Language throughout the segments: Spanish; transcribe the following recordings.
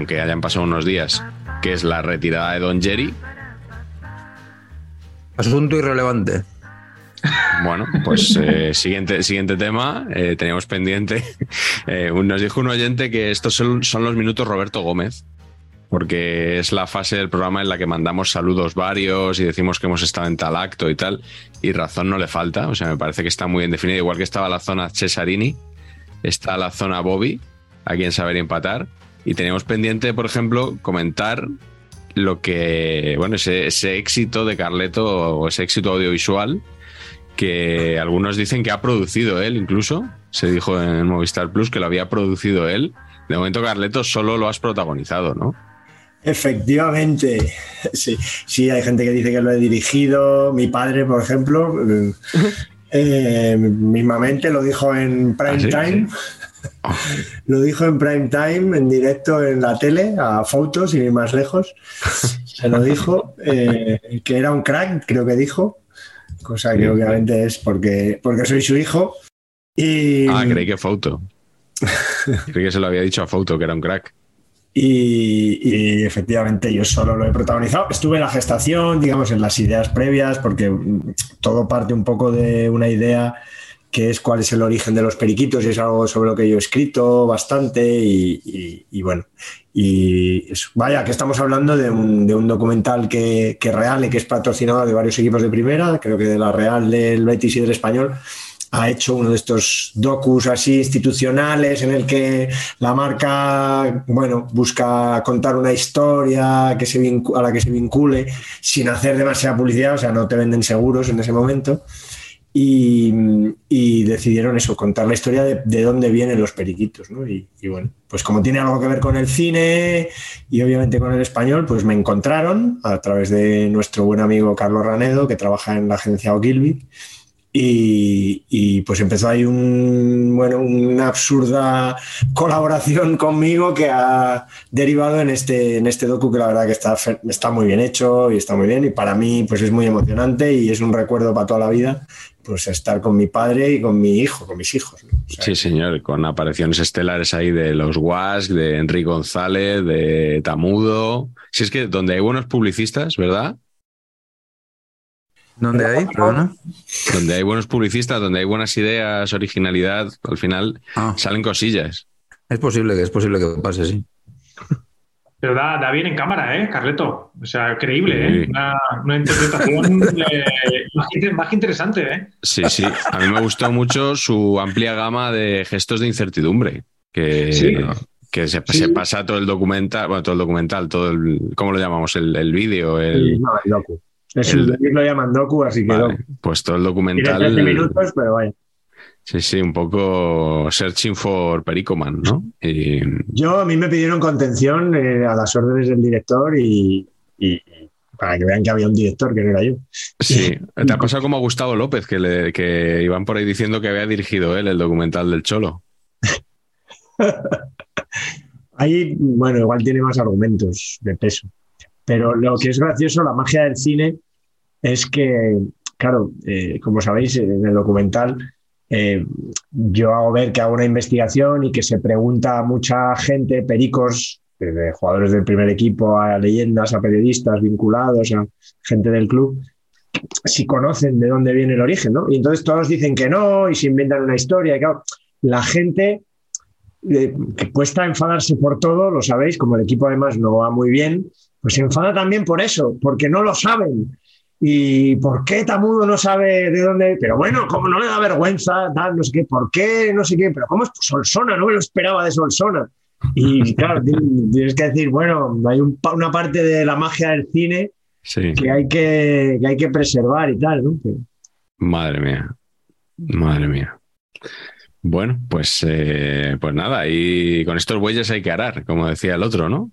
Aunque hayan pasado unos días, que es la retirada de Don Jerry. Asunto irrelevante. Bueno, pues eh, siguiente, siguiente tema. Eh, teníamos pendiente. Eh, nos dijo un oyente que estos son, son, los minutos Roberto Gómez, porque es la fase del programa en la que mandamos saludos varios y decimos que hemos estado en tal acto y tal. Y razón no le falta. O sea, me parece que está muy bien definido. Igual que estaba la zona Cesarini, está la zona Bobby, a quien saber empatar. Y tenemos pendiente, por ejemplo, comentar lo que, bueno, ese, ese éxito de Carleto o ese éxito audiovisual que algunos dicen que ha producido él incluso. Se dijo en Movistar Plus que lo había producido él. De momento, Carleto, solo lo has protagonizado, ¿no? Efectivamente, sí, sí, hay gente que dice que lo he dirigido. Mi padre, por ejemplo, eh, mismamente lo dijo en prime ¿Ah, sí? time. Lo dijo en prime time, en directo en la tele, a fotos, sin ir más lejos. Se lo dijo, eh, que era un crack, creo que dijo, cosa que obviamente es porque, porque soy su hijo. Y, Ah, creí que Foto. creí que se lo había dicho a Foto, que era un crack. y, y efectivamente yo solo lo he protagonizado. Estuve en la gestación, digamos, en las ideas previas, porque todo parte un poco de una idea que es cuál es el origen de los periquitos, y es algo sobre lo que yo he escrito bastante y, y- y bueno, y vaya, que estamos hablando de un, de un documental que, que real que es patrocinado de varios equipos de primera, creo que de la Real, del Betis y del Español, ha hecho uno de estos docus así institucionales en el que la marca, bueno, busca contar una historia que se a la que se vincule sin hacer demasiada publicidad, o sea, no te venden seguros en ese momento. Y, y decidieron eso, contar la historia de, de dónde vienen los periquitos, ¿no? Y, y bueno, pues como tiene algo que ver con el cine y obviamente con el español, pues me encontraron a través de nuestro buen amigo Carlos Ranedo, que trabaja en la agencia Ogilvy, y, y, pues empezó ahí un, bueno, una absurda colaboración conmigo que ha derivado en este, en este docu que la verdad que está, está muy bien hecho y está muy bien y para mí pues es muy emocionante y es un recuerdo para toda la vida pues estar con mi padre y con mi hijo, con mis hijos. ¿no? O sea, Sí, señor, con apariciones estelares ahí de los Wask, de Enrique González, de Tamudo. Si es que donde hay buenos publicistas, ¿verdad? ¿Dónde hay? Perdona. Donde hay buenos publicistas, donde hay buenas ideas, originalidad, al final Ah, salen cosillas. es posible que es posible que pase, sí. Pero da, da bien en cámara, ¿eh, Carleto? O sea, creíble, ¿eh? Una, una interpretación eh, más, que- más que interesante, ¿eh? Sí, sí. A mí me gustó mucho su amplia gama de gestos de incertidumbre. Que Sí. que se, Sí. se pasa todo el documental, bueno, todo el documental, todo el, ¿cómo lo llamamos? El, el vídeo, el, No, el docu. Es el- el, lo llaman docu, así que vale, docu. pues todo el documental. 13 minutos, pero vaya. Sí, sí, un poco searching for Pericoman, ¿no? Y, Yo, a mí me pidieron contención eh, a las órdenes del director y, y- para que vean que había un director que no era yo. sí, te ha pasado como a Gustavo López, que, le, que iban por ahí diciendo que había dirigido él el documental del Cholo. Ahí, bueno, igual tiene más argumentos de peso. Pero lo que es gracioso, la magia del cine, es que, claro, eh, como sabéis, en el documental eh, yo hago ver que hago una investigación y que se pregunta a mucha gente, pericos, desde jugadores del primer equipo a leyendas, a periodistas vinculados, a gente del club, si conocen de dónde viene el origen, ¿no? Y entonces todos dicen que no y se inventan una historia. Y claro, la gente eh, que cuesta enfadarse por todo, lo sabéis, como el equipo además no va muy bien, pues se enfada también por eso, porque no lo saben. ¿Y por qué Tamudo no sabe de dónde? Pero bueno, como no le da vergüenza, tal, no sé qué, ¿por qué? No sé qué, pero ¿cómo es Solsona? No me lo esperaba de Solsona. Y claro, tienes que decir, bueno, hay un una parte de la magia del cine Sí, que hay que, que hay que preservar y tal, ¿no? Madre mía, madre mía. Bueno, pues, eh, pues nada, y con estos bueyes hay que arar, como decía el otro, ¿no?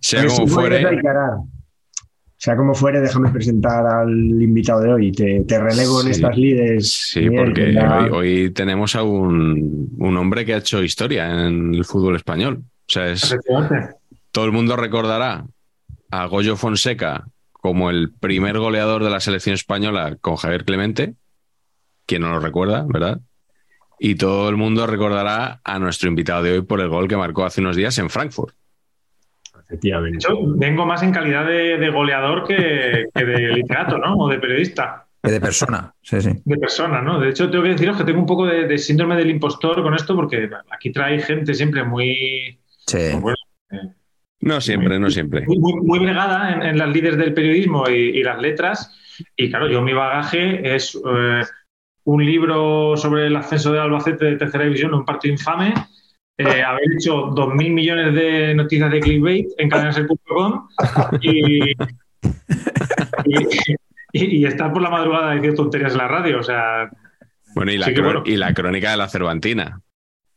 Sea como puedes, hay fuere, que arar. Sea como fuere, déjame presentar al invitado de hoy. Te, te relego en estas lides. sí, Miguel, porque hoy, hoy tenemos a un, un hombre que ha hecho historia en el fútbol español. O sea, es, todo el mundo recordará a Goyo Fonseca como el primer goleador de la selección española con Javier Clemente, quien no lo recuerda, ¿verdad? Y todo el mundo recordará a nuestro invitado de hoy por el gol que marcó hace unos días en Frankfurt. Efectivamente. hecho, vengo más en calidad de, de goleador que, que de literato, ¿no? O de periodista, Que de persona, sí, sí. de persona, ¿no? De hecho, tengo que deciros que tengo un poco de, de síndrome del impostor con esto, porque aquí trae gente siempre muy, Sí. bueno, No siempre, no siempre. muy, muy, muy bregada en, en las líderes del periodismo y, y las letras. Y claro, yo mi bagaje es eh, un libro sobre el ascenso de Albacete de tercera división, un partido infame, eh, haber hecho 2.000 millones de noticias de clickbait en cadenaser.com y, y, y- y estar por la madrugada diciendo tonterías en la radio. O sea, Bueno, y la, Sí, bueno. y la crónica de la Cervantina,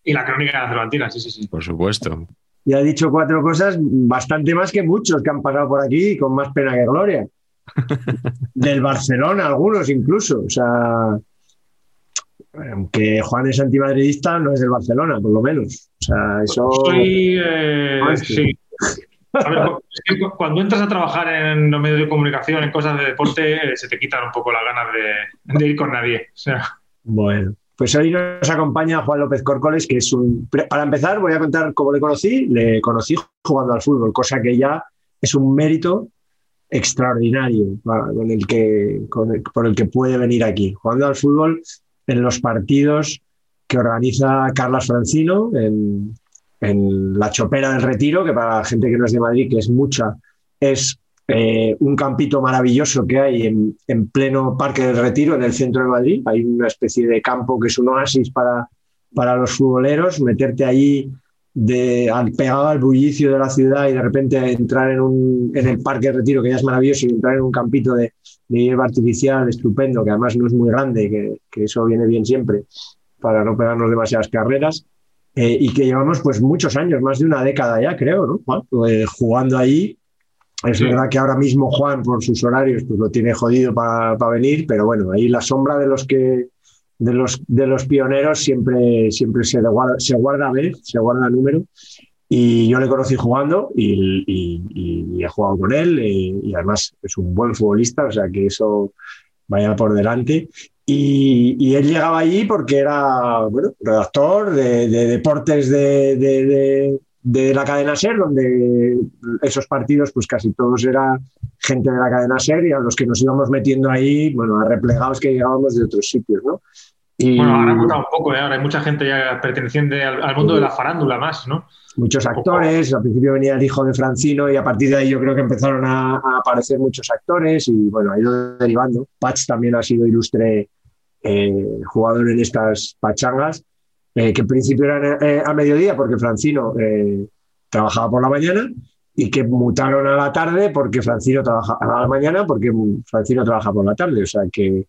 y la crónica de la Cervantina, sí, sí, sí. por supuesto. Y ha dicho cuatro cosas, bastante más que muchos que han pasado por aquí, con más pena que gloria. Del Barcelona, algunos incluso. O sea, aunque Juan es antimadridista, no es del Barcelona, por lo menos. O sea, eso. Soy, eh, sí. sí. A ver, es que cu- cuando entras a trabajar en los medios de comunicación, en cosas de deporte, eh, se te quitan un poco las ganas de, de ir con nadie. O sea, Bueno, pues hoy nos acompaña Juan López Córcoles, que es un... Para empezar, voy a contar cómo le conocí. Le conocí jugando al fútbol, cosa que ya es un mérito extraordinario ah, con el que, con el- por el que puede venir aquí. Jugando al fútbol en los partidos que organiza Carlas Francino en, en la Chopera del Retiro, que para la gente que no es de Madrid, que es mucha, es eh, un campito maravilloso que hay en, en pleno Parque del Retiro, en el centro de Madrid. Hay una especie de campo que es un oasis para, para los futboleros, meterte allí de, al, pegado al bullicio de la ciudad y de repente entrar en, un, en el Parque del Retiro, que ya es maravilloso, y entrar en un campito de, de hierba artificial estupendo, que además no es muy grande, que, que eso viene bien siempre para no pegarnos demasiadas carreras. eh, y que llevamos pues muchos años, más de una década ya, creo, ¿no? Juan? Pues, jugando ahí. Es Sí. verdad que ahora mismo Juan, por sus horarios, pues lo tiene jodido para venir, pero bueno, ahí la sombra de los que de los, de los pioneros siempre, siempre se guarda, se guarda vez, se guarda número. Y yo le conocí jugando y, y- he jugado con él y, y además es un buen futbolista, o sea que eso vaya por delante. Y, él llegaba allí porque era bueno, redactor de, de deportes de, de- de- la cadena SER, donde esos partidos, pues casi todos era gente de la cadena SER y a los que nos íbamos metiendo ahí, bueno, a replegados que llegábamos de otros sitios, ¿no? Y bueno, ahora ha mutado un poco, ¿eh? ahora hay mucha gente ya perteneciente al, al mundo de la farándula más, ¿no? muchos actores, al principio venía el hijo de Francino y a partir de ahí yo creo que empezaron a, a aparecer muchos actores y bueno, ha ido derivando. Patch también ha sido ilustre eh, jugador en estas pachangas eh, que en principio eran eh, a mediodía porque Francino eh, trabajaba por la mañana y que mutaron a la tarde porque Francino trabaja a la mañana porque Francino trabaja por la tarde. O sea que,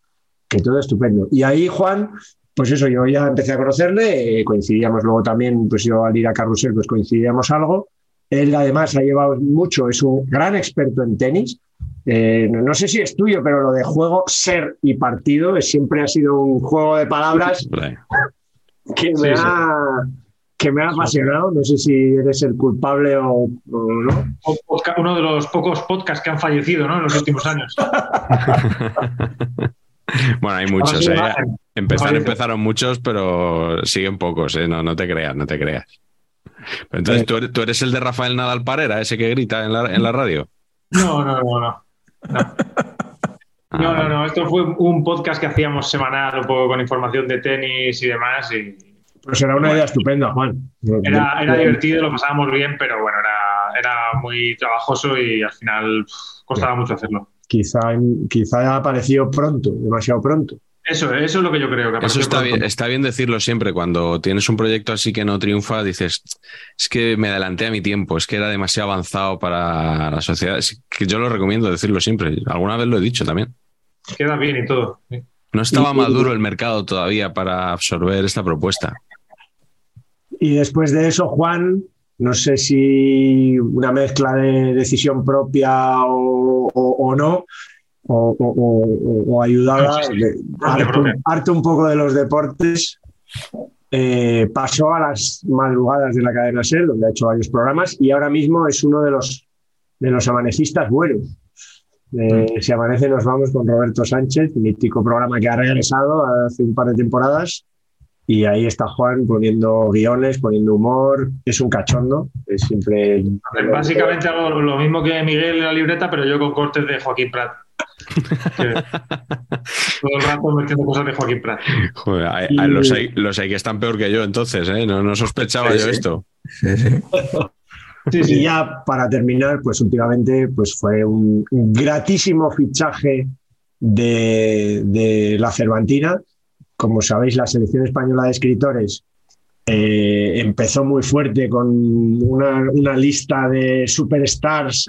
que todo estupendo. Y ahí Juan, pues eso, yo ya empecé a conocerle, coincidíamos luego también, pues yo al ir a Carrusel, pues coincidíamos algo. Él además ha llevado mucho, es un gran experto en tenis. No, no sé si es tuyo, pero lo de juego, ser y partido es- siempre ha sido un juego de palabras que me, Sí, sí. ha, que me ha apasionado. No sé si eres el culpable o, o no. Uno de los pocos podcasts que han fallecido ¿no? en los últimos años. Bueno, hay muchos. ¿eh? Empezar, empezaron muchos, pero siguen pocos. ¿eh? No, no te creas, no te creas. Pero entonces, Eh. ¿tú eres, tú eres el de Rafael Nadal Parera, ese que grita en la, en la radio? No, no, no, no. No, Ah, no, no, no. Esto fue un podcast que hacíamos semanal, un poco con información de tenis y demás. Y Pues era una idea estupenda, Juan. era, era divertido, lo pasábamos bien, pero bueno, era, era muy trabajoso y al final pff, costaba mucho hacerlo. Quizá, quizá ha aparecido pronto, demasiado pronto. Eso, eso es lo que yo creo que Eso está bien, está bien decirlo siempre. Cuando tienes un proyecto así que no triunfa, dices, es que me adelanté a mi tiempo, es que era demasiado avanzado para la sociedad. Es que yo lo recomiendo decirlo siempre. Alguna vez lo he dicho también. Queda bien y todo. No estaba Y- maduro el mercado todavía para absorber esta propuesta. Y después de eso, Juan, no sé si una mezcla de decisión propia o, o- o no, o, o- o- o ayudada, Sí, sí, de- un poco de los deportes, eh, pasó a las madrugadas de la cadena SER, donde ha hecho varios programas, y ahora mismo es uno de los, de los amanecistas buenos. Eh, si amanece nos vamos con Roberto Sánchez, mítico programa que ha regresado hace un par de temporadas y ahí está Juan poniendo guiones, poniendo humor. Es un cachondo. Es siempre. Básicamente hago lo mismo que Miguel en la libreta, pero yo con cortes de Joaquín Prat. Todo el rato metiendo cosas de Joaquín Prat. Joder, Y- hay- los, hay, los hay que están peor que yo entonces, ¿eh? No, no sospechaba Sí, yo sí. esto. Sí, sí. Sí, Y ya para terminar, pues últimamente pues fue un gratísimo fichaje de, de la Cervantina. Como sabéis, la selección española de escritores eh, empezó muy fuerte con una, una lista de superstars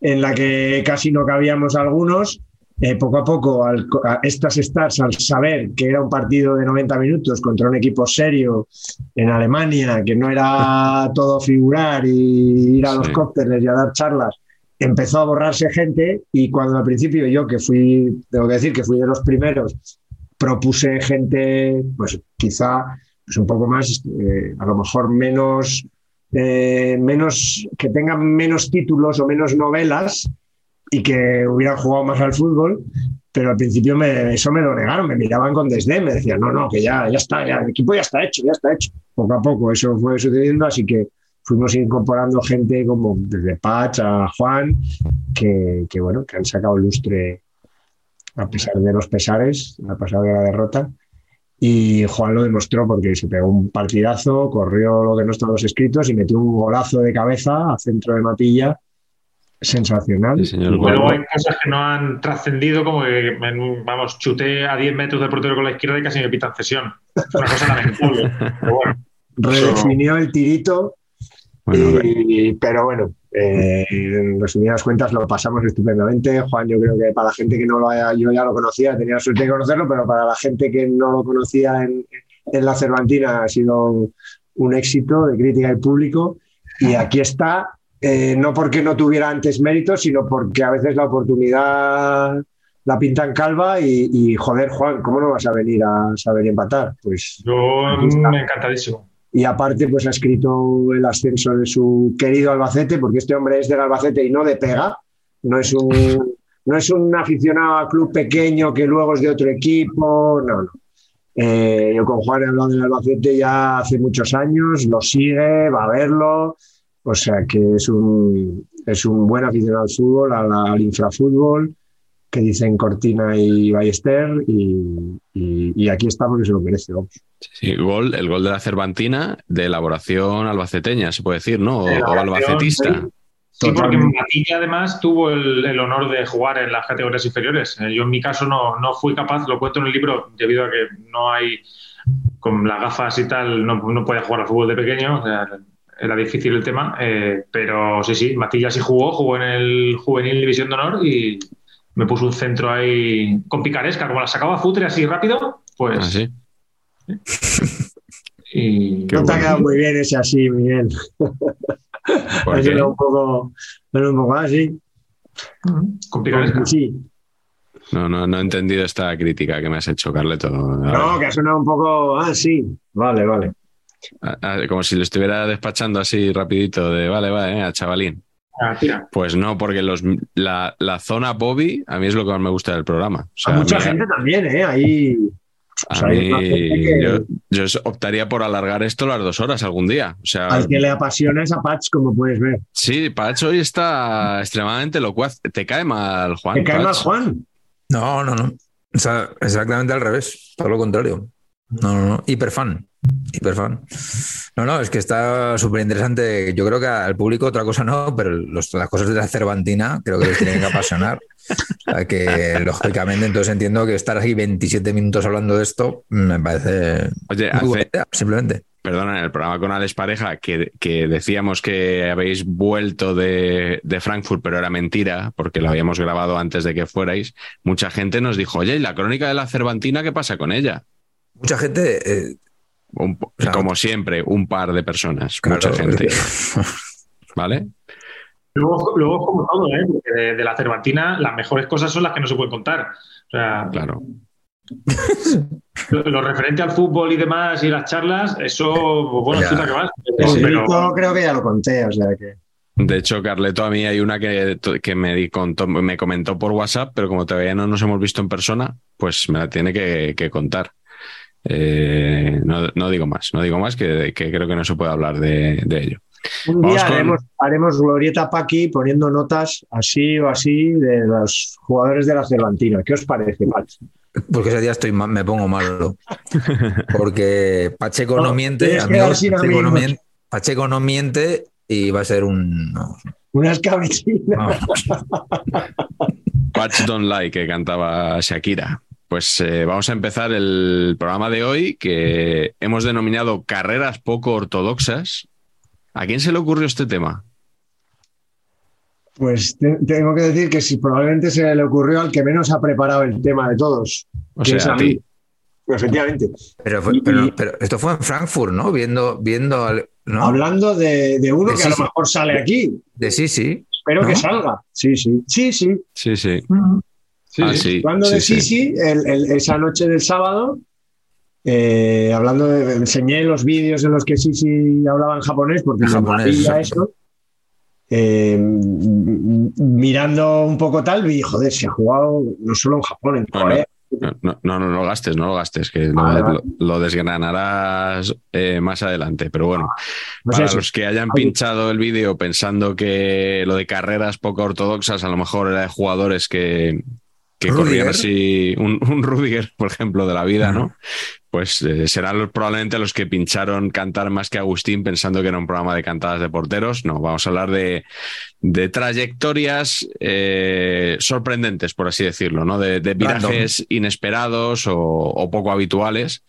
en la que casi no cabíamos algunos. Eh, poco a poco, al- a estas stars, al saber que era un partido de 90 minutos contra un equipo serio en Alemania, que no era todo figurar y ir a los Sí. cócteles y a dar charlas, empezó a borrarse gente y cuando al principio yo, que fui, tengo que decir que fui de los primeros, propuse gente, pues quizá pues un poco más, eh, a lo mejor menos, eh, menos, que tengan menos títulos o menos novelas y que hubieran jugado más al fútbol, pero al principio me, eso me lo negaron, me miraban con desdén, me decían, no, no, que ya, ya está, ya, el equipo ya está hecho, ya está hecho. Poco a poco eso fue sucediendo, así que fuimos incorporando gente como desde Patch a Juan, que, que, bueno, que han sacado lustre a pesar de los pesares, a pesar de la derrota. Y Juan lo demostró porque se pegó un partidazo, corrió lo que no estaban los escritos y metió un golazo de cabeza a centro de Matilla. Sensacional. Sí, señor. Y Luego hay cosas que no han trascendido, como que, en- vamos, chuté a 10 metros del portero con la izquierda y casi me pitan cesión. Es una cosa lamentable. Pero bueno, redefinió el tirito, Bueno, y- pero bueno, eh, en resumidas cuentas lo pasamos estupendamente. Juan, yo creo que para la gente que no lo haya, yo ya lo conocía, tenía la suerte de conocerlo, pero para la gente que no lo conocía en, en la Cervantina ha sido un éxito de crítica y público. Y aquí está, eh, no porque no tuviera antes méritos, sino porque a veces la oportunidad la pintan calva y, y, joder, Juan, ¿cómo no vas a venir a saber empatar? Pues yo está. mm, encantadísimo. y aparte pues ha escrito el ascenso de su querido Albacete, porque este hombre es del Albacete y no de pega, no es un, no es un aficionado a club pequeño que luego es de otro equipo, no, no. Eh, yo con Juan he hablado del Albacete ya hace muchos años, lo sigue, va a verlo, o sea que es un, es un buen aficionado al fútbol, al, al infrafútbol, que dicen Cortina y Ballester, y, y, y aquí está porque se lo merece, vamos. Sí, gol, el gol de la Cervantina de elaboración albaceteña, se puede decir, ¿no? O, De o elaboración, albacetista. sí. Sí, porque. Matilla además tuvo el, el honor de jugar en las categorías inferiores. Eh, Yo en mi caso no, no fui capaz, lo cuento en el libro, debido a que no hay con las gafas y tal no, no podía jugar al fútbol de pequeño, o sea, era difícil el tema, eh, pero sí, sí, Matillas sí jugó, jugó en el Juvenil División de Honor y me puso un centro ahí con picaresca, como la sacaba Futre así rápido, pues... Ah, sí. Y Qué no te ha quedado muy bien ese así, Miguel. ¿Por Ha sido un poco, pero un poco así. con picaresca. Sí. No, no, no he entendido esta crítica que me has hecho, Carleto. No, que ha sonado un poco. Ah, sí. Vale, vale. A- a- como si lo estuviera despachando así rapidito de vale, vale, eh, chavalín. Ah, tira. Pues no, porque los, la, la zona Bobby a mí es lo que más me gusta del programa. O sea, a mucha mí- gente también, ¿eh? Ahí. A o sea, hay una mí, gente que- yo, yo optaría por alargar esto las dos horas algún día. O sea, Al que le apasiona esa patch, como puedes ver. sí, Patch hoy está extremadamente locuaz. ¿Te cae mal, Juan? ¿Te cae mal? Juan? No, no, no. O sea, exactamente al revés, todo lo contrario. No, no, no. Hiperfan. Hiperfan. No, no, es que está súper interesante. Yo creo que al público otra cosa no, pero los- las cosas de la Cervantina creo que les tienen que apasionar. O sea, que lógicamente, entonces entiendo que estar aquí 27 minutos hablando de esto me parece Oye, muy buena hace, idea, simplemente. perdona, en el programa con Alex Pareja, que, que decíamos que habéis vuelto de, de Frankfurt, pero era mentira, porque lo habíamos grabado antes de que fuerais, mucha gente nos dijo, oye, ¿y la crónica de la Cervantina qué pasa con ella? Mucha gente. eh, Un po- Claro. Como siempre, un par de personas, claro, mucha gente, ¿vale? Luego, luego es como todo, ¿eh? Porque de, de la Cervantina las mejores cosas son las que no se pueden contar. O sea, Claro. lo, lo referente al fútbol y demás y las charlas, eso, pues, bueno, chuta que Sí. Pero, grito creo que ya lo conté, o sea que. De hecho, Carleto, a mí hay una que, que me, di contó- me comentó por WhatsApp, pero como todavía no nos hemos visto en persona, pues me la tiene que, que contar. Eh, no, no digo más, no digo más, que, que creo que no se puede hablar de, de ello. Un Vamos día con- haremos, haremos glorieta Paqui poniendo notas así o así de los jugadores de la Cervantina. ¿Qué os parece, Patch? Porque ese día estoy ma- me pongo malo. Porque Pacheco no, No, miente, amigos, Pacheco, no miente Pacheco no miente y va a ser un. no, Una escabechina. no. Patch Don't Like, que cantaba Shakira. Pues eh, vamos a empezar el programa de hoy que hemos denominado Carreras poco ortodoxas. ¿A quién se le ocurrió este tema? Pues te- tengo que decir que si probablemente se le ocurrió al que menos ha preparado el tema de todos. O que es sea, a a mí. ti. Efectivamente. Pero, fue- Y- pero, pero esto fue en Frankfurt, ¿no? Viendo, viendo al- ¿no? Hablando de, de uno De que a lo mejor sale aquí. de sí, sí. Espero ¿No? que salga. Sí, sí. Sí, sí. Sí, sí. Sí, Ah, sí. sí, Hablando sí, de. Sisi, el- el- esa noche del sábado, eh, hablando de, enseñé los vídeos en los que Sisi hablaba en japonés, porque En japonés, eso. Eh, mirando un poco tal, vi, joder, se ha jugado no solo en Japón, en Corea. No, no, no, no lo gastes, no lo gastes, que lo, desgranarás eh, más adelante. Pero bueno, Pues para eso. los que hayan pinchado el vídeo pensando que lo de carreras poco ortodoxas a lo mejor era de jugadores que, que Rudiger. corrían así, un, un Rudiger, por ejemplo, de la vida, ¿no? Pues eh, serán los- probablemente los que pincharon cantar más que Agustín pensando que era un programa de cantadas de porteros. No, vamos a hablar de, de trayectorias eh, sorprendentes, por así decirlo, ¿no? De, de virajes inesperados o, o poco habituales.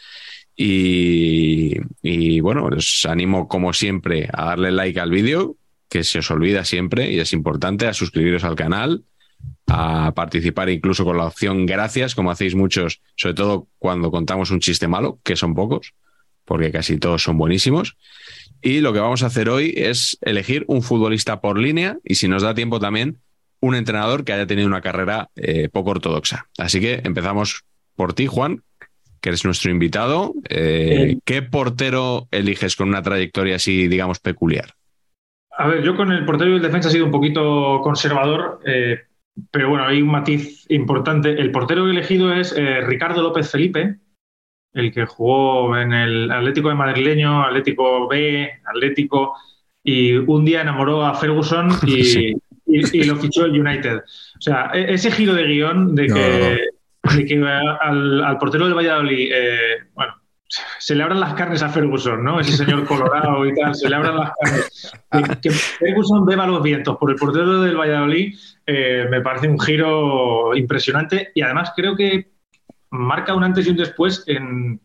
Y, y, bueno, os animo como siempre a darle like al vídeo, que se os olvida siempre y es importante, a suscribiros al canal, a participar incluso con la opción gracias, como hacéis muchos, sobre todo cuando contamos un chiste malo, que son pocos, porque casi todos son buenísimos. Y lo que vamos a hacer hoy es elegir un futbolista por línea y si nos da tiempo también un entrenador que haya tenido una carrera eh, poco ortodoxa. Así que empezamos por ti, Juan, que eres nuestro invitado. Eh, ¿Qué portero eliges con una trayectoria así, digamos, peculiar? A ver, yo con el portero y el defensa he sido un poquito conservador, eh, pero bueno, hay un matiz importante. El portero elegido es eh, Ricardo López Felipe, el que jugó en el Atlético de Madrileño, Atlético B, Atlético, y un día enamoró a Ferguson y, Sí. y- y lo fichó el United. O sea, e- ese giro de guion de que, de que al, al portero del Valladolid, eh, bueno, se le abran las carnes a Ferguson, ¿no? Ese señor colorado y tal, se le abran las carnes. Que, que Ferguson beba los vientos por el portero del Valladolid eh, me parece un giro impresionante y además creo que marca un antes y un después en,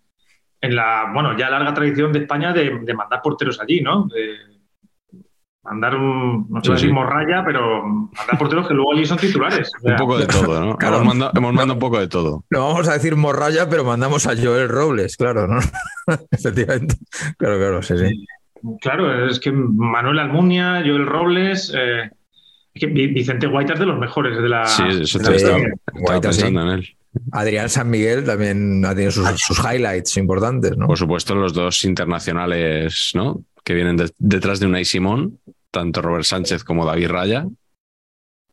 en la, bueno, ya larga tradición de España de, de mandar porteros allí, ¿no? De mandar un, no sé Sí, si sí. morralla, pero mandar porteros que luego allí son titulares. O sea, Un poco de todo, ¿no? Claro. Hemos, mandado, hemos mandado un poco de todo. No vamos a decir morralla, pero mandamos a Joel Robles, claro, ¿no? Efectivamente. Claro, claro, sí, sí. Claro, es que Manuel Almunia, Joel Robles, eh, Vicente Guaita es de los mejores de la. Sí, eso de te estaba, estaba sí. pensando en él. Adrián San Miguel también ha tenido sus, sus highlights importantes, ¿no? Por supuesto, los dos internacionales, ¿no? Que vienen de- detrás de Unai Simón, tanto Robert Sánchez como David Raya.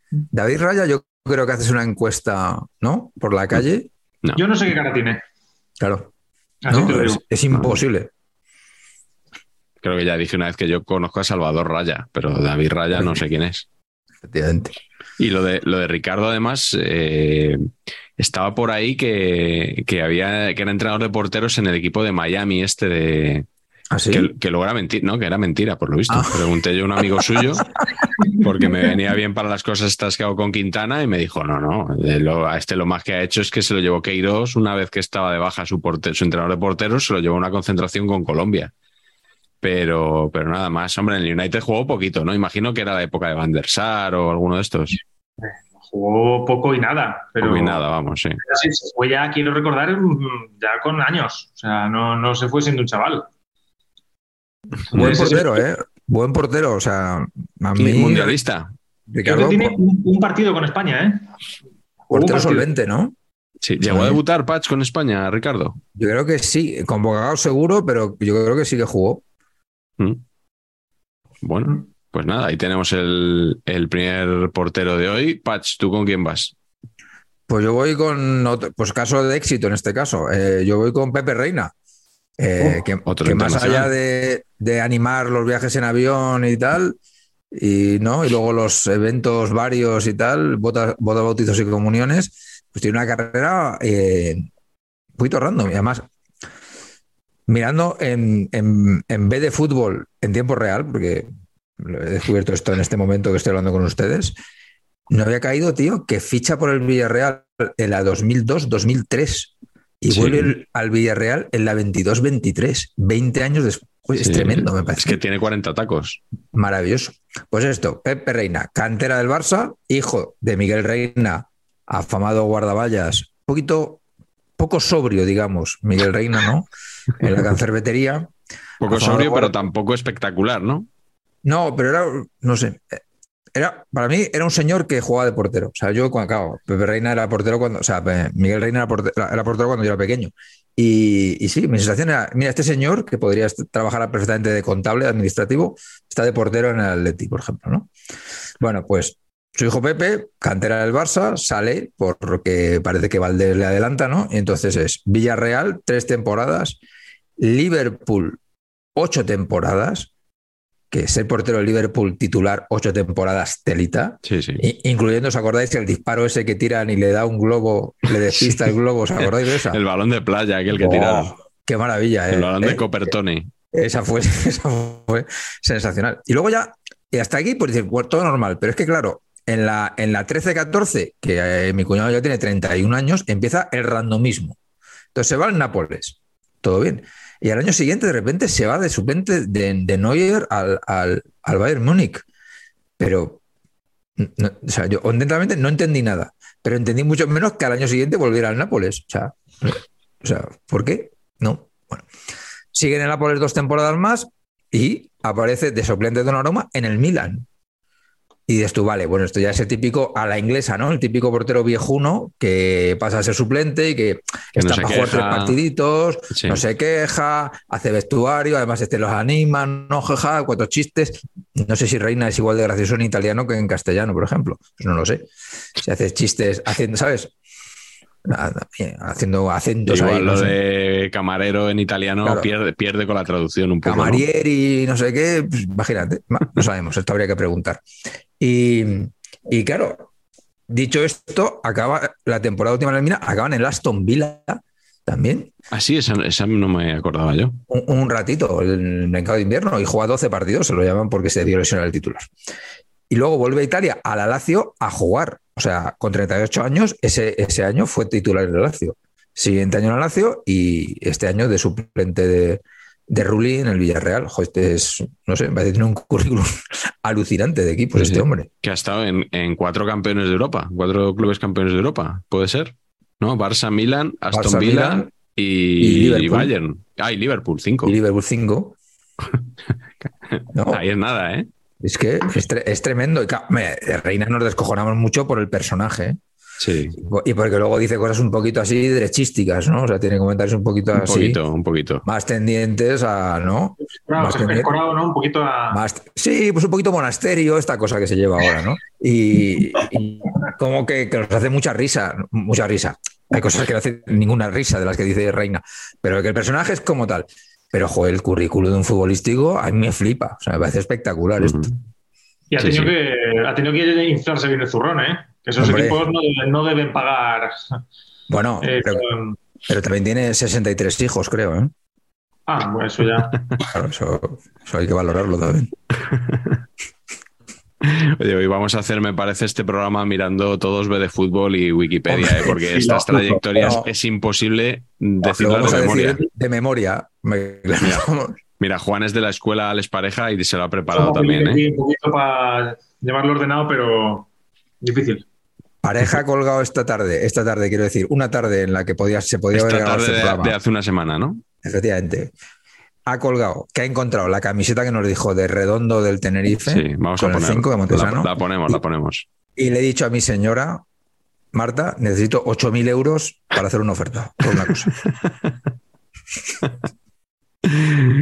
David Raya, yo creo que haces una encuesta, ¿no? Por la calle. Yo no sé qué cara tiene. Claro. Es imposible. Creo que ya dije una vez que yo conozco a Salvador Raya, pero David Raya no sé quién es. Efectivamente. Y lo de, lo de Ricardo, además, eh, estaba por ahí que, que había que era entrenador de porteros en el equipo de Miami, este de. ¿Así? Que, que luego era mentira, ¿no? Que era mentira, por lo visto. Ah. Pregunté yo a un amigo suyo, porque me venía bien para las cosas estas que hago con Quintana, y me dijo: no, no, de lo- a este lo más que ha hecho es que se lo llevó Queiroz una vez que estaba de baja su, su entrenador de porteros, se lo llevó a una concentración con Colombia. Pero, pero nada más, hombre, en el United jugó poquito, ¿no? Imagino que era la época de Van der Sar o alguno de estos. Jugó poco y nada. Pero Poco y nada, vamos, sí. Sí, se fue ya, quiero recordar, mm, ya con años. O sea, no, no se fue siendo un chaval. Buen portero, ¿eh? Buen portero. O sea, a mí. mundialista. Creo Ricardo, que tiene un, un partido con España, ¿eh? Portero solvente, ¿no? Sí, llegó a debutar Patch con España, Ricardo. Yo creo que sí. Convocado seguro, pero yo creo que sí que jugó. Mm. Bueno, pues nada, ahí tenemos el, el primer portero de hoy. Patch, ¿tú con quién vas? Pues yo voy con otro, pues caso de éxito en este caso. Eh, yo voy con Pepe Reina. Eh, Oh, que, más allá de, de animar los viajes en avión y tal, y no, y luego los eventos varios y tal, bodas, bautizos y comuniones, pues tiene una carrera eh, poquito random. Y además, mirando en, en, en vez de fútbol en tiempo real, porque lo he descubierto esto en este momento que estoy hablando con ustedes, no había caído, tío, que ficha por el Villarreal en la 2002-2003 y Sí. vuelve el- al Villarreal en la 22-23, 20 años después. Es tremendo, me Es parece. que tiene 40 tacos. Maravilloso. Pues esto, Pepe Reina, cantera del Barça, hijo de Miguel Reina, afamado guardaballas, un poquito, poco sobrio, digamos, Miguel Reina, ¿no? En la cancerbetería. Poco sobrio, pero tampoco espectacular, ¿no? No, pero era, no sé, era, para mí era un señor que jugaba de portero. O sea, yo, cuando, claro, Pepe Reina era portero cuando, o sea, Miguel Reina era portero, era portero cuando yo era pequeño. Y, y sí, mi sensación era, mira, este señor, que podría trabajar perfectamente de contable, administrativo, está de portero en el Atleti, por ejemplo, ¿no? Bueno, pues su hijo Pepe, cantera del Barça, sale porque parece que Valdés le adelanta, ¿no? Y entonces es Villarreal, tres temporadas, Liverpool, ocho temporadas, que ser portero del Liverpool titular ocho temporadas telita, Sí, sí. incluyendo, ¿os acordáis el disparo ese que tiran y le da un globo, le despista Sí. el globo, ¿os acordáis de esa? El balón de playa, aquel que Oh, tiraron. Qué maravilla, ¿eh? El balón ¿Eh? de Copertone. Esa fue, esa fue sensacional. Y luego ya, y hasta aquí, pues dices, bueno, todo normal. Pero es que, claro, en la, en la 13-14, que eh, mi cuñado ya tiene 31 años, empieza el randomismo. Entonces se va al Nápoles, todo bien. Y al año siguiente, de repente, se va de suplente de, de Neuer al, al, al Bayern Múnich. Pero, no, o sea, yo honestamente no entendí nada. Pero entendí mucho menos que al año siguiente volviera al Nápoles. O sea, ¿por qué? No. Bueno. Sigue en el Nápoles dos temporadas más y aparece de suplente de Donnarumma en el Milan. Y dices tú, vale, bueno, esto ya es el típico a la inglesa, ¿no? El típico portero viejuno que pasa a ser suplente y que, Que no está se para jugar tres partiditos, Sí. no se queja, hace vestuario, además este los anima, no jeja, cuatro chistes. No sé si Reina es igual de gracioso en italiano que en castellano, por ejemplo. Pues no lo sé. Si hace chistes haciendo, ¿sabes? Bien, Haciendo acentos ahí, Igual no lo sé. de camarero en italiano Claro. pierde, pierde con la traducción un poco. ¿no? Camarieri, no sé qué, pues, imagínate, no sabemos, esto habría que preguntar. Y, y claro, dicho esto, acaba la temporada última de la mina, acaban en el Aston Villa también, Ah, sí, esa, esa no me acordaba yo. un, un ratito, el mercado de invierno, y juega 12 partidos, se lo llaman porque se dio lesionar el titular. Y luego vuelve a Italia, a la Lazio, a jugar. O sea, con 38 años, ese, ese año fue titular en el Lazio. Siguiente año en el Lazio y este año de suplente de, de Rulli en el Villarreal. Joder, este es, no sé, va a tener un currículum alucinante de equipos Sí, este sí. hombre. Que ha estado en, en cuatro campeones de Europa, cuatro clubes campeones de Europa, puede ser. ¿No? Barça, Milan, Aston Barça, Villa Milan y, y Liverpool. y Bayern. Ah, y Liverpool, cinco. Y Liverpool 5. No, Ahí es nada, ¿eh? Es que es, tre- es tremendo. Y, claro, Reina nos descojonamos mucho por el personaje. ¿eh? Sí, Y porque luego dice cosas un poquito así derechísticas, ¿no? O sea, tiene comentarios un poquito un así. poquito, un poquito. Más tendientes a, ¿no? Claro, Más escorado, ¿no? Un poquito a. Más, sí, pues un poquito monasterio, esta cosa que se lleva ahora, ¿no? Y, y como que, que nos hace mucha risa, mucha risa. Hay cosas que no hacen ninguna risa de las que dice Reina, pero que el personaje es como tal. Pero, joder, el currículum de un futbolístico a mí me flipa. O sea, me parece espectacular esto. Y ha Sí, tenido, sí. Que, ha tenido que inflarse bien el zurrón, ¿eh? Que esos Hombre. equipos no deben, no deben pagar. Bueno, eh, pero, con- pero también tiene 63 hijos, creo, ¿eh? Ah, bueno, eso ya. Claro, eso, eso hay que valorarlo también. Oye, hoy vamos a hacer, me parece, este programa mirando todos ve de fútbol y Wikipedia, Hombre, ¿eh? porque sí, estas trayectorias No. es imposible Lo decirlas de memoria. decir de memoria. Me- Mira, Juan es de la escuela Alex Pareja y se lo ha preparado Somos también, ¿eh? Un poquito para llevarlo ordenado, pero difícil. Pareja ha colgado esta tarde, esta tarde quiero decir, una tarde en la que podía, se podía haber Esta grabado tarde este de, programa. de hace una semana, ¿no? Efectivamente. Ha colgado, que ha encontrado la camiseta que nos dijo de redondo del Tenerife, Sí, vamos con a el poner. 5 de Montesano. La, la ponemos, la ponemos. y le he dicho a mi señora, Marta, necesito 8.000 euros para hacer una oferta por una cosa.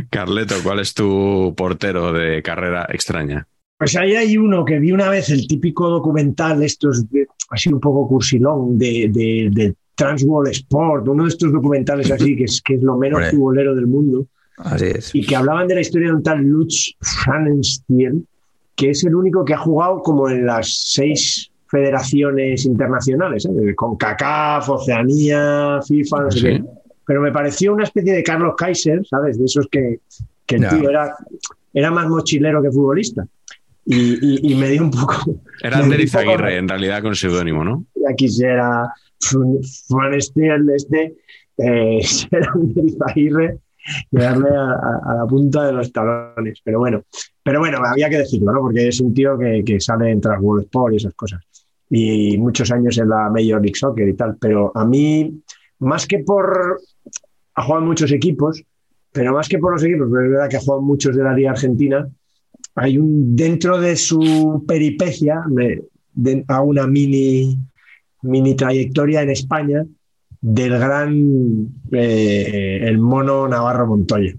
Carleto, ¿cuál es tu portero de carrera extraña? Pues ahí hay uno que vi una vez, el típico documental, estos de- así un poco cursilón, de, de, de Transworld Sport, uno de estos documentales así, que es, que es lo menos futbolero del mundo, Así es. y que hablaban de la historia de un tal Lutz Pfannenstiel, que es el único que ha jugado como en las seis federaciones internacionales, ¿eh? con CACAF, Oceanía, FIFA, no sé Sí. qué. Pero me pareció una especie de Carlos Kaiser, ¿sabes? De esos que, que el Ya. tío era, era más mochilero que futbolista. Y, y- y me dio un poco. Era poco- Izaguirre, en realidad con seudónimo, ¿no? Ya quisiera Fanestiel este, eh, ser Ander Izaguirre y darle a, a- la punta de los talones. Pero bueno, pero bueno, había que decirlo, ¿no? Porque es un tío que, que sale en Transworld Sport y esas cosas. Y muchos años en la Major League Soccer y tal. Pero a mí, más que por. Ha jugado en muchos equipos, pero más que por los equipos, pero es verdad que ha jugado muchos de la Liga Argentina. Hay un. Dentro de su peripecia, me, de- a una mini, mini trayectoria en España del gran. eh, el mono Navarro Montoya.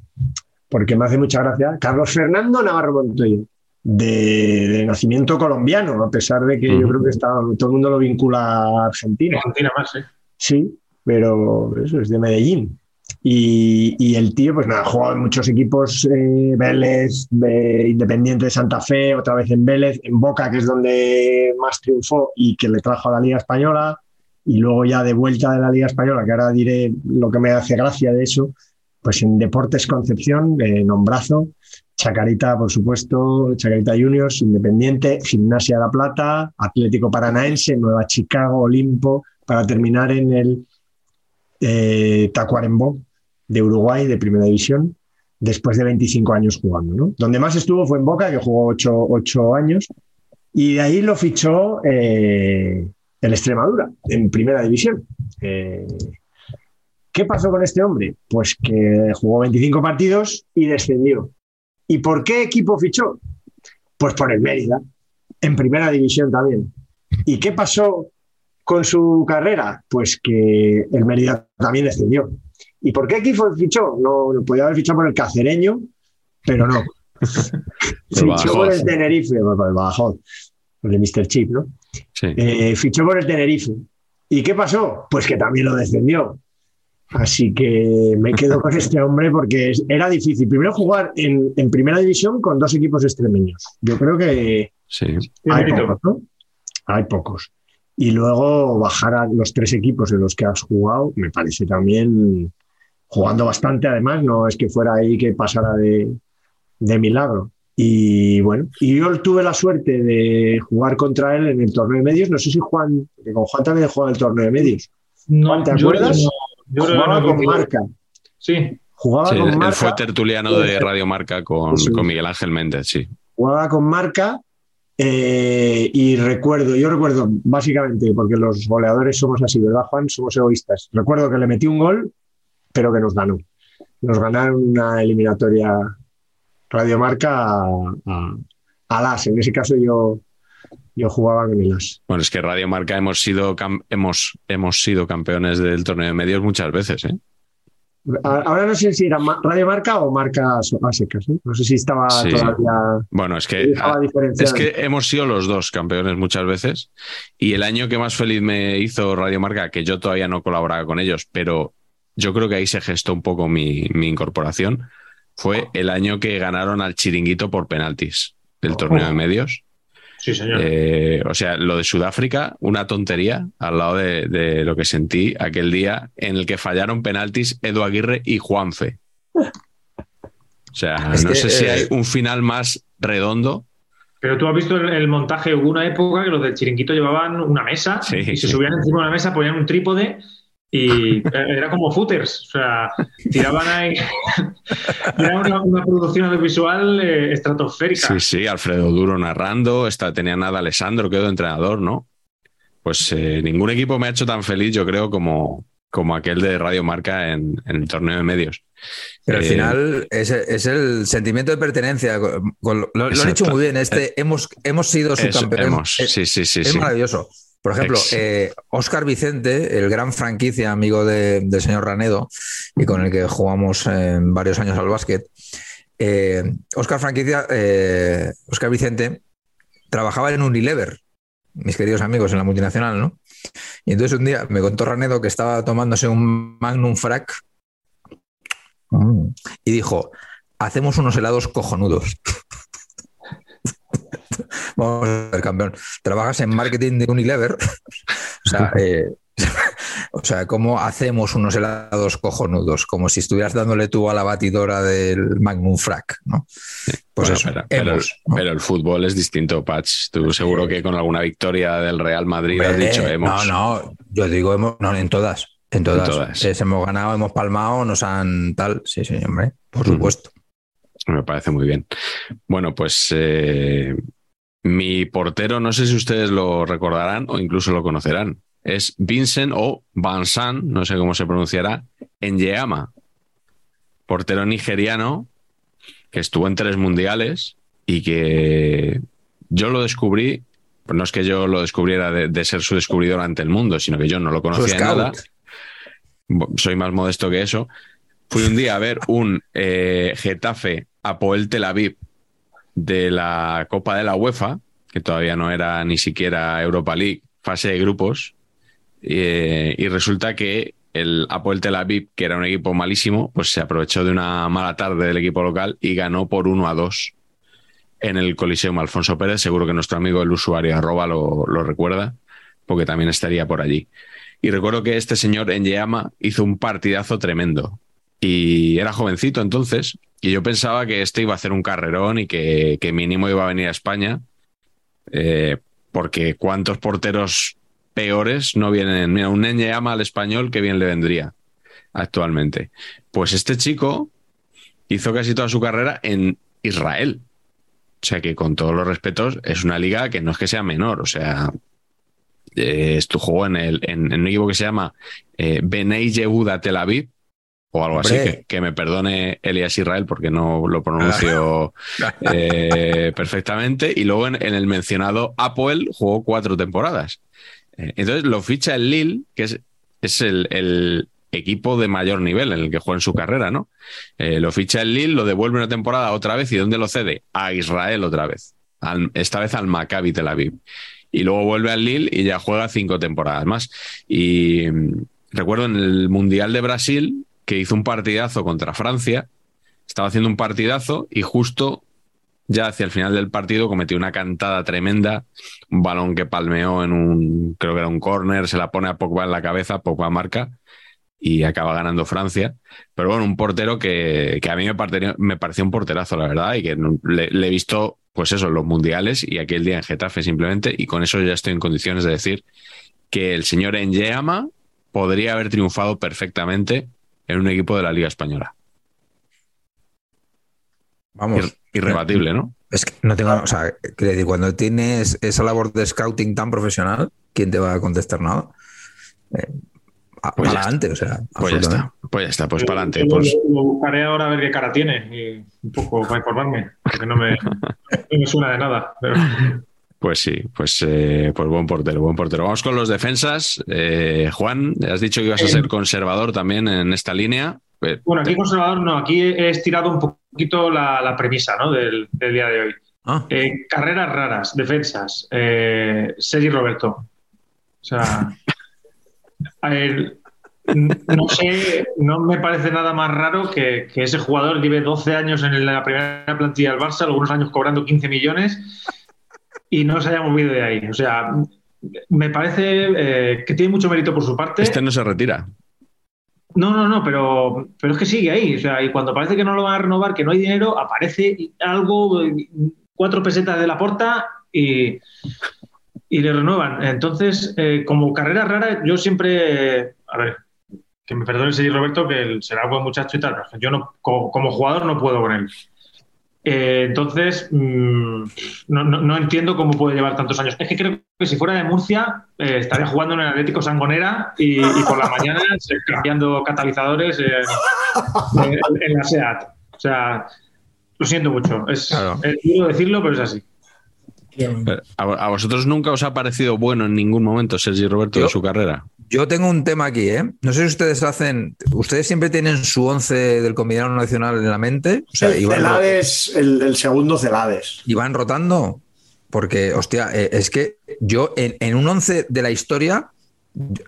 Porque me hace mucha gracia. Carlos Fernando Navarro Montoya. De, de nacimiento colombiano, a pesar de que yo creo que está, todo el mundo lo vincula a Argentina. Argentina más, ¿eh? Sí, pero eso es de Medellín. Y, y el tío, pues nada, ha jugado en muchos equipos, eh, Vélez, eh, Independiente de Santa Fe, otra vez en Vélez, en Boca, que es donde más triunfó y que le trajo a la Liga Española, y luego ya de vuelta de la Liga Española, que ahora diré lo que me hace gracia de eso, pues en Deportes Concepción, eh, Nombrazo, Chacarita, por supuesto, Chacarita Juniors, Independiente, Gimnasia la Plata, Atlético Paranaense, Nueva Chicago, Olimpo, para terminar en el eh, Tacuarembó de Uruguay, de Primera División, después de 25 años jugando. ¿no? Donde más estuvo fue en Boca, que jugó 8, años, y de ahí lo fichó eh, el Extremadura, en Primera División. Eh, ¿Qué pasó con este hombre? Pues que jugó 25 partidos y descendió. ¿Y por qué equipo fichó? Pues por el Mérida, en primera división también. ¿Y qué pasó con su carrera? Pues que el Mérida también descendió. ¿Y por qué equipo fichó? No, no podía haber fichado por el Cacereño, pero no. fichó por el Tenerife, por el Badajoz, por el Mr. Chip, ¿no? Sí. Eh, fichó por el Tenerife. ¿Y qué pasó? Pues que también lo descendió. Así que me quedo con este hombre porque es- era difícil. Primero jugar en, en primera división con dos equipos extremeños. Yo creo que Sí. hay pocos, ¿no? Hay pocos. Y luego bajar a los tres equipos en los que has jugado, me parece también jugando bastante, además, no es que fuera ahí que pasara de, de milagro. Y bueno, y yo tuve la suerte de jugar contra él en el torneo de medios. No sé si Juan, porque con Juan también en el torneo de medios. No, Juan, ¿te yo acuerdas? No, Yo Jugaba no con marca. Sí, Jugaba Sí, con él marca. fue tertuliano de. Radio Marca con, Sí. con Miguel Ángel Méndez, sí. jugaba con marca eh, y recuerdo, yo recuerdo básicamente, porque los goleadores somos así, ¿verdad, Juan? Somos egoístas. Recuerdo que le metí un gol, pero que nos ganó. Nos ganaron una eliminatoria radiomarca a, a, al AS. En ese caso yo, yo jugaba con el AS. Bueno, es que Radio Marca hemos sido, hemos, hemos sido campeones del torneo de medios muchas veces, ¿eh? Ahora no sé si era ma- radiomarca o marca a secas. ¿eh? No sé si estaba Sí. todavía. Bueno, es que, es que hemos sido los dos campeones muchas veces y el año que más feliz me hizo Radio Marca, que yo todavía no colaboraba con ellos, pero yo creo que ahí se gestó un poco mi, mi incorporación, fue el año que ganaron al chiringuito por penaltis del torneo de medios. sí, señor. Eh, o sea, lo de Sudáfrica, una tontería al lado de, de lo que sentí aquel día en el que fallaron penaltis Edu Aguirre y Juanfe. O sea, Es no que, sé si eh, hay un final más redondo. Pero tú has visto el, el montaje, hubo una época que los del chiringuito llevaban una mesa Sí, y se subían encima de una mesa, ponían un trípode y eh, era como footers. O sea, tiraban ahí. era una, una producción audiovisual eh, estratosférica. Sí, sí, Alfredo Duro narrando, está, tenía nada Alessandro, quedó entrenador, ¿no? Pues eh, ningún equipo me ha hecho tan feliz, yo creo, como, como aquel de Radio Marca en, en el torneo de medios. Pero al Eh, final es, es el sentimiento de pertenencia. con- con- lo, lo han hecho muy bien. Este, hemos, hemos sido subcampeones. hemos, Es- sí, sí, sí, es sí. Por ejemplo, eh, Oscar Vicente, el gran franquicia amigo de- del señor Ranedo y con el que jugamos eh, varios años al básquet. eh, Oscar Franquicia, eh, Oscar Vicente trabajaba en Unilever, mis queridos amigos en la multinacional, ¿no? Y entonces un día me contó Ranedo que estaba tomándose un Magnum Frac mm, y dijo: Hacemos unos helados cojonudos. Vamos a ver, campeón. Trabajas en marketing de Unilever. o sea, eh, o sea, ¿cómo hacemos unos helados cojonudos? Como si estuvieras dándole tú a la batidora del Magnum Frac, ¿no? Pues Bueno, eso, pero, pero- hemos, ¿no? pero el fútbol es distinto, Patch. Tú seguro que con alguna victoria del Real Madrid has dicho hemos. No, no, yo digo hemos, no, en todas. En todas. En todas. Hemos ganado, hemos palmado, nos han tal. Sí, sí, hombre, por supuesto. Me parece muy bien. Bueno, pues eh, mi portero, no sé si ustedes lo recordarán o incluso lo conocerán. Es Vincent o Bansan, no sé cómo se pronunciará, en Yeama. Portero nigeriano que estuvo en tres mundiales y que yo lo descubrí, pues no es que yo lo descubriera de, de ser su descubridor ante el mundo, sino que yo no lo conocía de nada. Soy más modesto que eso. Fui un día a ver un eh, Getafe Apoel Tel Aviv de la Copa de la UEFA, que todavía no era ni siquiera Europa League, fase de grupos, eh, y resulta que el Apoel Tel Aviv, que era un equipo malísimo, pues se aprovechó de una mala tarde del equipo local y ganó por 1 a 2 en el Coliseum Alfonso Pérez. Seguro que nuestro amigo el usuario arroba lo, lo recuerda, porque también estaría por allí. Y recuerdo que este señor en Yeama hizo un partidazo tremendo. Y era jovencito entonces, y yo pensaba que este iba a hacer un carrerón y que, que mínimo iba a venir a España, eh, porque cuántos porteros peores no vienen. Mira, un Yeama al español, que bien le vendría actualmente. Pues este chico hizo casi toda su carrera en Israel. O sea que con todos los respetos es una liga que no es que sea menor. O sea, eh, jugó en, el, un equipo que se llama eh, Benei Yehuda Tel Aviv o algo así, que, que me perdone Elias Israel porque no lo pronuncio eh, perfectamente. Y luego en, en el mencionado Apoel jugó cuatro temporadas. Eh, entonces lo ficha el Lille, que es, es el, el equipo de mayor nivel en el que juega en su carrera, ¿no? Eh, lo ficha el Lille, lo devuelve una temporada otra vez y ¿dónde lo cede? A Israel otra vez. Al- esta vez al Maccabi Tel Aviv. Y luego vuelve al Lille y ya juega cinco temporadas más. Y mm, recuerdo en el Mundial de Brasil que hizo un partidazo contra Francia. Estaba haciendo un partidazo y justo ya hacia el final del partido cometió una cantada tremenda, un balón que palmeó en un, creo que era un córner, se la pone a Pogba en la cabeza, Pogba marca y acaba ganando Francia. Pero bueno, un portero que, que a mí me me pareció un porterazo, la verdad, y que le, he visto, pues eso, los mundiales y aquel día en Getafe simplemente, y con eso ya estoy en condiciones de decir que el señor Enyeama podría haber triunfado perfectamente en un equipo de la Liga Española. Vamos. Ir- irrebatible, ¿no? Es que no tengo, o sea, quiero decir, cuando tienes esa labor de scouting tan profesional, ¿quién te va a contestar nada? Eh, Pues para adelante, o sea, Pues ya está, pues ya está, pues para adelante. Pues, lo, lo buscaré ahora a ver qué cara tiene y un poco para informarme, porque no me, no me suena de nada. pero- pues sí, pues, eh, pues buen portero, buen portero. Vamos con los defensas. Eh, Juan, has dicho que ibas a ser conservador también en esta línea. Eh, Bueno, aquí conservador no, aquí he estirado un poquito la, la premisa ¿no? del, del día de hoy. Ah, Eh, carreras raras, defensas, eh, Sergi Roberto. O sea, a ver, n- no sé, no me parece nada más raro que, que ese jugador lleve 12 años en la primera plantilla del Barça, algunos años cobrando 15 millones y no se haya movido de ahí. O sea, me parece eh, que tiene mucho mérito por su parte. Este no se retira. No, no, no, pero, pero es que sigue ahí. O sea, y cuando parece que no lo van a renovar, que no hay dinero, aparece algo, cuatro pesetas de la porta y, y le renuevan. Entonces, eh, como carrera rara, yo siempre. eh, a ver, que me perdone el Sergi Roberto, que será buen muchacho y tal. pero Yo no, como, como jugador no puedo con él. Eh, entonces, mm, no, no- no entiendo cómo puede llevar tantos años. Es que creo que si fuera de Murcia, eh, estaría jugando en el Atlético Sangonera y, y por la mañana cambiando catalizadores en, en la SEAT. O sea, lo siento mucho. Es, Claro. es duro decirlo, pero es así. Pero, ¿A, vosotros nunca os ha parecido bueno en ningún momento Sergi Roberto Yo- en su carrera? Yo tengo un tema aquí, ¿eh? No sé si ustedes hacen, ustedes siempre tienen su once del combinado nacional en la mente, o sea, el Celades, el, el segundo Celades. y van rotando, porque, hostia, eh, es que yo en, en un once de la historia, eh,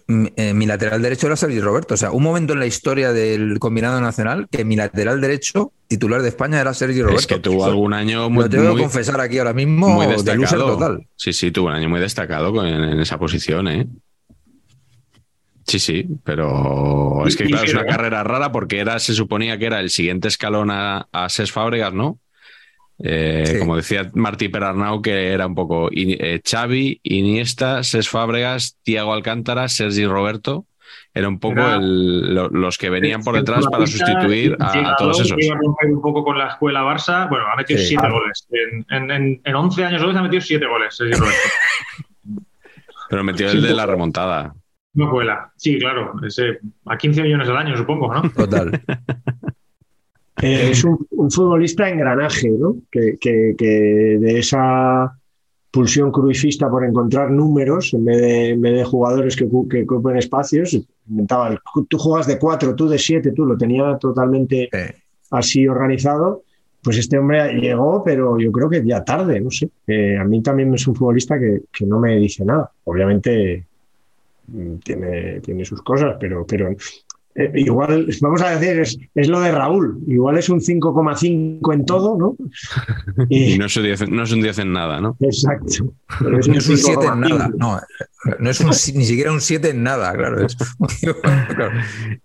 mi lateral derecho era Sergi Roberto, o sea, un momento en la historia del combinado nacional que mi lateral derecho titular de España era Sergi Roberto. Es que tuvo algún año muy, Lo tengo muy- que confesar aquí ahora mismo muy de destacado. total. Sí, sí, tuvo un año muy destacado en, en esa posición, ¿eh? Sí, sí, pero es que claro, es una carrera rara porque era, se suponía que era el siguiente escalón a, a Ses Fábregas, ¿no? Eh, Sí. Como decía Martí Perarnau, que era un poco eh, Xavi, Iniesta, Ses Fábregas, Tiago Alcántara, Sergi Roberto. Era un poco Era- el- lo- los que venían por detrás para sustituir a, todos esos. que Iba a romper un poco con la escuela Barça. Bueno, ha metido Sí. siete goles. En, en, en, en 11 años goles ha metido siete goles. Sergi Roberto. Pero metió el de la remontada. No cuela. Sí, claro. Ese, a 15 millones al año, supongo, ¿no? Total. Eh, es un, un futbolista engranaje, ¿no? Que, que- que de esa pulsión cruifista por encontrar números en vez de, en vez de jugadores que, que ocupen espacios, inventaba tú juegas de cuatro, tú de siete, tú lo tenía totalmente así organizado. Pues este hombre llegó, pero yo creo que ya tarde, no sé. Eh, a mí también es un futbolista que, que no me dice nada. Obviamente mm, tiene, tiene sus cosas, pero, pero eh, igual, vamos a decir, es, es lo de Raúl. Igual es un 5,5 en todo, ¿no? Y Y, no es un 10, no es un 10 en nada, ¿no? exacto. Pero no es un 7 en 5,5. nada, no, no es un, ni siquiera un 7 en nada, claro. es- claro.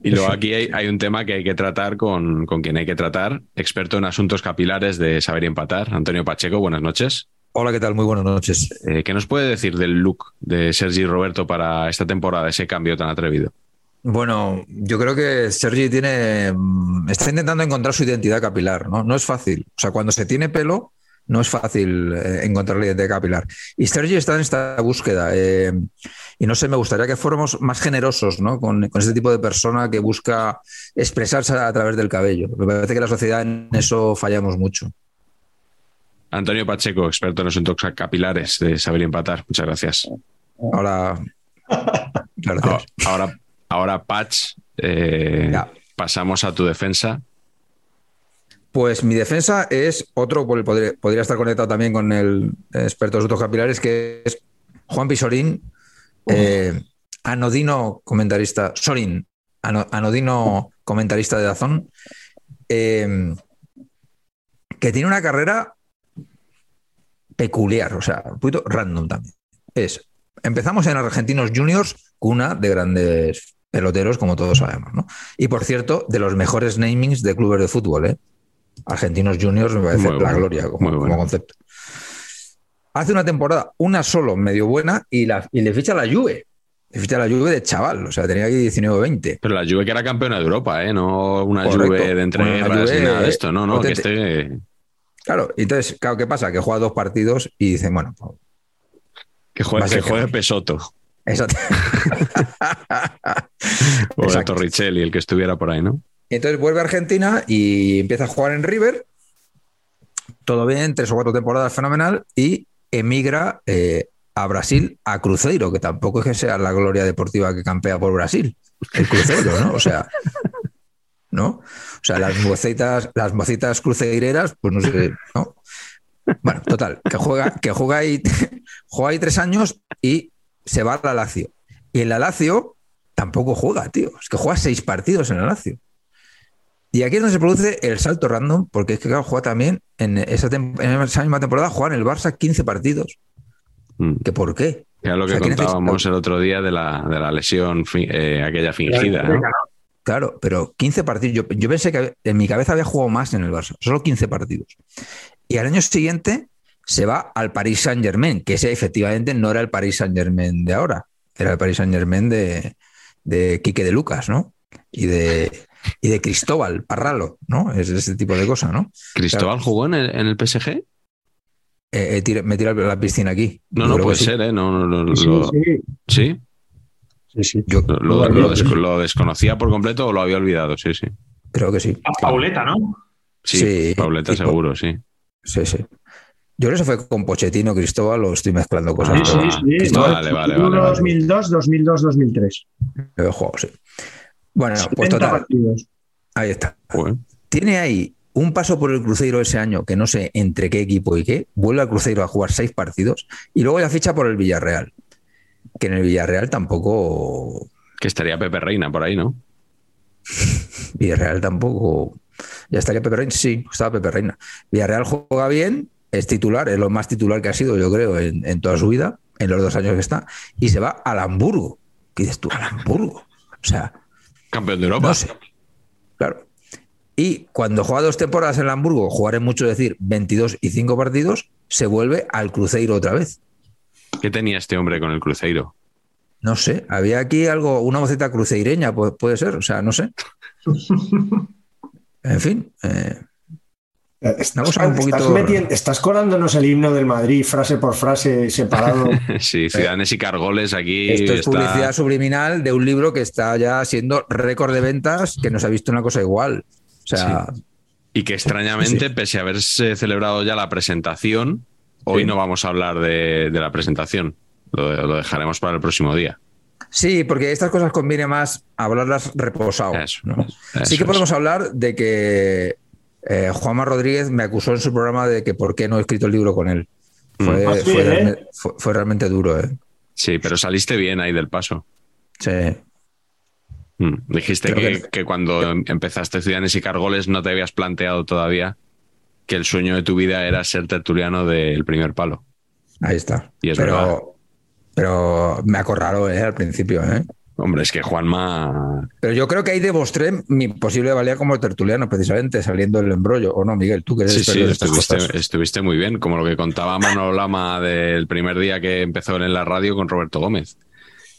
Y luego aquí hay, hay un tema que hay que tratar con, con quien hay que tratar, experto en asuntos capilares de saber y empatar, Antonio Pacheco, buenas noches. Hola, ¿qué tal? Muy buenas noches. Eh, ¿Qué nos puede decir del look de Sergi Roberto para esta temporada, ese cambio tan atrevido? Bueno, yo creo que Sergi tiene, mm, está intentando encontrar su identidad capilar, ¿no? No es fácil. O sea, cuando se tiene pelo, no es fácil eh, encontrar la identidad capilar. Y Sergi está en esta búsqueda. eh, y no sé, me gustaría que fuéramos más generosos, ¿no? Con, con este tipo de persona que busca expresarse a través del cabello. Me parece que la sociedad en eso fallamos mucho. Antonio Pacheco, experto en asuntos capilares de saber y empatar, muchas gracias. Ahora, gracias. Ahora, ahora Patch, eh, pasamos a tu defensa. Pues mi defensa es otro, podría, podría estar conectado también con el experto en asuntos capilares, que es Juan Pisorín, eh, anodino comentarista, Sorin, ano- anodino comentarista de Dazón, eh, que tiene una carrera peculiar, o sea, un poquito random también. Es, empezamos en Argentinos Juniors, cuna de grandes peloteros, como todos sabemos, ¿no? Y por cierto, de los mejores namings de clubes de fútbol, ¿eh? Argentinos Juniors me parece la gloria como, muy bueno. como concepto. Hace una temporada, una solo medio buena, y, la, y le ficha la Juve. Te fuiste a la Juve de chaval, o sea, tenía aquí 19 o 20. Pero la Juve que era campeona de Europa, ¿eh? No una Correcto. Juve de entre Una guerras ni nada de esto. No, no, que este... Claro, entonces, claro, ¿qué pasa? Que juega dos partidos y dicen, bueno, Que juegue, que juegue Pesoto. Exacto. O Exacto. Torricelli, el que estuviera por ahí, ¿no? Y entonces vuelve a Argentina y empieza a jugar en River. Todo bien, tres o cuatro temporadas fenomenal. Y emigra eh, a Brasil, a Cruzeiro, que tampoco es que sea la gloria deportiva que campea por Brasil. El Cruzeiro, ¿no? O sea, ¿no? O sea, las mocitas, las mocitas cruceireras, pues no sé, ¿no? Bueno, total, que juega, que juega ahí, juega ahí tres años y se va a la Lazio. Y en la Lazio tampoco juega, tío. Es que juega seis partidos en la Lazio. Y aquí es donde se produce el salto random, porque es que claro, juega también en esa, en esa misma temporada, juega en el Barça 15 partidos. Mm. ¿Que por qué? Era lo O que sea, ¿qué contábamos el otro día de la, de la lesión fi- eh, aquella fingida, ¿no? Claro, pero 15 partidos. Yo, yo pensé que en mi cabeza había jugado más en el Barça, solo 15 partidos. Y al año siguiente se va al Paris Saint Germain, que ese efectivamente no era el Paris Saint Germain de ahora, era el Paris Saint Germain de, de Quique de Lucas, ¿no? Y de, y de Cristóbal Parralo, ¿no? Es ese tipo de cosa, ¿no? ¿Cristóbal jugó en el, en el PSG? Eh, eh, tira- me tira la piscina aquí. No, no puede sí. ser, ¿eh? No, no, no, Sí, lo- sí, ¿Sí? sí, sí. Yo Lo, lo- lo des- lo desconocía por completo o lo había olvidado, sí, sí. creo que sí. A Pauleta, ¿no? Sí, Sí, Pauleta seguro, sí. Sí, sí. Yo creo que eso fue con Pochettino, Cristóbal, o estoy mezclando cosas. Sí, sí, sí. Cristóbal Vale, vale, vale, vale. 2002, 2002, 2003. lo he jugado, sí. Bueno, pues 70 total, partidos. ahí está. Tiene ahí un paso por el Cruzeiro ese año, que no sé entre qué equipo y qué, vuelve al Cruzeiro a jugar seis partidos y luego ya ficha por el Villarreal. Que en el Villarreal tampoco. Que estaría Pepe Reina por ahí, ¿no? Villarreal tampoco. Ya estaría Pepe Reina, sí, estaba Pepe Reina. Villarreal juega bien, es titular, es lo más titular que ha sido, yo creo, en, en toda su vida, en los dos años que está, y se va al Hamburgo. ¿Qué dices tú? Al Hamburgo. O sea, Campeón de Europa. no sé. Claro. Y cuando juega dos temporadas en el Hamburgo, jugar es mucho decir 22 y 5 partidos, se vuelve al Cruzeiro otra vez. ¿Qué tenía este hombre con el Cruzeiro? No sé, había aquí algo, una voceta cruceireña, pu- puede ser, o sea, no sé. En fin, eh, Estás, Una cosa un estás poquito- metiendo- estás colándonos el himno del Madrid frase por frase separado. Sí, Ciudadanos y Cargoles aquí. esto es está- publicidad subliminal de un libro que está ya siendo récord de ventas, que no se ha visto una cosa igual. O sea, Y que extrañamente, pese a haberse celebrado ya la presentación, hoy Sí. no vamos a hablar de, de la presentación. Lo, lo dejaremos para el próximo día. sí, porque estas cosas conviene más hablarlas reposado. Eso, ¿no? eso sí que podemos hablar de que eh, Juanma Rodríguez me acusó en su programa de que por qué no he escrito el libro con él. Fue, Mm. Ah, sí, fue ¿eh? realmente, fue- fue realmente duro, ¿eh? Sí, pero saliste bien ahí del paso. Sí. Mm. Dijiste que, que- que cuando em- empezaste Ciudadanos y Cargoles no te habías planteado todavía que el sueño de tu vida era ser tertuliano del primer palo. Ahí está. Y es verdad. pero, pero me acorraló ¿eh? al principio. ¿eh? Hombre, es que Juanma. Pero yo creo que ahí demostré mi posible valía como tertuliano, precisamente, saliendo del embrollo. ¿O no, Miguel? Tú que eres Sí, sí, estuviste, estuviste muy bien, como lo que contaba Manolo Lama del primer día que empezó en la radio con Roberto Gómez,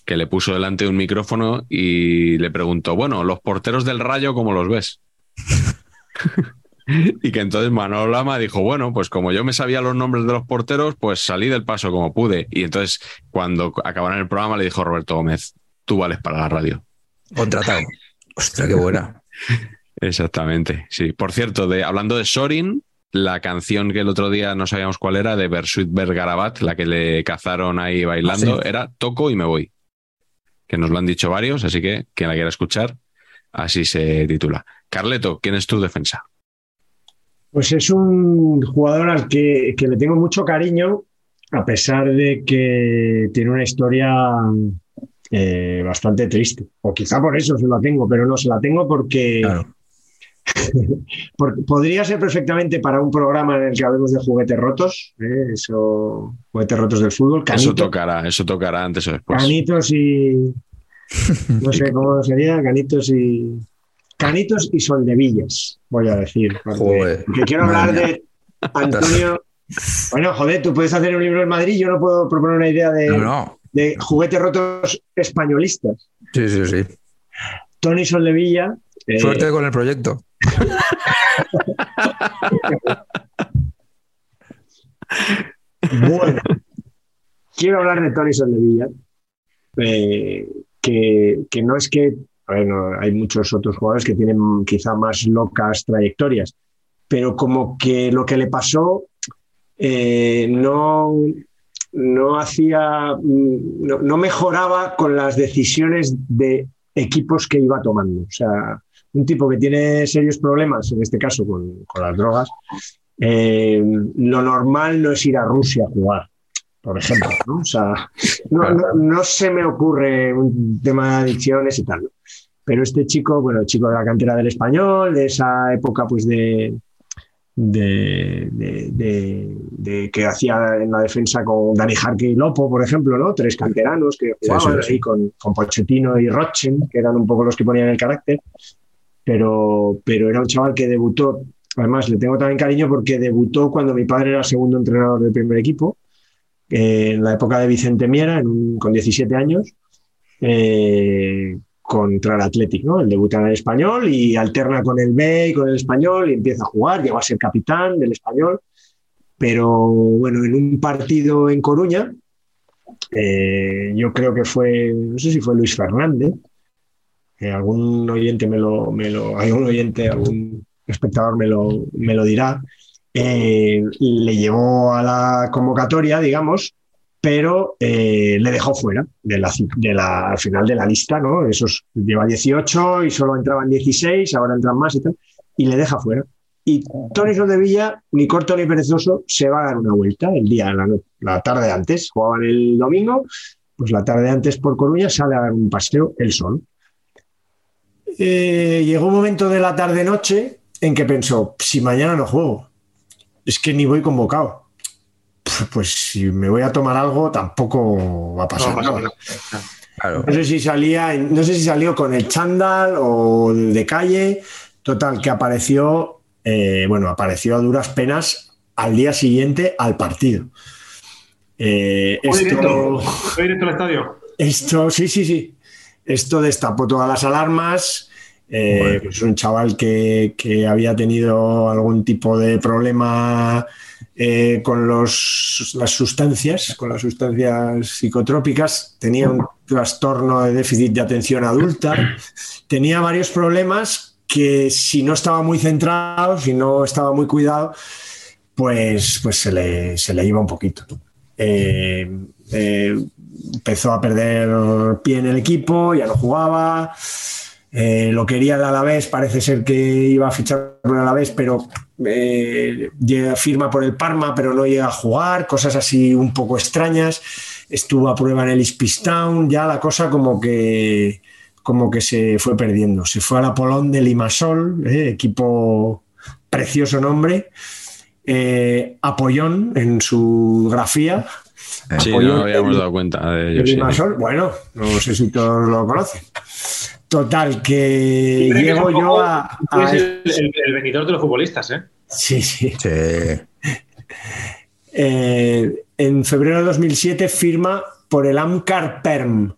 que le puso delante un micrófono y le preguntó, bueno, los porteros del Rayo, ¿cómo los ves? y que entonces Manolo Lama dijo, bueno, pues como yo me sabía los nombres de los porteros, pues salí del paso como pude. Y entonces cuando acabaron el programa le dijo Roberto Gómez, tú vales para la radio. Contratado. Ostras, qué buena. Exactamente, sí. Por cierto, de, hablando de Sorin, la canción que el otro día no sabíamos cuál era, de Bersuit Bergarabat, la que le cazaron ahí bailando, Ah, sí. era Toco y me voy. Que nos lo han dicho varios, así que quien la quiera escuchar, así se titula. Carleto, ¿quién es tu defensa? Pues es un jugador al que, que le tengo mucho cariño, a pesar de que tiene una historia eh, bastante triste. O quizá por eso se la tengo, pero no se la tengo porque, Claro. porque podría ser perfectamente para un programa en el que hablemos de juguetes rotos, ¿eh? eso, juguetes rotos del fútbol, Eso tocará, eso tocará antes o después. canitos y no sé cómo sería, canitos y canitos y soldevillas, voy a decir. porque- Joder, que quiero hablar de Antonio. Bueno, joder, tú puedes hacer un libro en Madrid, yo no puedo proponer una idea de. No, no. De juguetes rotos españolistas. Sí, sí, sí. Tony Soldevilla. eh, Suerte con el proyecto. Bueno, quiero hablar de Tony Soldevilla, eh, que, que no es que, a ver, no, hay muchos otros jugadores que tienen quizá más locas trayectorias, pero como que lo que le pasó eh, no, no hacía, mm, no, no mejoraba con las decisiones de equipos que iba tomando. O sea, un tipo que tiene serios problemas, en este caso con, con las drogas, eh, lo normal no es ir a Rusia a jugar, por ejemplo. ¿no? O sea, no, no- no se me ocurre un tema de adicciones y tal. Pero este chico, bueno, el chico de la cantera del español, de esa época, pues de. De, de- de- de que hacía en la defensa con Dani Jarque y Lopo, por ejemplo, ¿no? Tres canteranos que Sí, jugaban sí, sí. ahí con, con Pochettino y Rochen, que eran un poco los que ponían el carácter pero, pero era un chaval que debutó. Además, le tengo también cariño porque debutó cuando mi padre era segundo entrenador del primer equipo, eh, en la época de Vicente Miera, en un- con 17 años, eh, contra el Athletic. ¿no? Él debuta en el español y alterna con el B y con el español y empieza a jugar, llegó a ser capitán del español. Pero bueno, en un partido en Coruña, eh, yo creo que fue, no sé si fue Luis Fernández, algún oyente me lo, me lo, algún oyente, algún espectador me lo, me lo dirá, eh, le llevó a la convocatoria, digamos, pero eh, le dejó fuera de la, al final de la lista, ¿no? Esos lleva 18 y solo entraban 16, ahora entran más y tal, y le deja fuera. Y Tony Soldevilla, ni corto ni perezoso, se va a dar una vuelta el día, la, la tarde antes, jugaban el domingo, pues la tarde antes por Coruña sale a dar un paseo el sol. Eh, llegó un momento de la tarde-noche en que pensó, si mañana no juego, es que ni voy convocado. Pues si me voy a tomar algo, tampoco va a pasar No pasa nada. nada. Claro. No sé si salía, no sé si salió con el chándal o de calle. Total, que apareció, eh, bueno, apareció a duras penas al día siguiente al partido. Eh, esto, ¿Fue directo al estadio? esto, sí, sí, sí. Esto destapó todas las alarmas. Eh, Bueno. pues un chaval que, que había tenido algún tipo de problema eh, con los, las sustancias, con las sustancias psicotrópicas, tenía un trastorno de déficit de atención adulta, tenía varios problemas que si no estaba muy centrado, si no estaba muy cuidado, pues, pues se, le, se le iba un poquito. Eh, eh, empezó a perder pie en el equipo, ya no jugaba. Eh, lo quería el Alavés, parece ser que iba a fichar por el Alavés, pero eh, firma por el Parma, pero no llega a jugar, cosas así un poco extrañas. Estuvo a prueba en el Ipswich Town, ya la cosa como que, como que se fue perdiendo. Se fue al Apolón de Limasol, eh, equipo precioso nombre. Apollón en su grafía. Sí, no habíamos dado cuenta de El ello. sí. Bueno, no sé si todos lo conocen. Total, que llego yo a. a- Es el, el, el venidor de los futbolistas, ¿eh? Sí, sí. Sí. Eh, en febrero de 2007 firma por el Amcar Perm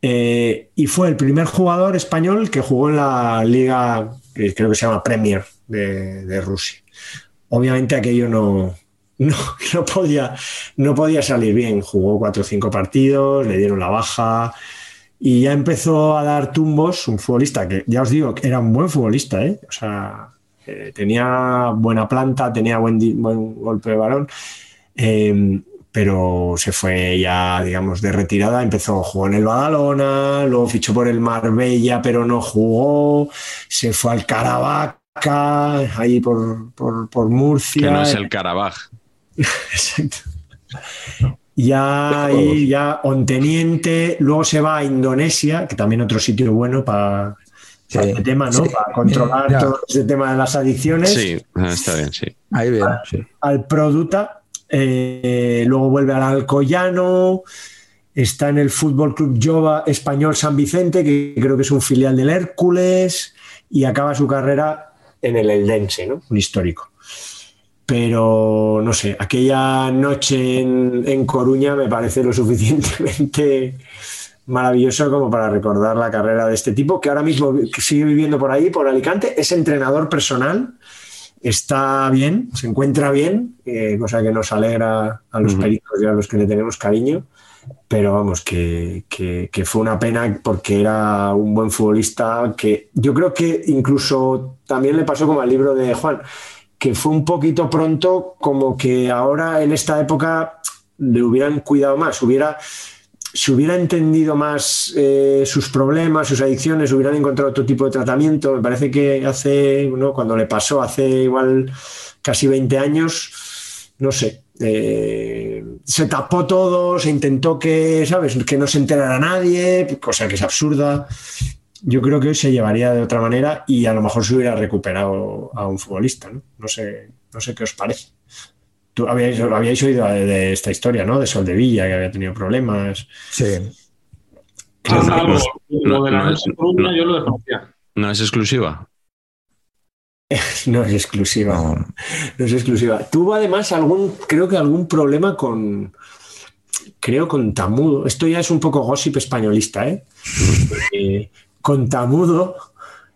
eh, y fue el primer jugador español que jugó en la liga que creo que se llama Premier de, de Rusia. Obviamente aquello no, no, no podía, no podía salir bien. Jugó cuatro o cinco partidos, le dieron la baja y ya empezó a dar tumbos. Un futbolista que ya os digo que era un buen futbolista, ¿eh? o sea, eh, tenía buena planta, tenía buen, golpe de balón, eh, pero se fue ya, digamos, de retirada. Empezó, jugó en el Badalona, luego fichó por el Marbella, pero no jugó, se fue al Caravaca, ahí por, por, por Murcia. Que no es el Carabaj. Exacto. Ya ahí, ya Onteniente, luego se va a Indonesia, que también otro sitio bueno para, Sí. para este tema, ¿no? Sí. Para controlar Ya. todo este tema de las adicciones. Sí, ah, está bien, sí. Ahí bien, sí. Al Produta, eh, luego vuelve al Alcoyano, está en el Fútbol Club Jova Español San Vicente, que creo que es un filial del Hércules, y acaba su carrera en el Eldense, ¿no? Un histórico. Pero no sé, aquella noche en, en Coruña me parece lo suficientemente maravilloso como para recordar la carrera de este tipo, que ahora mismo sigue viviendo por ahí, por Alicante, es entrenador personal, está bien, se encuentra bien, eh, cosa que nos alegra a los Ujú. pericos y a los que le tenemos cariño, pero vamos, que, que- que fue una pena porque era un buen futbolista que yo creo que incluso también le pasó como al libro de Juan, que fue un poquito pronto, como que ahora en esta época le hubieran cuidado más, hubiera si hubiera entendido más eh, sus problemas, sus adicciones, hubieran encontrado otro tipo de tratamiento. Me parece que hace, ¿no? cuando le pasó, hace igual casi 20 años, no sé, eh, se tapó todo, se intentó que, ¿sabes?, que no se enterara nadie, cosa que es absurda. Yo creo que hoy se llevaría de otra manera y a lo mejor se hubiera recuperado a un futbolista, ¿no? No sé, no sé qué os parece. Tú habíais, habíais oído de, de esta historia, ¿no? De Soldevilla, que había tenido problemas. Sí. No, algo, no, lo de la no, no. yo lo desconocía. No es exclusiva. No es exclusiva. No. No es exclusiva. Tuvo además algún, creo que algún problema con, creo con Tamudo. Esto ya es un poco gossip españolista, ¿eh? Eh, con Tamudo,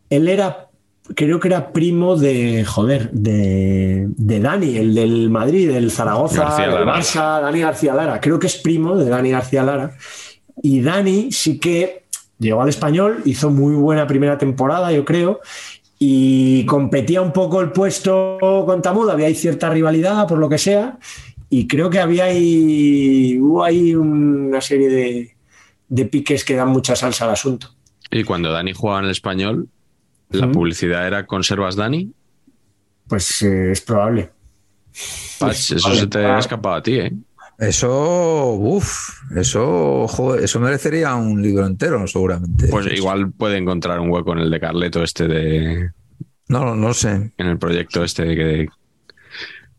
él era, creo que era primo de, joder, de, de Dani, el del Madrid, del Zaragoza, del. Barça, Dani García Lara. Creo que es primo de Dani García Lara. Y Dani sí que llegó al español, hizo muy buena primera temporada, yo creo, y competía un poco el puesto con Tamudo, había ahí cierta rivalidad por lo que sea, y creo que había ahí, hubo ahí una serie de, de piques que dan mucha salsa al asunto. Y cuando Dani jugaba en el español, la publicidad era ¿Conservas Dani? Pues eh, es probable. Pach, eso se te ha escapado a ti, ¿eh? Eso, uff, eso, joder, eso merecería un libro entero, seguramente. Pues igual puede encontrar un hueco en el de Carleto este de... No, no, no sé. En el proyecto este de que...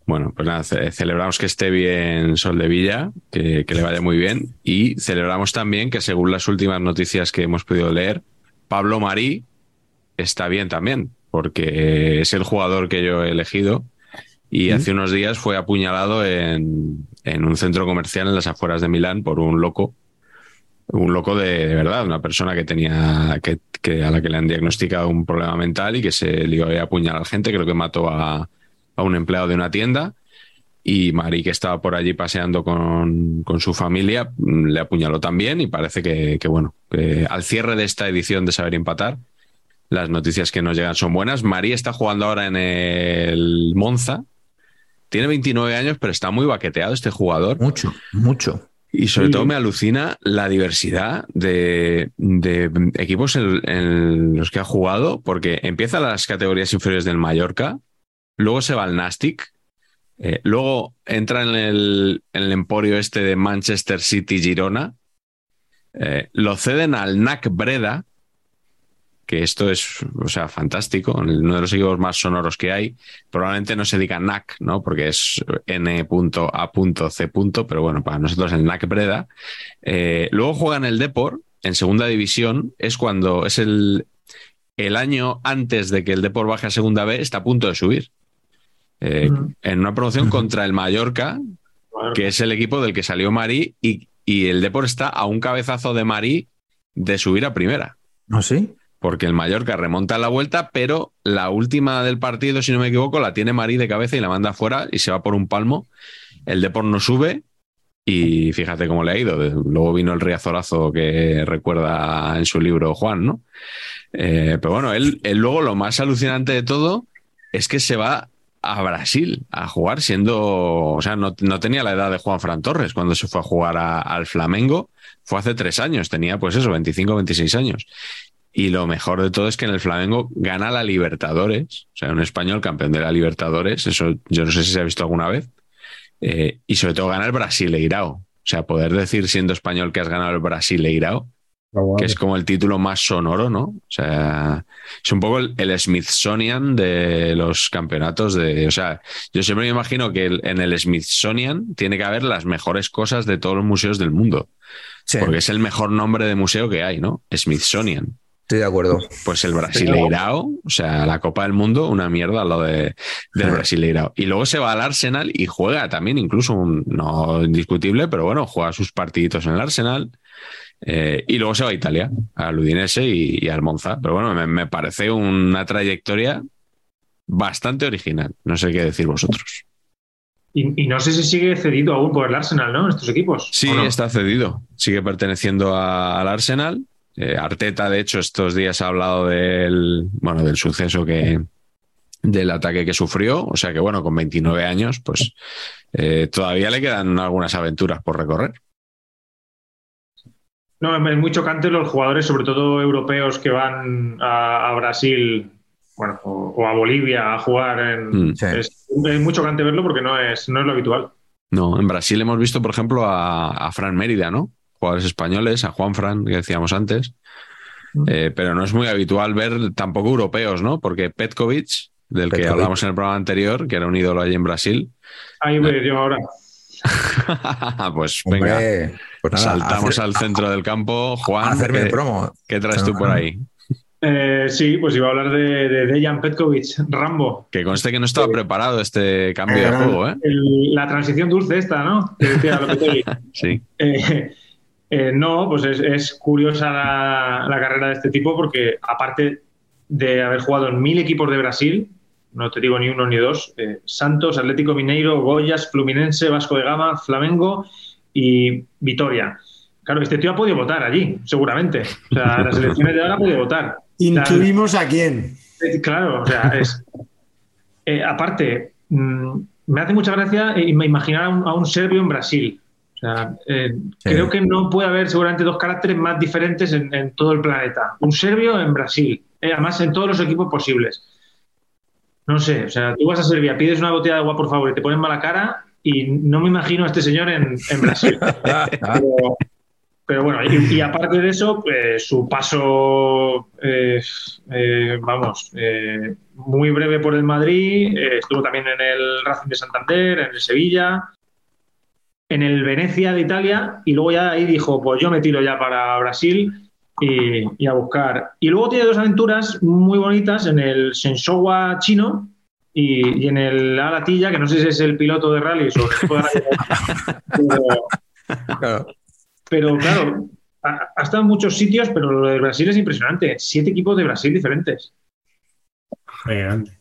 Bueno, pues nada, ce- celebramos que esté bien Sol de Villa, que, que le vaya muy bien. Y celebramos también que según las últimas noticias que hemos podido leer, Pablo Marí está bien también, porque es el jugador que yo he elegido y hace unos días fue apuñalado en, en un centro comercial en las afueras de Milán por un loco, un loco de, de verdad, una persona que tenía que, que a la que le han diagnosticado un problema mental y que se lió a apuñalar gente, creo que mató a, a un empleado de una tienda y Mari, que estaba por allí paseando con, con su familia, mm, le apuñaló también y parece que, que, bueno, que al cierre de esta edición de Saber Empatar, las noticias que nos llegan son buenas. Mari está jugando ahora en el Monza, tiene 29 años, pero está muy baqueteado este jugador. Mucho, mucho. Y sobre Sí. todo me alucina la diversidad de, de equipos en, en los que ha jugado, porque empieza las categorías inferiores del Mallorca, luego se va al Nastic, eh, luego entra en el, el emporio este de Manchester City Girona, eh, lo ceden al NAC Breda, que esto es, o sea, fantástico, uno de los equipos más sonoros que hay. Probablemente no se diga NAC, ¿no? Porque es N.A.C. Pero bueno, para nosotros el NAC Breda. Eh, luego juegan el Depor en segunda división. Es cuando es el, el año antes de que el Depor baje a segunda B, está a punto de subir. Eh. En una promoción contra el Mallorca, que es el equipo del que salió Marí, y, y el Depor está a un cabezazo de Marí de subir a primera ¿No sí? porque el Mallorca remonta la vuelta, pero la última del partido, si no me equivoco, la tiene Marí de cabeza y la manda fuera y se va por un palmo. El Depor no sube y fíjate cómo le ha ido. Luego vino el riazorazo que recuerda en su libro Juan, ¿no? Eh, pero bueno, él, él luego lo más alucinante de todo es que se va a Brasil a jugar siendo, o sea, no, no tenía la edad de Juan Fran Torres cuando se fue a jugar al Flamengo, fue hace tres años, tenía pues eso, 25, 26 años. Y lo mejor de todo es que en el Flamengo gana la Libertadores, o sea, un español campeón de la Libertadores, eso yo no sé si se ha visto alguna vez, eh, y sobre todo gana el Brasileirao. O sea, poder decir siendo español que has ganado el Brasileirao, que es como el título más sonoro, ¿no? O sea, es un poco el, el Smithsonian de los campeonatos de... O sea, yo siempre me imagino que el- en el Smithsonian tiene que haber las mejores cosas de todos los museos del mundo, Sí. porque es el mejor nombre de museo que hay, ¿no? Smithsonian. Estoy de acuerdo. Pues el Brasileirao, o sea, la Copa del Mundo, una mierda lo de, del Brasileirao. Y luego se va al Arsenal y juega también, incluso un, no indiscutible, pero bueno, juega sus partiditos en el Arsenal. Eh, y luego se va a Italia, al Udinese y, y al Monza. Pero bueno, me, me parece una trayectoria bastante original. No sé qué decir vosotros. Y, y no sé si sigue cedido aún por el Arsenal, ¿no? Estos equipos. Sí, está cedido. Sigue perteneciendo a- al Arsenal. Eh, Arteta, de hecho, estos días ha hablado del, bueno, del suceso que del ataque que sufrió. O sea que, bueno, con 29 años, pues eh, todavía le quedan algunas aventuras por recorrer. No, es muy chocante los jugadores, sobre todo europeos, que van a, a Brasil bueno, o, o a Bolivia a jugar. En, Mm. Sí. es, es muy chocante verlo porque no es, no es lo habitual. No, en Brasil hemos visto, por ejemplo, a, a Fran Mérida, ¿no? Jugadores españoles, a Juan Fran, que decíamos antes. Eh, pero no es muy habitual ver tampoco europeos, ¿no? Porque Petkovic, del que hablamos en el programa anterior, que era un ídolo allí en Brasil, Ahí voy yo ahora. pues venga, Hombre, pues nada, saltamos hacer- al centro del campo. Juan, hacerme ¿qué, promo. qué traes tú por ahí? Eh, sí, pues iba a hablar de, de Dejan Petkovic, Rambo. Que conste que no estaba preparado este cambio de Eh, juego, ¿eh? El- la transición dulce esta, ¿no? Que decía. Sí. Eh, eh, no, pues es, es curiosa la, la carrera de este tipo porque aparte de haber jugado en mil equipos de Brasil, no te digo ni uno ni dos, eh, Santos, Atlético Mineiro, Goyas, Fluminense, Vasco de Gama, Flamengo y Vitoria. Claro, este tío ha podido votar allí, seguramente. O sea, las elecciones de ahora ha podido votar. Intuimos a quién. Eh, Claro, o sea, es. eh, aparte, mm, me hace mucha gracia me imaginar a un, a un serbio en Brasil. O sea, eh, Sí. creo que no puede haber seguramente dos caracteres más diferentes en, en todo el planeta. Un serbio en Brasil, eh, además en todos los equipos posibles. No sé, o sea, tú vas a Serbia, pides una botella de agua, por favor, y te ponen mala cara, y no me imagino a este señor en, en Brasil. Pero, pero bueno, y, y aparte de eso, pues, su paso, eh, eh, vamos, eh, muy breve por el Madrid, eh, estuvo también en el Racing de Santander, en el Sevilla, en el Venecia de Italia, y luego ya ahí dijo, pues yo me tiro ya para Brasil y, y a buscar. Y luego tiene dos aventuras muy bonitas en el Shenzhou chino y, y en el Alatilla, que no sé si es el piloto de rallies o el tipo de rally, pero, Claro. pero claro, ha, ha estado en muchos sitios, pero lo de Brasil es impresionante. Siete equipos de Brasil diferentes. Grande.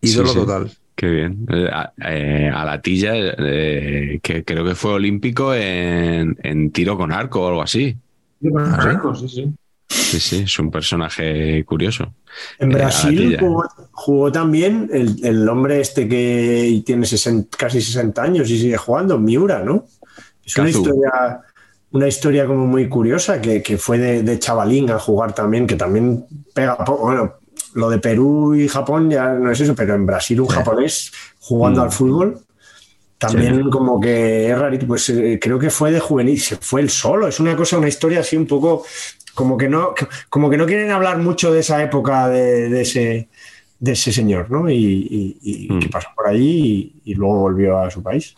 Ídolo Sí, sí. total. Qué bien. Eh, a, eh, a la tilla, eh, que creo que fue olímpico en, en tiro con arco o algo así. Sí, con ¿Ah, sí? Marruecos, sí, sí. Sí, es un personaje curioso. En Eh, Brasil jugó, jugó también el, el hombre este que tiene 60 casi 60 años y sigue jugando, Miura, ¿no? Es una historia, una historia como muy curiosa que, que fue de, de chavalín a jugar también, que también pega poco. Bueno, lo de Perú y Japón ya no es eso, pero en Brasil un Sí. japonés jugando Mm. al fútbol. También Sí. como que es rarito, pues eh, creo que fue de juvenil, se fue él solo, es una cosa, una historia así un poco, como que no, como que no quieren hablar mucho de esa época de, de ese, de ese señor, ¿no? Y, y- y Mm. que pasó por allí y, y luego volvió a su país.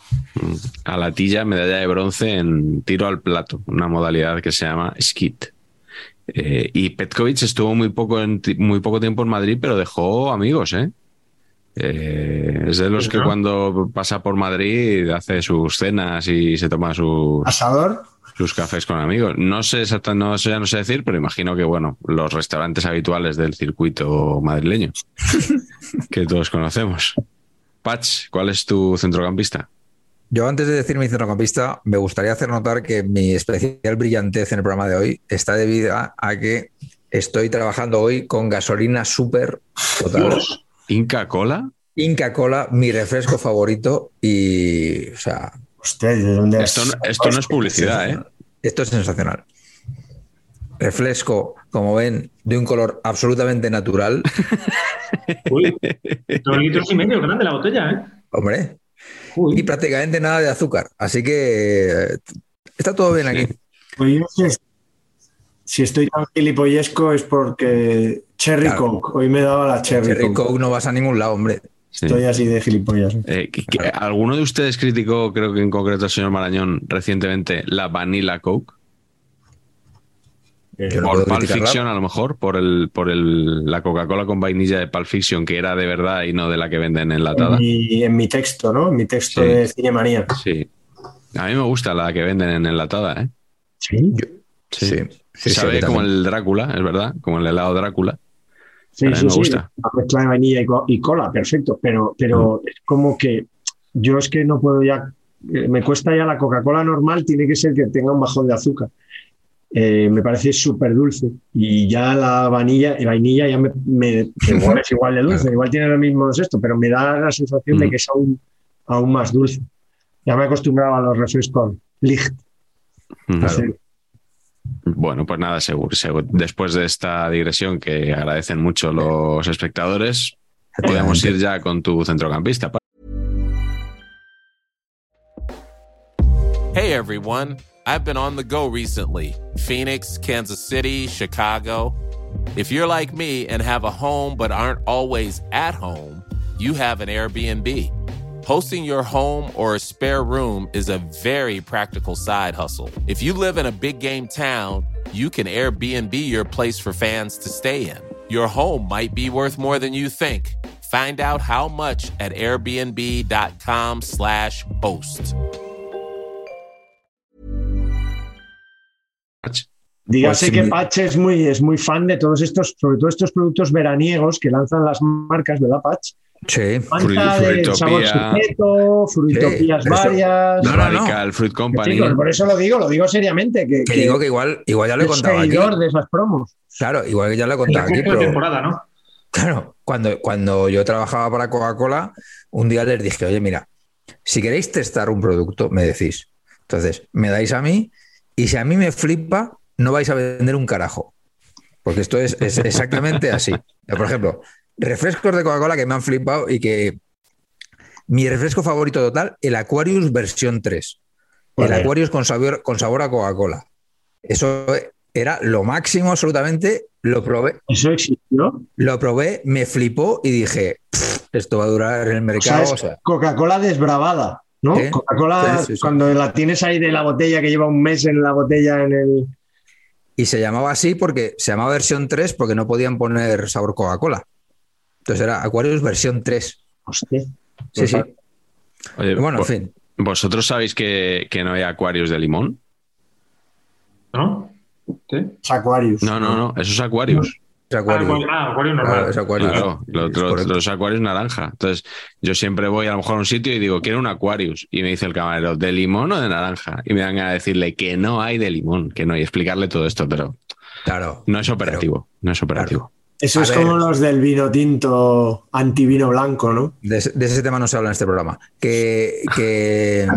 A la tilla, medalla de bronce en tiro al plato, una modalidad que se llama skit. Eh, y Petkovic estuvo muy poco, en ti- muy poco tiempo en Madrid, pero dejó amigos, ¿eh? Eh, es de los que ¿no? cuando pasa por Madrid hace sus cenas y se toma sus, Asador, sus cafés con amigos. No sé exactamente, no sé, ya no sé decir, pero imagino que, bueno, los restaurantes habituales del circuito madrileño que todos conocemos. Patch, ¿cuál es tu centrocampista? Yo antes de decir mi centrocampista, me gustaría hacer notar que mi especial brillantez en el programa de hoy está debida a que estoy trabajando hoy con gasolina súper total. Dios. ¿Inca Cola? Inca Cola, mi refresco favorito y, o sea, hostia, ¿de dónde Esto, no- esto no es publicidad, ¿eh? esto es sensacional. Refresco, como ven, de un color absolutamente natural. Uy, dos litros y medio, grande la botella, ¿eh? Hombre, Uy. y prácticamente nada de azúcar. Así que eh, está todo bien aquí. Pues yo sé, si estoy tan gilipollesco es porque Cherry Claro. Coke, hoy me daba la Cherry, Cherry Coke. Coke no vas a ningún lado, hombre. Sí. Estoy así de gilipollas. Eh, que- que- ¿Alguno de ustedes criticó, creo que en concreto el señor Marañón, recientemente la Vanilla Coke? Eh, por Pulp. Fiction, a lo mejor, por el, por el, la Coca-Cola con vainilla de Pulp Fiction, que era de verdad y no de la que venden enlatada. en, mi, en mi texto, ¿no? En mi texto Sí. de Cinemanía. Sí. A mí me gusta la que venden en enlatada, ¿eh? Sí. Sí. Sí, sí, sí, Sabe como también. el Drácula, es verdad, como el helado Drácula. Sí, A mí sí, me sí. gusta. La mezcla de vainilla y, co- y cola, perfecto. Pero, pero es como que yo es que no puedo ya. eh, Me cuesta ya la Coca-Cola normal, tiene que ser que tenga un bajón de azúcar. Eh, me parece súper dulce. Y ya la vanilla y vainilla ya me, me- igual es igual de dulce, igual tiene los mismos esto, pero me da la sensación de Mm. que es aún, aún más dulce. Ya me he acostumbrado a los refrescos light. Ujú. Bueno, pues nada, seguro, seguro. Después de esta digresión que agradecen mucho los espectadores, podemos ir ya con tu centrocampista. Hey everyone, I've been on the go recently Phoenix, Kansas City, Chicago. If you're like me and have a home but aren't always at home, you have an Airbnb. Hosting your home or a spare room is a very practical side hustle. If you live in a big game town, you can Airbnb your place for fans to stay in. Your home might be worth more than you think. Find out how much at airbnb.com/slash boast. Dígase Pues sí, que muy- Patch es muy, es muy fan de todos estos, sobre todo estos productos veraniegos que lanzan las marcas, ¿verdad, Patch? Sí. Fruitopía. sabor sujeto, fruitopías Sí, varias. No, no, no. Radical Fruit Company. Chicos, por eso lo digo, lo digo seriamente, que, Que digo que igual, igual ya lo he contado aquí. de esas promos. Claro, igual que ya lo he contado aquí, de pero temporada, ¿no? claro, cuando, cuando yo trabajaba para Coca-Cola, un día les dije, oye, mira, si queréis testar un producto, me decís. Entonces, me dais a mí y si a mí me flipa, no vais a vender un carajo. Porque esto es, es exactamente así. Por ejemplo, refrescos de Coca-Cola que me han flipado y que mi refresco favorito total, el Aquarius versión 3. El. Aquarius con sabor, con sabor a Coca-Cola. Eso era lo máximo absolutamente. Lo probé, Eso existió. lo probé, me flipó y dije, "Pff, esto va a durar en el O sea, mercado. es o sea, Coca-Cola desbravada, ¿no? Coca-Cola, sí, sí, sí. cuando la tienes ahí de la botella, que lleva un mes en la botella en el. y se llamaba así porque se llamaba versión 3 porque no podían poner sabor Coca-Cola. Entonces era Aquarius versión 3. Hostia. Sí, sí. Oye, Bueno, en vo- fin. ¿Vosotros sabéis que, que no hay acuarios de limón? ¿No? ¿Sí? Es Aquarius. No, no, no. Eso es Aquarius. Es Ah, Aquarius. Aquarius- ah, Aquarius Claro, normal. es Aquarius. Claro, lo- Es lo- correcto. los acuarios naranja. Entonces, yo siempre voy a lo mejor a un sitio y digo, quiero un Aquarius. Y me dice el camarero, ¿de limón o de naranja? Y me dan a decirle que no hay de limón, que no hay. Explicarle todo esto, pero Claro. no es operativo. no es operativo. Eso A es ver. como los del vino tinto antivino blanco, ¿no? De, ese- de ese tema no se habla en este programa. Que,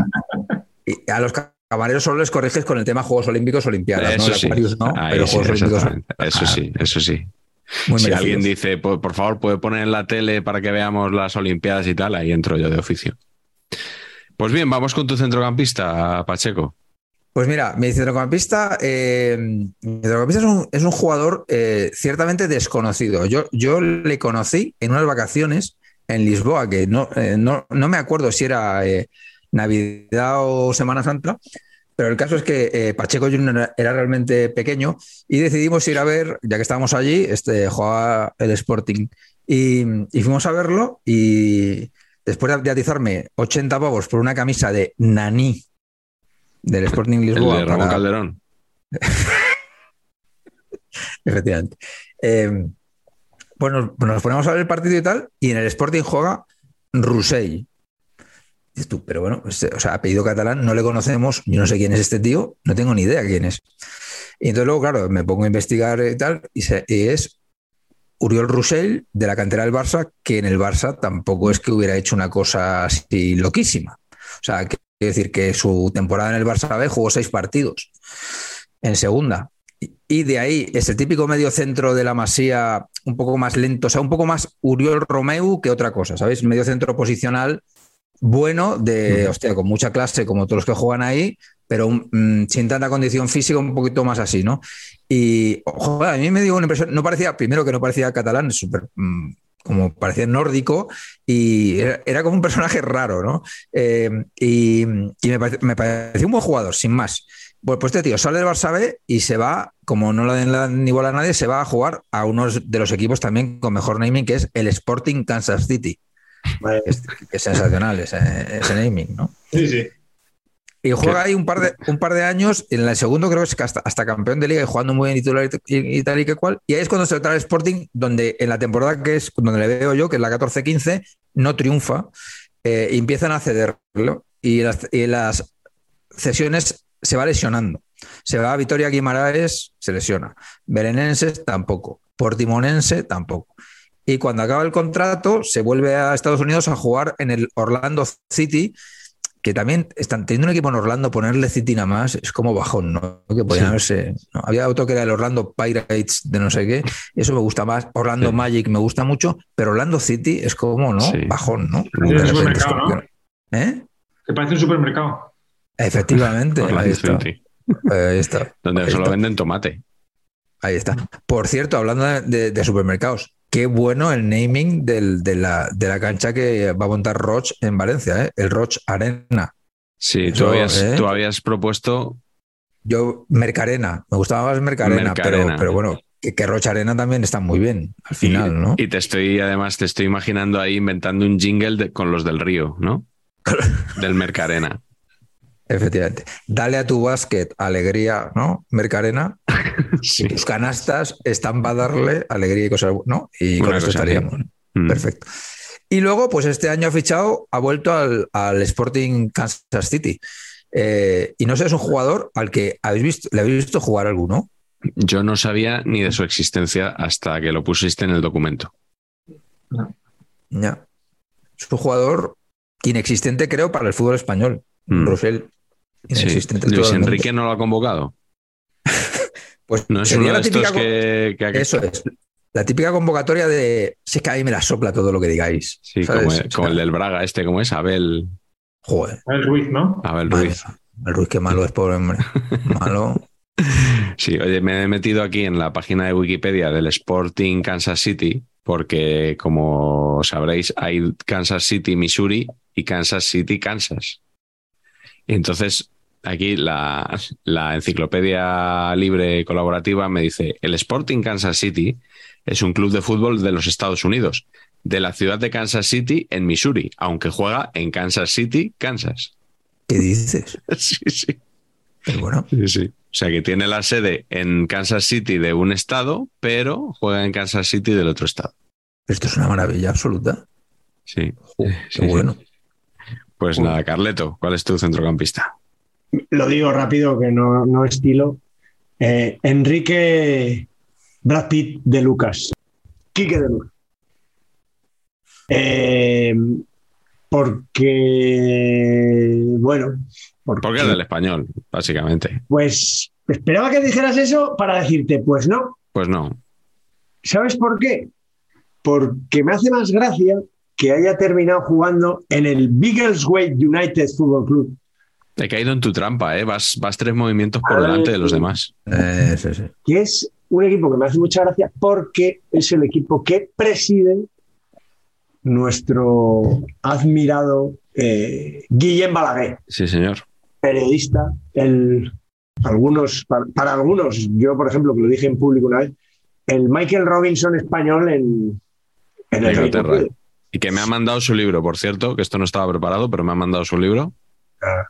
a los camareros solo les corriges con el tema Juegos Olímpicos Olimpiadas, ¿no? Eso El sí. Aquarius no, Ahí pero sí, Juegos Olímpicos. Eso sí, eso sí. Muy si merecidos. alguien dice, por, por favor, puede poner en la tele para que veamos las Olimpiadas y tal, ahí entro yo de oficio. Pues bien, vamos con tu centrocampista, Pacheco. Pues mira, mi centrocampista, eh, mi centrocampista es, un, es un jugador eh, ciertamente desconocido. Yo, yo le conocí en unas vacaciones en Lisboa, que no, eh, no, no me acuerdo si era Navidad o Semana Santa, pero el caso es que Pacheco Junior era- realmente pequeño y decidimos ir a ver, ya que estábamos allí, este, jugaba el Sporting, y, y fuimos a verlo y después de- de atizarme 80 pavos por una camisa de Nani del Sporting El Lisboa. de Ramón para- Calderón. Efectivamente. Eh, pues nos, nos ponemos a ver el partido y tal, y en el Sporting juega Rusell. Dices tú, pero bueno, este- o sea, apellido catalán, no le conocemos, yo no sé quién es este tío, no tengo ni idea quién es. Y entonces luego, claro, me pongo a investigar y tal, y, se- y es Uriol Rusell de la cantera del Barça, que en el Barça tampoco es que hubiera hecho una cosa así loquísima. O sea, quiero decir que su temporada en el Barça B jugó seis partidos en segunda. Y- de ahí es el típico medio centro de la Masía, un poco más lento, o sea, un poco más Uriol Romeu que otra cosa, ¿sabéis? Medio centro posicional bueno, de, hostia, con mucha clase, como todos los que juegan ahí, pero mm, sin tanta condición física, un poquito más así, ¿no? Y, joder, a mí me dio una impresión, no parecía, primero que no parecía catalán, súper, mm, como parecía nórdico, y era, era como un personaje raro, ¿no? Eh, y y me, pareció un buen jugador, sin más. Pues, pues este tío sale del Barça B y se va, como no le den ni bola a nadie, se va a jugar a uno de los equipos también con mejor naming, que es el Sporting Kansas City. Vale. Es, sensacional ese, ese naming, ¿no? Sí, sí. Y juega ahí un par de, un par de años. En el segundo creo que es hasta, hasta campeón de liga y jugando muy bien titular y, y tal y que cual. Y ahí es cuando se lo trae el Sporting, donde en la temporada que es donde le veo yo, que es la 14-15, no triunfa. eh, y empiezan a cederlo. Y las, y las cesiones se va lesionando. Se va a Vitoria Guimaraes, se lesiona. Berenenses tampoco. Portimonense tampoco. Y cuando acaba el contrato, se vuelve a Estados Unidos a jugar en el Orlando City, que también están teniendo un equipo en Orlando, ponerle City nada más, es como bajón, ¿no? Que podían Sí. haberse. ¿no? Había otro que era el Orlando Pirates de no sé qué, eso me gusta más. Orlando Sí. Magic me gusta mucho, pero Orlando City es como, ¿no? Sí. Bajón, ¿no? Es supermercado, como ¿no? que- ¿Eh? Que parece un supermercado. Efectivamente, ahí está. Ahí está. donde Ahí solo está. venden tomate. Ahí está. Por cierto, hablando de, de supermercados, qué bueno el naming del- de, la, de la cancha que va a montar Roch en Valencia, ¿eh? el Roch Arena. Sí, Eso, tú habías, ¿eh? tú habías propuesto. Yo, Mercarena, me gustaba más Mercarena, Mercarena. Pero, pero bueno, que, que Roch Arena también está muy bien al final, y, ¿no? y te estoy, además, te estoy imaginando ahí inventando un jingle de- con los del río, ¿no? del Mercarena. Efectivamente. Dale a tu básquet alegría, ¿no? Mercarena. Sí. Tus canastas están para darle alegría y cosas, ¿no? Y con Una cosa así. estaríamos. Mm. Perfecto. Y luego, pues este año ha fichado, ha vuelto al, al Sporting Kansas City. Eh, y no sé, es un jugador al que habéis visto, le habéis visto jugar alguno. Yo no sabía ni de su existencia hasta que lo pusiste en el documento. Ya. Es un jugador inexistente, creo, para el fútbol español. Mm. Sí. Luis. Enrique no lo ha convocado. Pues No es sería uno la de típica que, que- Eso es. La típica convocatoria de si es que a mí me la sopla todo lo que digáis. Sí, ¿sabes? como, el del Braga, este, ¿cómo es? Abel, Joder. El Ruiz, ¿no? Abel Ruiz. mía. El Ruiz, qué malo es, pobre hombre. Malo. Sí, oye, me he metido aquí en la página de Wikipedia del Sporting Kansas City, porque como sabréis, hay Kansas City, Missouri y Kansas City, Kansas. Entonces, aquí la, la enciclopedia libre colaborativa me dice: el Sporting Kansas City es un club de fútbol de los Estados Unidos, de la ciudad de Kansas City, en Missouri, aunque juega en Kansas City, Kansas. ¿Qué dices? Sí, sí. Pero bueno, Sí, sí. O sea, que tiene la sede en Kansas City de un estado, pero juega en Kansas City del otro estado. esto es una maravilla absoluta. Sí. Jo, qué Sí, bueno. Pues nada, Carleto, ¿cuál es tu centrocampista? Lo digo rápido, que no, no estilo. Eh, Enrique Brad Pitt de Lucas. Quique de Lucas. Eh, porque, bueno, porque, Porque es del español, básicamente. pues esperaba que dijeras eso para decirte, pues no. Pues no. ¿Sabes por qué? Porque me hace más gracia que haya terminado jugando en el Biggleswade United Football Club. He caído en tu trampa, ¿eh? Vas, vas tres movimientos por Ah, delante de los demás. Eh, sí, sí. que es un equipo que me hace mucha gracia porque es el equipo que preside nuestro admirado eh, Guillem Balaguer, Sí, señor. periodista. El, algunos, para, para algunos, yo por ejemplo, que lo dije en público una vez, el Michael Robinson español en, en el Inglaterra. Y que me ha mandado su libro, por cierto, que esto no estaba preparado, pero me ha mandado su libro.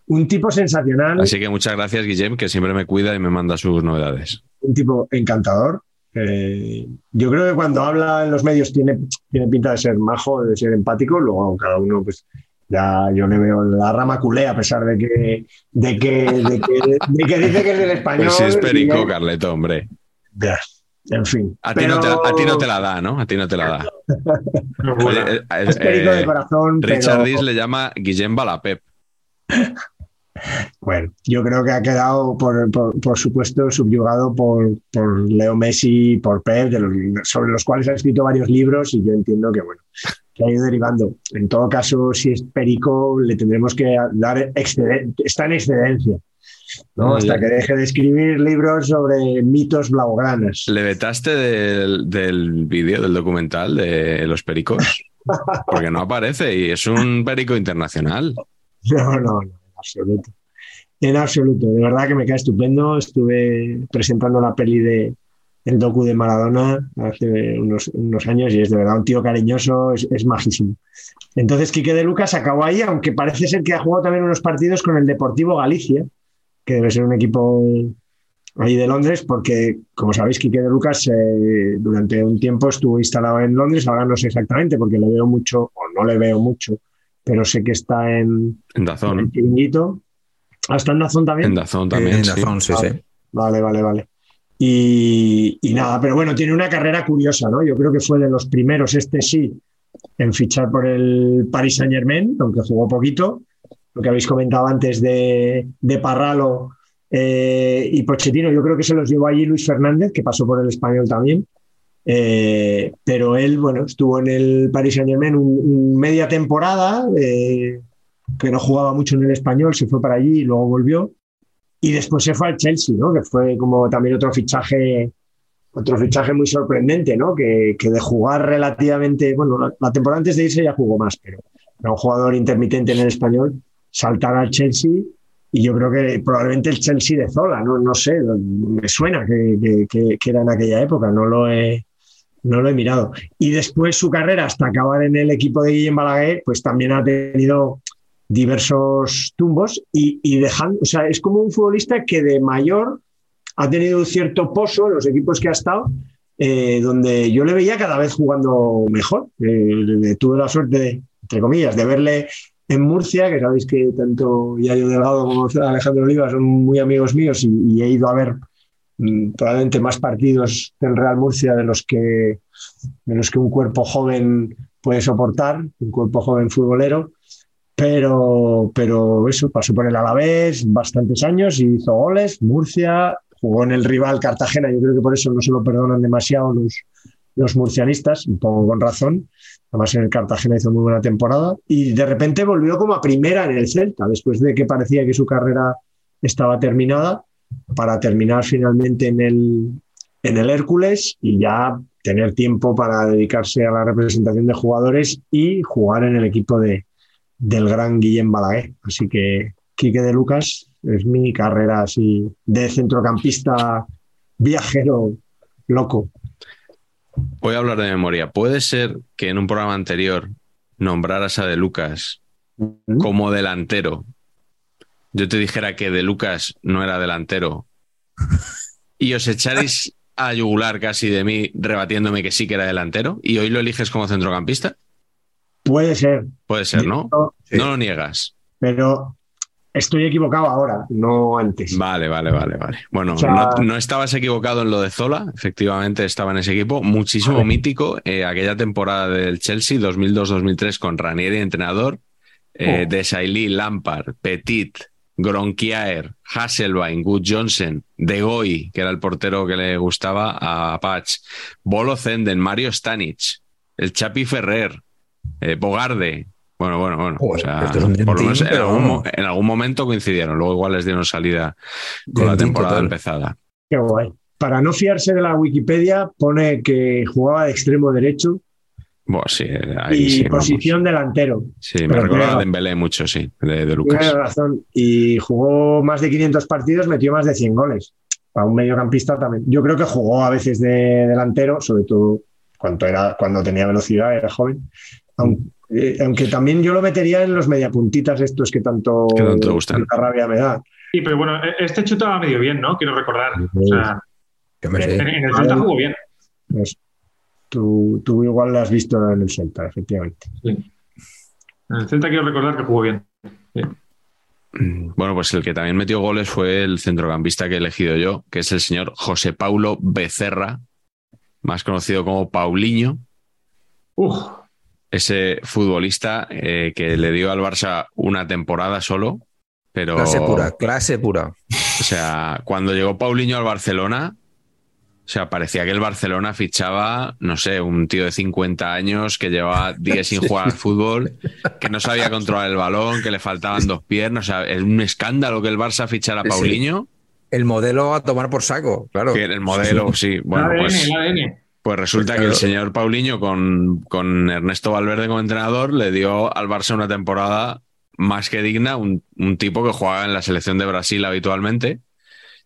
Un tipo sensacional, Así que muchas gracias, Guillem, que siempre me cuida y me manda sus novedades. un tipo encantador. Eh, yo creo que cuando habla en los medios tiene, tiene pinta de ser majo, de ser empático, luego cada uno, pues ya yo le veo la rama culé a pesar de que, de que, de que, de que dice que es del español. Pues sí, es perico, ya- Carleto, hombre. ya, en fin. A ti, no te, a ti no te la da, ¿no? A ti no te la da. Oye, eh, eh, Es perico de eh, corazón, Richard pero Dis le llama Guillem Balapep. Bueno, yo creo que ha quedado, por, por, por supuesto, subyugado por, por Leo Messi, por Pep, de los- sobre los cuales ha escrito varios libros y yo entiendo que, bueno, que ha ido derivando. En todo caso, si es Perico, le tendremos que dar exceden- está en excedencia, ¿no? Hasta que deje de escribir libros sobre mitos blaugranas. ¿Le vetaste del, del vídeo, del documental de los pericos? Porque no aparece y es un perico internacional. No, no, no, en absoluto. En absoluto, de verdad que me cae estupendo. Estuve presentando la peli de el docu de Maradona hace unos, años y es de verdad un tío cariñoso, es, es majísimo. Entonces, Quique de Lucas acabó ahí, aunque parece ser que ha jugado también unos partidos con el Deportivo Galicia, que debe ser un equipo ahí de Londres, porque, como sabéis, Quique de Lucas eh, durante un tiempo estuvo instalado en Londres, ahora no sé exactamente, porque le veo mucho, o no le veo mucho, pero sé que está en, En Dazón. en Chiringuito. ¿Hasta en Dazón también? En Dazón también. En sí. Dazón, sí, sí. Vale, vale, vale. Y, y nada, pero bueno, tiene una carrera curiosa, ¿no? Yo creo que fue de los primeros, este sí, en fichar por el Paris Saint Germain, aunque jugó poquito. Lo que habéis comentado antes de, de Parralo eh, y Pochettino, yo creo que se los llevó allí Luis Fernández, que pasó por el español también. Eh, pero él, bueno, estuvo en el Paris Saint Germain un, un media temporada, eh, que no jugaba mucho en el español, se fue para allí y luego volvió. Y después se fue al Chelsea, ¿no? Que fue como también otro fichaje, otro fichaje muy sorprendente, ¿no? Que, que de jugar relativamente, bueno, la, la, temporada antes de irse ya jugó más, pero era un jugador intermitente en el español, saltar al Chelsea y yo creo que probablemente el Chelsea de Zola, no, no sé, me suena que, que, que, era en aquella época, no lo he, no lo he mirado. Y después su carrera hasta acabar en el equipo de Guillem Balaguer, pues también ha tenido diversos tumbos y, dejando, o sea, es como un futbolista que de mayor ha tenido un cierto pozo en los equipos que ha estado, eh, donde yo le veía cada vez jugando mejor. Eh, tuve la suerte, de, entre comillas, de verle en Murcia, que sabéis que tanto Yayo Delgado como Alejandro Oliva son muy amigos míos y, he ido a ver probablemente más partidos del Real Murcia de los que de los que un cuerpo joven puede soportar, un cuerpo joven futbolero pero, pero eso, pasó por el Alavés bastantes años y hizo goles, Murcia, jugó en el rival Cartagena, yo creo que por eso no se lo perdonan demasiado los, los murcianistas, un poco con razón, además en el Cartagena hizo muy buena temporada, y de repente volvió como a primera en el Celta, después de que parecía que su carrera estaba terminada, para terminar finalmente en el, en el Hércules y ya tener tiempo para dedicarse a la representación de jugadores y jugar en el equipo de, del gran Guillem Balaguer. Así que Quique de Lucas es mi carrera así de centrocampista viajero loco. Voy a hablar de memoria. ¿Puede ser que en un programa anterior nombraras a De Lucas ¿Mm? como delantero? Yo te dijera que De Lucas no era delantero y os echaréis a yugular casi de mí rebatiéndome que sí que era delantero y hoy lo eliges como centrocampista? Puede ser. Puede ser, ¿no? No, sí. no lo niegas. Pero estoy equivocado ahora, no antes. Vale, vale, vale, vale. Bueno, o sea, no, no, estabas equivocado en lo de Zola, efectivamente estaba en ese equipo, muchísimo vale. mítico, eh, aquella temporada del Chelsea 2002-2003 con Ranieri entrenador, eh, oh. Desailly, Lampard, Petit, Gronkiaer, Hasselbein, Good Johnson, De Goy, que era el portero que le gustaba a Patch, Bolo Zenden, Mario Stanic, el Chapi Ferrer, eh, Bogarde. Bueno, bueno, bueno. O sea, por lo menos en, algún, en, algún, momento coincidieron. Luego igual les dieron salida con la temporada total. empezada. Qué guay. Para no fiarse de la Wikipedia, pone que jugaba de extremo derecho. Bueno, sí, y sí, posición vamos. delantero. Sí, me recuerda a Dembélé mucho, sí, de, de Lucas. Tienes razón. Y jugó más de 500 partidos, metió más de 100 goles. Para un mediocampista también. Yo creo que jugó a veces de delantero, sobre todo cuando, era, cuando tenía velocidad, era joven. Aunque, eh, aunque, también yo lo metería en los mediapuntitas estos que tanto, que tanto te gustan. tanta rabia me da. Sí, pero bueno, este chutaba medio bien, ¿no? Quiero recordar. O sea, en, en, el Celta jugó bien. Pues, tú, tú, igual lo has visto en el Celta, efectivamente. Sí. En el Celta quiero recordar que jugó bien. Sí. Bueno, pues el que también metió goles fue el centrocampista que he elegido yo, que es el señor José Paulo Becerra, más conocido como Paulinho. Uf. Ese futbolista eh, que le dio al Barça una temporada solo, pero... Clase pura, clase pura. O sea, cuando llegó Paulinho al Barcelona, sea, parecía que el Barcelona fichaba, no sé, un tío de 50 años que llevaba días sin jugar al fútbol, que no sabía controlar el balón, que le faltaban dos piernas. O sea, es un escándalo que el Barça fichara a Paulinho. Sí. El modelo a tomar por saco, claro. El modelo, sí. Bueno, ADN, pues, ADN. pues resulta que el señor Paulinho, con, con Ernesto Valverde como entrenador, le dio al Barça una temporada más que digna, un, un tipo que jugaba en la selección de Brasil habitualmente.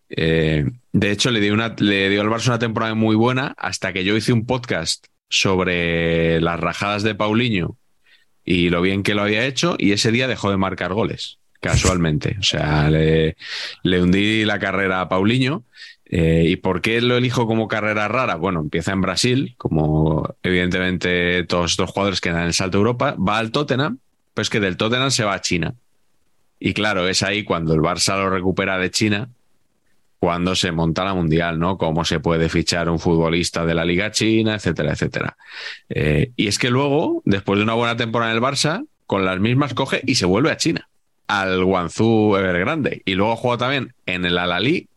Eh, de hecho, le dio, una, le dio al Barça una temporada muy buena hasta que yo hice un podcast sobre las rajadas de Paulinho y lo bien que lo había hecho y ese día dejó de marcar goles, casualmente. O sea, le, hundí la carrera a Paulinho. Eh, ¿Y por qué lo elijo como carrera rara? Bueno, empieza en Brasil, como evidentemente todos estos jugadores que dan el salto a Europa, va al Tottenham, pero es que del Tottenham se va a China. Y claro, es ahí cuando el Barça lo recupera de China, cuando se monta la Mundial, ¿no? Cómo se puede fichar un futbolista de la Liga China, etcétera, etcétera. Eh, y es que luego, después de una buena temporada en el Barça, con las mismas coge y se vuelve a China, al Guangzhou Evergrande. Y luego juega también en el Al-Ali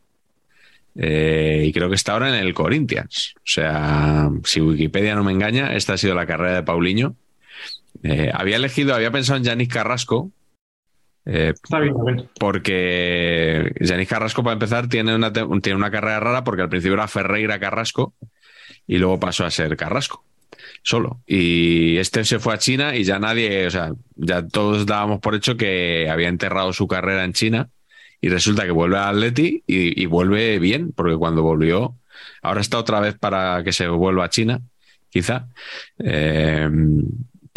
eh, y creo que está ahora en el Corinthians. O sea, si Wikipedia no me engaña, esta ha sido la carrera de Paulinho. Eh, había elegido, había pensado en Yanis Carrasco, eh, Está bien, está bien. porque Yanis Carrasco, para empezar, tiene una, tiene una carrera rara porque al principio era Ferreira Carrasco y luego pasó a ser Carrasco solo. Y este se fue a China y ya nadie, o sea, ya todos dábamos por hecho que había enterrado su carrera en China y resulta que vuelve a Atleti y, y vuelve bien, porque cuando volvió, ahora está otra vez para que se vuelva a China, quizá. Eh,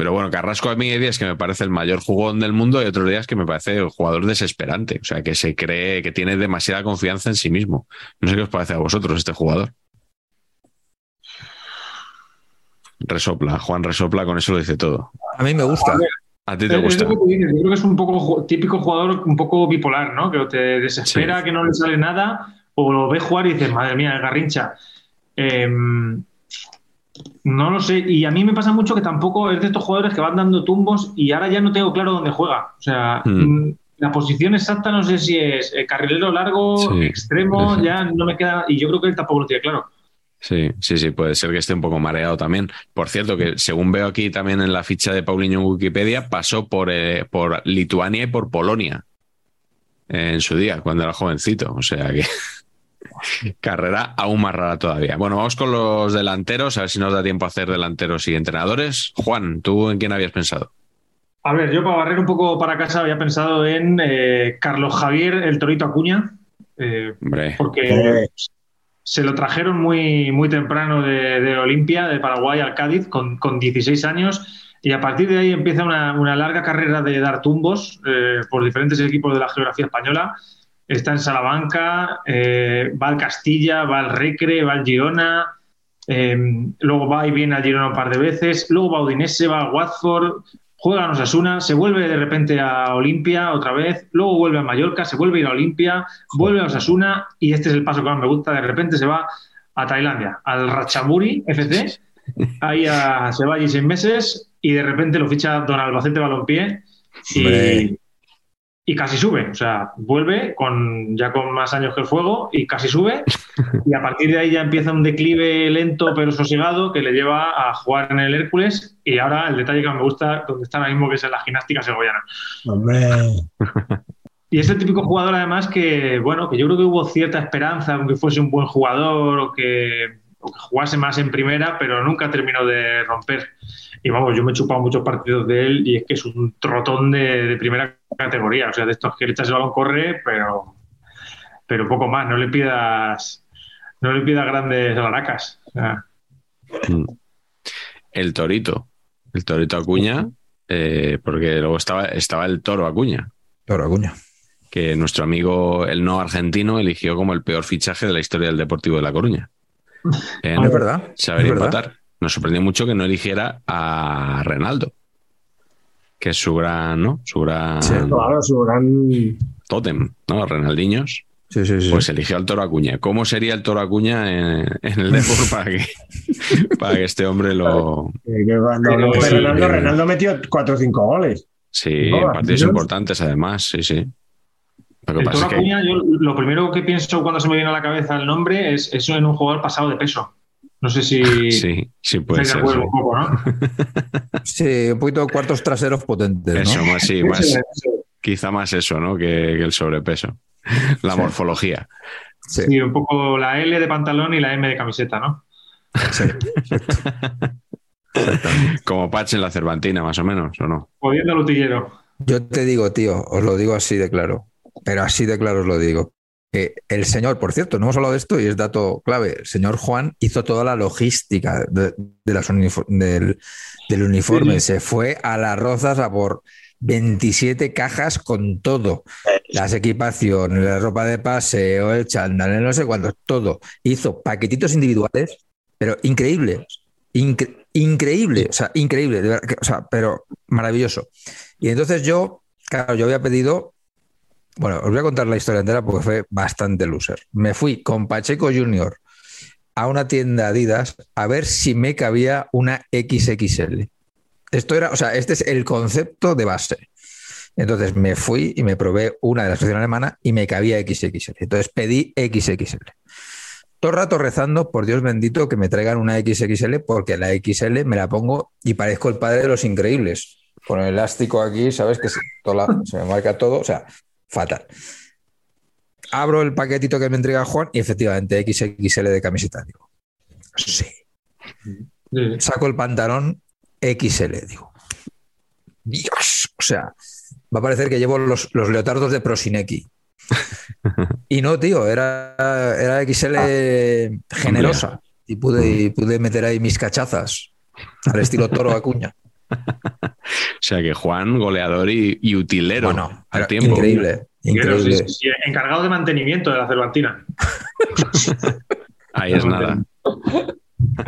pero bueno, Carrasco a mí hay días que me parece el mayor jugón del mundo y otros días que me parece el jugador desesperante. O sea, que se cree que tiene demasiada confianza en sí mismo. No sé qué os parece a vosotros este jugador. Resopla, Juan Resopla, con eso lo dice todo. A mí me gusta. ¿A ti te Es gusta? Yo creo que es un poco típico jugador un poco bipolar, ¿no? Que o te desespera, Sí. que no le sale nada, o lo ves jugar y dices, madre mía, el garrincha. Em, no lo sé. Y a mí me pasa mucho que tampoco es de estos jugadores que van dando tumbos y ahora ya no tengo claro dónde juega. O sea, Hmm. mm, la posición exacta no sé si es eh, carrilero largo, Sí. extremo, Sí. ya no me queda. Y yo creo que él tampoco lo tiene claro. Sí, sí, sí, puede ser que esté un poco mareado también. Por cierto, que según veo aquí también en la ficha de Paulinho en Wikipedia, pasó por, eh, por Lituania y por Polonia en su día, cuando era jovencito. O sea que carrera aún más rara todavía. Bueno, vamos con los delanteros, a ver si nos da tiempo a hacer delanteros y entrenadores. Juan, ¿tú en quién habías pensado? A ver, yo para barrer un poco para casa había pensado en eh, Carlos Javier, el Torito Acuña. eh, Hombre, porque se lo trajeron muy, muy temprano de, de Olimpia, de Paraguay al Cádiz, con, con 16 años, y a partir de ahí empieza una, una larga carrera de dar tumbos eh, por diferentes equipos de la geografía española. Está en Salamanca, eh, va al Castilla, va al Recre, va al Girona, eh, luego va y viene al Girona un par de veces, luego va a Udinese, va al Watford, juega en Osasuna, se vuelve de repente a Olimpia otra vez, luego vuelve a Mallorca, se vuelve a ir a Olimpia, vuelve a Osasuna y este es el paso que más me gusta, de repente se va a Tailandia, al Ratchaburi FC, ahí a- se va allí seis meses y de repente lo ficha Don Albacete Balompié y, y casi sube, o sea, vuelve con ya con más años que el fuego y casi sube y a partir de ahí ya empieza un declive lento pero sosegado que le lleva a jugar en el Hércules y ahora el detalle que me gusta donde está ahora mismo que es en la gimnástica segoviana. hombre, Y es el típico jugador, además, que, bueno, que yo creo que hubo cierta esperanza, aunque fuese un buen jugador o que, o que jugase más en primera, pero nunca terminó de romper. Y vamos, yo me he chupado muchos partidos de él y es que es un trotón de, de primera categoría. O sea, de estos que le echas el balón, corre, pero, pero poco más. No le pidas, no le pidas grandes sea, Mm. el Torito, el Torito Acuña, eh, porque luego estaba, estaba el Toro Acuña. Claro, Acuña. que nuestro amigo el no argentino eligió como el peor fichaje de la historia del Deportivo de La Coruña. En Ah, es verdad. saber es verdad. empatar. Nos sorprendió mucho que no eligiera a Renaldo, que es su gran, ¿no? Su gran Sí. claro, su gran. tótem, ¿no? Renaldiños. Sí, sí, sí. Pues eligió al Toro Acuña. ¿Cómo sería el Toro Acuña en, en el Depor para que, para que este hombre lo. Renaldo. Renaldo metió 4 o 5 goles. Sí, No, partidos importantes además, sí, sí. Lo que el pasa Toro es que. Acuña, yo lo primero que pienso cuando se me viene a la cabeza el nombre es eso en un jugador pasado de peso. No sé si Sí, sí puede de ser. acuerdo sí. un poco, ¿no? Sí, un poquito cuartos traseros potentes, ¿no? Eso, más, sí, más, quizá más eso, ¿no? Que, que el sobrepeso. La Sí. morfología. Sí, Sí, un poco la L de pantalón y la M de camiseta, ¿no? sí. Como Patch en la Cervantina, más o menos, ¿o no? Jodiendo al utillero. Yo te digo, tío, os lo digo así de claro, pero así de claro os lo digo. El señor, por cierto, no hemos hablado de esto y es dato clave. El señor Juan hizo toda la logística de, de las unifo- del, del uniforme. Se fue a las rozas a por 27 cajas con todo. Las equipaciones, la ropa de paseo, el chándal, no sé cuánto, todo. Hizo paquetitos individuales, pero increíble. Incre- increíble, o sea, increíble, de verdad que- o sea, pero maravilloso. Y entonces yo, claro, yo había pedido, bueno, os voy a contar la historia entera porque fue bastante loser. Me fui con Pacheco Junior a una tienda Adidas a ver si me cabía una XXL. Esto era, o sea, este es el concepto de base. Entonces me fui y me probé una de las selección alemana y me cabía XXL. Entonces pedí XXL. Todo el rato rezando, por Dios bendito, que me traigan una XXL, porque la XL me la pongo y parezco el padre de los increíbles. Con el elástico aquí, ¿sabes? Que se, la- se me marca todo, o sea, fatal. Abro el paquetito que me entrega Juan y efectivamente XXL de camiseta. Digo, sí. Saco el pantalón XL, digo. Dios, o sea, va a parecer que llevo los, los leotardos de Prosineki. Y no, tío, era, era XL generosa. Y pude, y pude meter ahí mis cachazas al estilo toro acuña. O sea que Juan, goleador y, y utilero Bueno, al tiempo. increíble, increíble. Sí, sí, sí. Encargado de mantenimiento de la Cervantina. Ahí es nada.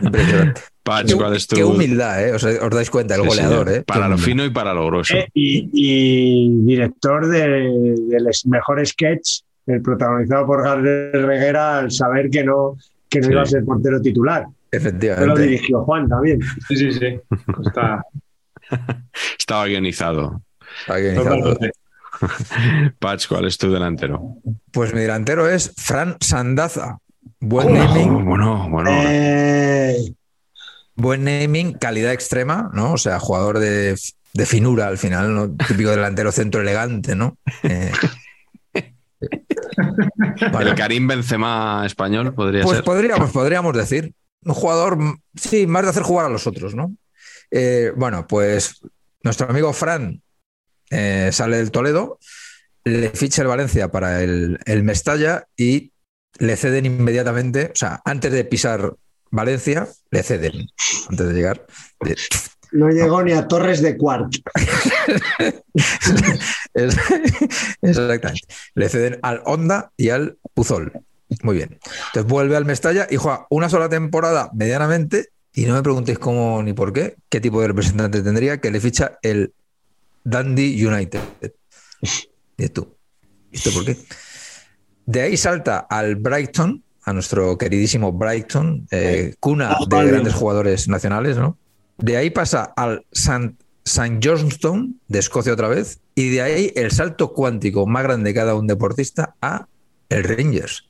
Impresionante. Patch, Qué, ¿cuál es tu...? qué humildad, ¿eh? Os, os dais cuenta, el Sí, goleador, señor. ¿eh? Para lo fino y para lo grosso. Eh, y, y director de- del mejor sketch, el protagonizado por Gabriel Reguera, al saber que no, que no Sí. iba a ser portero titular. Que lo Efectivamente. dirigió Juan también. Sí, sí, sí. Está Estaba guionizado. Todo. totalmente. Patch, ¿cuál es tu delantero? Pues mi delantero es Fran Sandaza. Buen Oh, naming, bueno, bueno. Eh, buen naming, calidad extrema, ¿no? O sea, jugador de, de finura al final, ¿no? Típico delantero centro elegante, ¿no? Eh, El Karim Benzema español podría pues ser. podríamos, podríamos decir. Un jugador, sí, más de hacer jugar a los otros, ¿no? Eh, bueno, pues nuestro amigo Fran eh, sale del Toledo, le ficha el Valencia para el, el Mestalla y le ceden inmediatamente, o sea, antes de pisar Valencia, le ceden, antes de llegar. De- no llegó ni a Torres de Cuart. Exactamente. Le ceden al Honda y al Puzol. Muy bien. Entonces vuelve al Mestalla y juega una sola temporada medianamente. Y no me preguntéis cómo ni por qué, qué tipo de representante tendría que le ficha el Dundee United. ¿Y tú? ¿Y esto por qué? De ahí salta al Brighton, a nuestro queridísimo Brighton, eh, cuna de vale. grandes jugadores nacionales, ¿no? De ahí pasa al St. St. Johnstone, de Escocia otra vez, y de ahí el salto cuántico más grande de cada un deportista a el Rangers.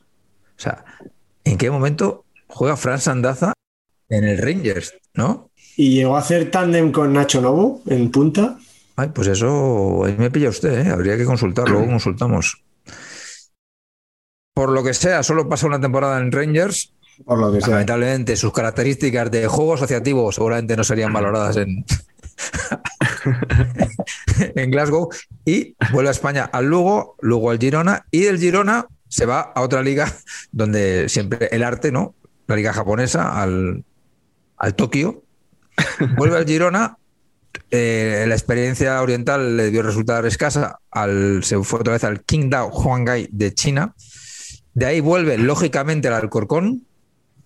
O sea, ¿en qué momento juega Fran Sandaza en el Rangers, no? Y llegó a hacer tándem con Nacho Novo en punta. Ay, pues eso ahí me pilla usted, ¿eh? habría que consultar, luego consultamos. Por lo que sea, solo pasa una temporada en Rangers. Por lo que sea. Lamentablemente, sus características de juego asociativo seguramente no serían valoradas en, en Glasgow. Y vuelve a España al Lugo, luego al Girona, y del Girona se va a otra liga donde siempre el arte, ¿no? La liga japonesa, al, al Tokio. Vuelve al Girona, eh, la experiencia oriental le debió resultar escasa. Al, se fue otra vez al Qingdao Huangai de China. De ahí vuelve, lógicamente, al Alcorcón,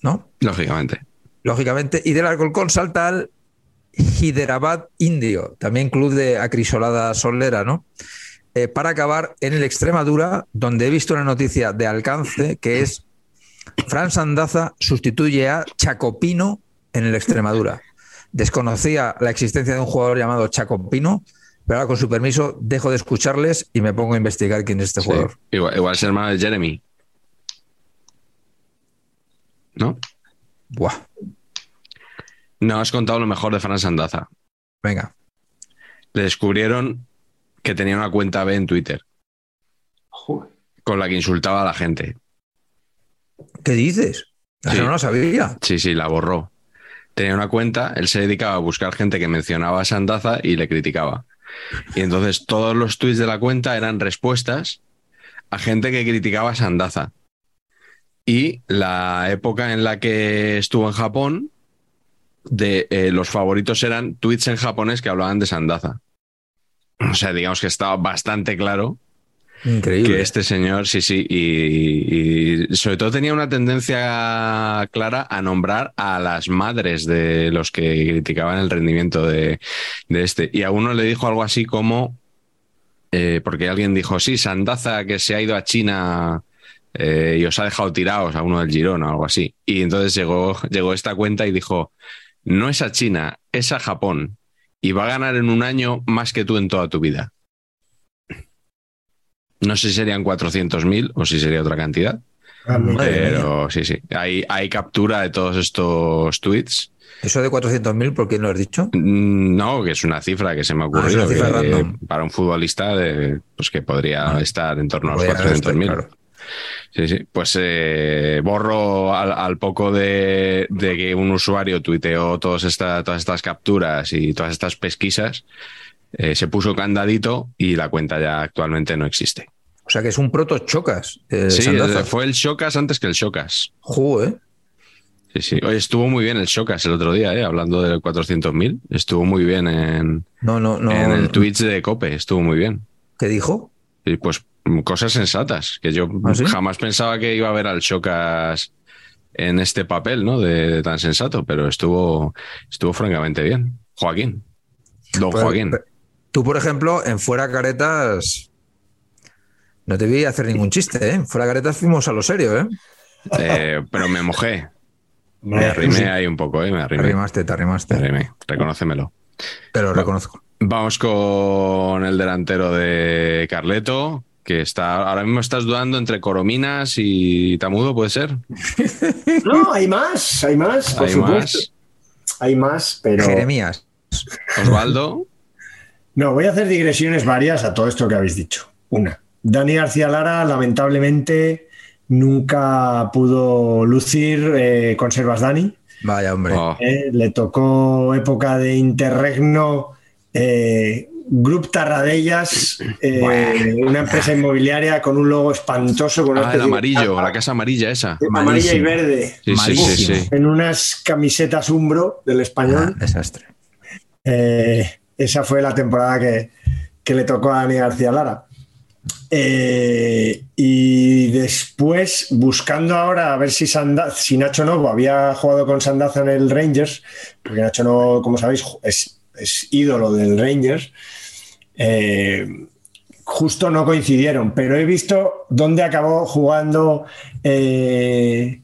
¿no? Lógicamente. Lógicamente. Y del Alcorcón salta al Hyderabad Indio, también club de acrisolada solera, ¿no? Eh, para acabar en el Extremadura, donde he visto una noticia de alcance que es Fran Sandaza sustituye a Chacopino en el Extremadura. Desconocía la existencia de un jugador llamado Chacopino, pero ahora con su permiso dejo de escucharles y me pongo a investigar quién es este Sí. jugador. Igual, igual es hermano de Jeremy. ¿No? Buah, No has contado lo mejor de Fran Sandaza. venga. Le descubrieron que tenía una cuenta B en Twitter Joder. con la que insultaba a la gente. ¿Qué dices? Eso Sí. no lo sabía. Sí, sí, la borró. Tenía una cuenta, él se dedicaba a buscar gente que mencionaba a Sandaza y le criticaba. Y entonces todos los tweets de la cuenta eran respuestas a gente que criticaba a Sandaza. Y la época en la que estuvo en Japón, de eh, los favoritos eran tweets en japonés que hablaban de Sandaza. O sea, digamos que estaba bastante claro Increíble. que este señor, sí, sí, y, y sobre todo tenía una tendencia clara a nombrar a las madres de los que criticaban el rendimiento de, este. Y a uno le dijo algo así como, eh, porque alguien dijo, sí, Sandaza que se ha ido a China eh, y os ha dejado tirados a uno del Girona o algo así. Y entonces llegó, llegó esta cuenta y dijo, no es a China, es a Japón. Y va a ganar en un año más que tú en toda tu vida. No sé si serían 400.000 o si sería otra cantidad. Pero sí, sí. Hay, hay captura de todos estos tweets. Eso de 400.000, ¿por qué no lo has dicho? Mm, No, que es una cifra que se me ha Ah, ocurrido. que, para un futbolista de, pues que podría Ah. estar en torno a los Podría estar, 400.000. claro. Sí, sí. Pues eh, borro al, al poco de, de que un usuario tuiteó todas, esta- todas estas capturas y todas estas pesquisas, eh, se puso candadito y la cuenta ya actualmente no existe. O sea que es un proto chocas. eh, Sí, Sandaza. fue el Shocas antes que el Shocas. Joder. Sí, sí. Oye, estuvo muy bien el Shocas el otro día, eh, hablando del 400.000. Estuvo muy bien en, No, no, no. en el Twitch de Cope, estuvo muy bien. ¿Qué dijo? Y pues cosas sensatas, que yo ¿Ah, sí? jamás pensaba que iba a ver al Shocas en este papel, ¿no? De, de tan sensato, pero estuvo, estuvo francamente bien. Joaquín. Don Pues, Joaquín. Tú, por ejemplo, en Fuera Caretas. No te vi hacer ningún chiste, ¿eh? En Fuera Caretas fuimos a lo serio, ¿eh? Eh, pero me mojé. Me arrimé ahí un poco, ¿eh? Me Te arrimé. arrimaste, te Me arrimaste. arrimé. Reconócemelo. Te lo reconozco. Vamos con el delantero de Carleto, que está ahora mismo estás dudando entre Corominas y Tamudo, ¿puede ser? No, hay más, hay más, por Hay supuesto. más. Hay más, pero. Jeremías. Osvaldo. No, voy a hacer digresiones varias a todo esto que habéis dicho. Una, Dani García Lara, lamentablemente, nunca pudo lucir eh, conservas Dani. Vaya, hombre. Oh, Eh, le tocó época de interregno, eh, Grup Tarradellas, eh, una empresa inmobiliaria con un logo espantoso. Con ah, el especie de amarillo, la casa amarilla esa. amarilla y verde, Sí, sí, sí, en unas camisetas umbro del español. Ah, desastre. Eh, esa fue la temporada que, que le tocó a Dani García Lara. Eh, y después, buscando ahora a ver si, Sanda- si Nacho Novo había jugado con Sandaza en el Rangers, porque Nacho Novo, como sabéis, es, es ídolo del Rangers, eh, justo no coincidieron, pero he visto dónde acabó jugando eh,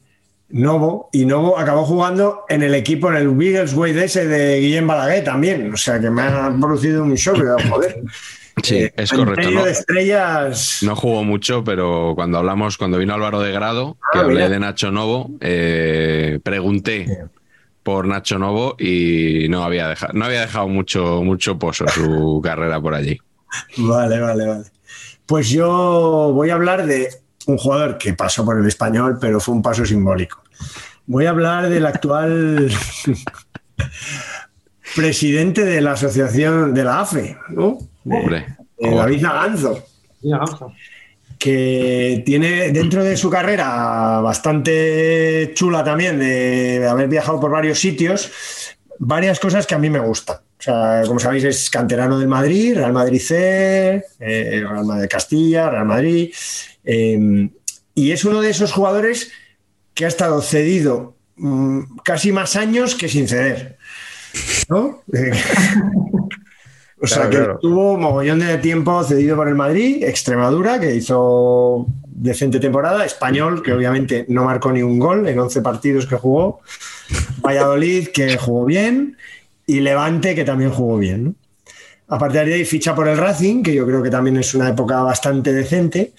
Novo, y Novo acabó jugando en el equipo, en el Beaglesway de ese de Guillem Balaguer también, o sea que me ha producido un shock, joder. Sí, Eh, es correcto. ¿no? de estrellas. No jugó mucho, pero cuando hablamos, cuando vino Álvaro de Grado, que Ah, hablé mira. de Nacho Novo, eh, pregunté por Nacho Novo y no había dejado, no había dejado mucho, mucho pozo su carrera por allí. Vale, vale, vale. Pues yo voy a hablar de un jugador que pasó por el español, pero fue un paso simbólico. Voy a hablar del actual presidente de la asociación de la AFE, ¿no? Hombre, de David Naganzo. Que tiene dentro de su carrera bastante chula también de haber viajado por varios sitios, varias cosas que a mí me gustan. O sea, como sabéis, es canterano del Madrid, Real Madrid C, eh, Real Madrid Castilla, Real Madrid. eh, y es uno de esos jugadores que ha estado cedido mm, casi más años que sin ceder. ¿No? O sea Claro, que claro. tuvo mogollón de tiempo cedido por el Madrid, Extremadura, que hizo decente temporada, Español, que obviamente no marcó ni un gol en 11 partidos que jugó, Valladolid, que jugó bien, y Levante, que también jugó bien. ¿no? A partir de ahí ficha por el Racing, que yo creo que también es una época bastante decente.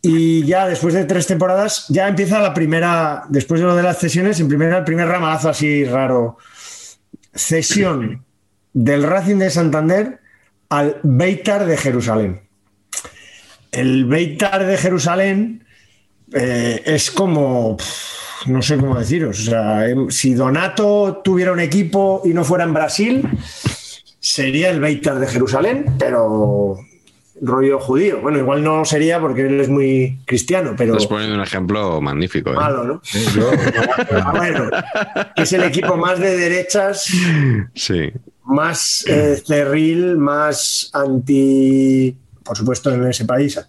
Y ya después de tres temporadas, ya empieza la primera, después de lo de las cesiones, en primera, el primer ramalazo así raro. Cesión del Racing de Santander al Beitar de Jerusalén. El Beitar de Jerusalén eh, es como, no sé cómo deciros, o sea, em, si Donato tuviera un equipo y no fuera en Brasil, sería el Beitar de Jerusalén, pero rollo judío. Bueno, igual no sería porque él es muy cristiano, pero. Estás poniendo un ejemplo magnífico. ¿eh? Malo, ¿no? bueno, es el equipo más de derechas. Sí. Más eh, cerril, más anti. Por supuesto, en ese país,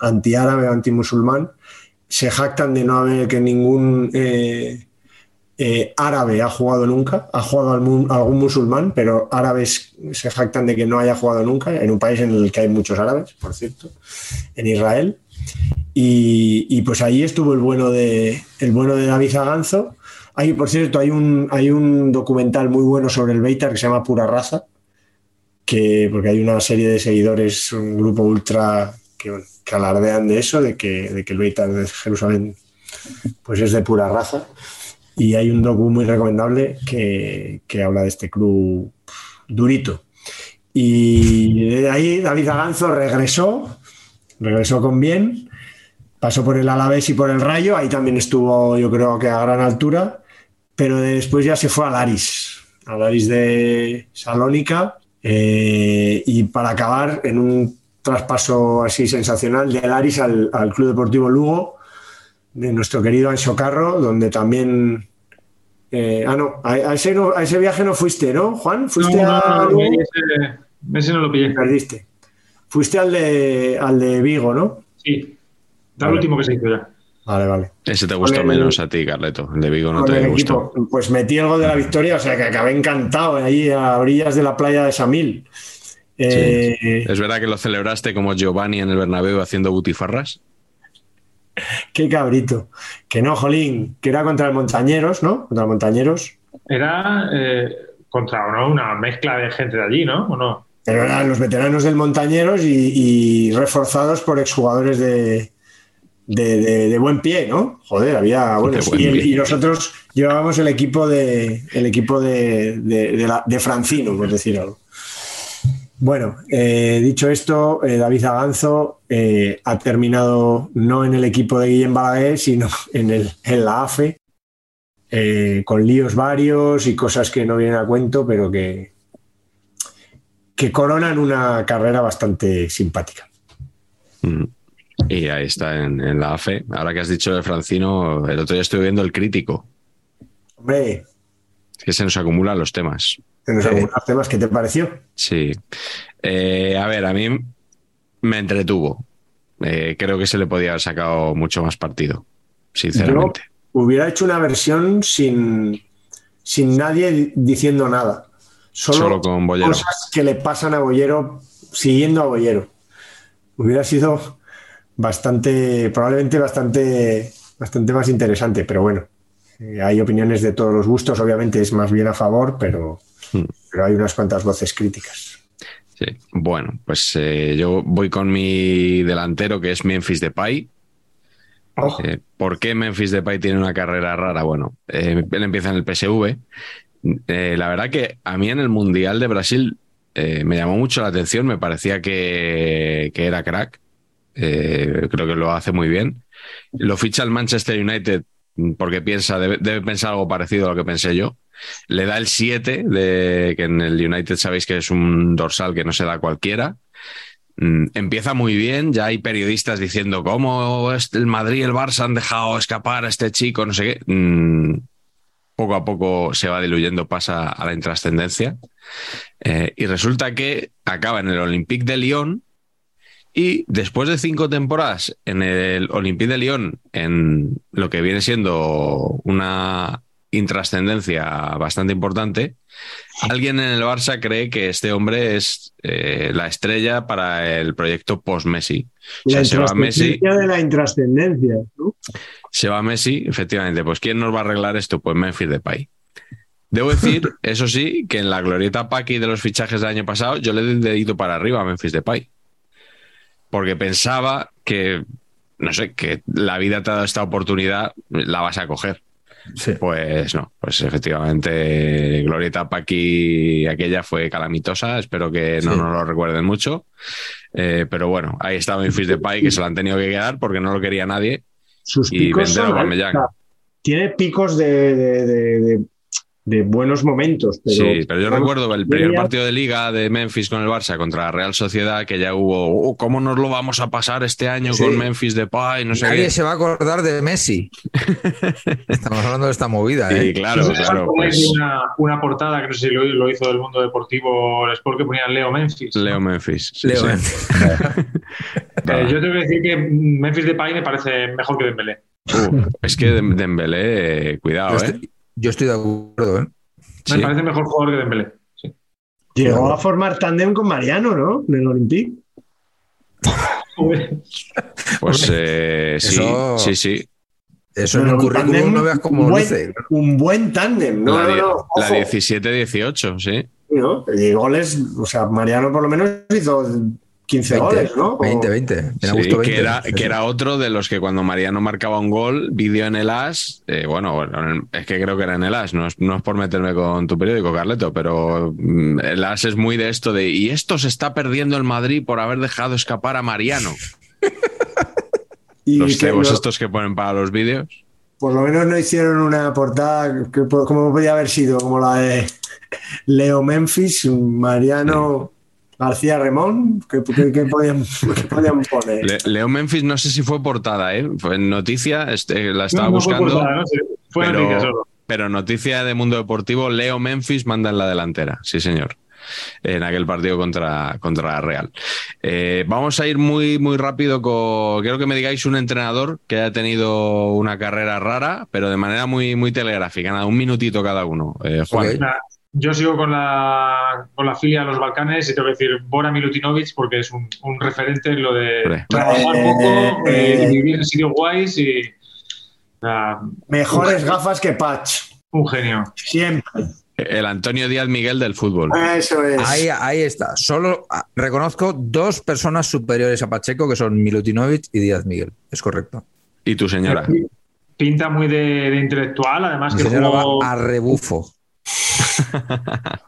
anti-árabe, anti-musulmán. Se jactan de no haber que ningún. Eh, eh, árabe ha jugado nunca, ha jugado algún, musulmán, pero árabes se jactan de que no haya jugado nunca, en un país en el que hay muchos árabes, por cierto, en Israel. Y, pues ahí estuvo el bueno de, el bueno de David Aganzo. Hay, por cierto, hay un, hay un documental muy bueno sobre el Beitar que se llama Pura Raza, que, porque hay una serie de seguidores, un grupo ultra que, alardean de eso, de que, de que el Beitar de Jerusalén pues es de pura raza. Y hay un docu muy recomendable que, habla de este club durito. Y de ahí David Aganzo regresó, regresó con bien, pasó por el Alavés y por el Rayo, ahí también estuvo yo creo que a gran altura, pero después ya se fue al Aris, al Aris de Salónica, eh, y para acabar en un traspaso así sensacional del Aris al, al Club Deportivo Lugo, de nuestro querido Ancho Carro, donde también eh, ah, no a, ese viaje no fuiste, ¿no, Juan? ¿Fuiste a.? ese, no lo pillé. Perdiste. Fuiste al de, al de Vigo, ¿no? Sí. El último que se hizo ya. Vale, vale. Ese te gustó menos a ti, Carleto. El de Vigo no te gustó. Pues metí el gol de la victoria, o sea que acabé encantado ahí a orillas de la playa de Samil. Eh, ¿Es verdad que lo celebraste como Giovanni en el Bernabéu haciendo butifarras? Qué cabrito. Que no, Jolín, que era contra el Montañeros, ¿no? Contra el Montañeros. Era eh, contra una mezcla de gente de allí, ¿no? ¿O no? Pero eran los veteranos del Montañeros y, reforzados por exjugadores de, de, buen pie, ¿no? Joder, había. Bueno, y, nosotros llevábamos el equipo de el equipo de, de Francino, por decir algo. Bueno, eh, dicho esto, eh, David Aganzo eh, ha terminado no en el equipo de Guillem Balaguer, sino en, el, en la AFE, con líos varios y cosas que no vienen a cuento, pero que, que coronan una carrera bastante simpática. Mm. Y ahí está en, la AFE. Ahora que has dicho de Francino, el otro día estuve viendo el crítico. Hombre. Que se nos acumulan los temas temas. ¿Qué te pareció? Sí. Eh, a ver, a mí me entretuvo. Eh, creo que se le podía haber sacado mucho más partido, sinceramente. hubiera hecho una versión sin, sin nadie diciendo nada. Solo, con Bollero. Cosas que le pasan a Bollero siguiendo a Bollero. Hubiera sido bastante, probablemente bastante, bastante más interesante, pero bueno. Eh, hay opiniones de todos los gustos, obviamente es más bien a favor, pero, hmm. pero hay unas cuantas voces críticas. Sí. Bueno, pues eh, yo voy con mi delantero que es Memphis Depay. Oh. Eh, ¿Por qué Memphis Depay tiene una carrera rara? Bueno, él empieza en el PSV. la verdad que a mí en el Mundial de Brasil me llamó mucho la atención, me parecía que, que era crack. creo que lo hace muy bien. Lo ficha el Manchester United porque piensa, debe, pensar algo parecido a lo que pensé yo. Le da el 7, de, que en el United sabéis que es un dorsal que no se da cualquiera. Mm, empieza muy bien, ya hay periodistas diciendo cómo el Madrid y el Barça han dejado escapar a este chico, no sé qué. Mm, poco a poco se va diluyendo, pasa a la intrascendencia. Eh, y resulta que acaba en el Olympique de Lyon, y después de cinco temporadas en el Olympique de Lyon, en lo que viene siendo una intrascendencia bastante importante, alguien en el Barça cree que este hombre es eh, la estrella para el proyecto post-Messi. se va Messi. de la intrascendencia, Se va Messi, efectivamente. Pues ¿quién nos va a arreglar esto? Pues Memphis Depay. Debo decir, eso sí, que en la glorieta Paki de los fichajes del año pasado, yo le di el dedito para arriba a Memphis Depay porque pensaba que, no sé, que la vida te ha dado esta oportunidad, la vas a coger. Pues no, pues efectivamente Glorieta Paqui aquella fue calamitosa, espero que no nos lo recuerden mucho, eh, pero bueno, ahí estaba Memphis Depay que se lo han tenido que quedar porque no lo quería nadie. Sus y picos son, Tiene picos de, de buenos momentos. Pero, sí, pero yo recuerdo el primer partido de liga de Memphis con el Barça contra la Real Sociedad, que ya hubo, oh, ¿cómo nos lo vamos a pasar este año Sí. con Memphis de Pay? No sé Nadie qué. se va a acordar de Messi. Estamos hablando de esta movida, Sí, ¿eh? claro, claro. Pues una, una portada que no sé si lo, lo hizo del mundo deportivo el Sport que ponía Leo Memphis. Leo Memphis. sí, Leo, sí. ¿eh? Eh, yo tengo que decir que Memphis Depay me parece mejor que Dembélé. Uh, es que Dem- Dembélé, eh, cuidado, ¿eh? Yo estoy de acuerdo, ¿eh? Me Sí. parece mejor jugador que Dembélé. Sí. Llegó a formar tándem con Mariano, ¿no? En el Olympique. Pues eh, sí, Eso- sí, sí. Eso en el un currículum no veas cómo buen- luce. Un buen tándem, ¿no? la, no, no, la ojo. 17-18, sí. ¿no? Y goles, o sea, Mariano por lo menos hizo 15 20, goles, ¿no? O- 20, 20. Me Sí, gustó 20. que, era, Sí, que era otro de los que cuando Mariano marcaba un gol, vídeo en el As, eh, bueno, bueno, es que creo que era en el As, no es, no es por meterme con tu periódico, Carleto, pero mm, el As es muy de esto de, y esto se está perdiendo el Madrid por haber dejado escapar a Mariano. y Los cebos estos que ponen para los vídeos. por lo menos no hicieron una portada que como podía haber sido, como la de Leo Memphis, Mariano García Remón, que podían, poner. Le- Leo Memphis no sé si fue portada, ¿eh? Fue en noticia, este, la estaba No, no fue buscando. portada, ¿no? Sí, Fue pero- noticia solo. Pero noticia de Mundo Deportivo, Leo Memphis manda en la delantera, sí señor, en aquel partido contra, contra la Real. Eh, vamos a ir muy, muy rápido con, quiero que me digáis un entrenador que haya tenido una carrera rara, pero de manera muy, muy telegráfica, nada, un minutito cada uno. Eh, Juan. Yo sigo con la, con la filia de los Balcanes y tengo que decir Bora Milutinovic porque es un, un referente en lo de Hombre. trabajar Eh, poco eh, eh, vivir en sitios guays y Mejores gafas que Patch, un genio. siempre. el Antonio Díaz Miguel del fútbol. Eso es. Ahí, ahí está. Solo ah, reconozco dos personas superiores a Pacheco, que son Milutinovic y Díaz Miguel. Es correcto. ¿Y tu señora? Pinta muy de, de intelectual, además Mi que señora jugó- va a rebufo.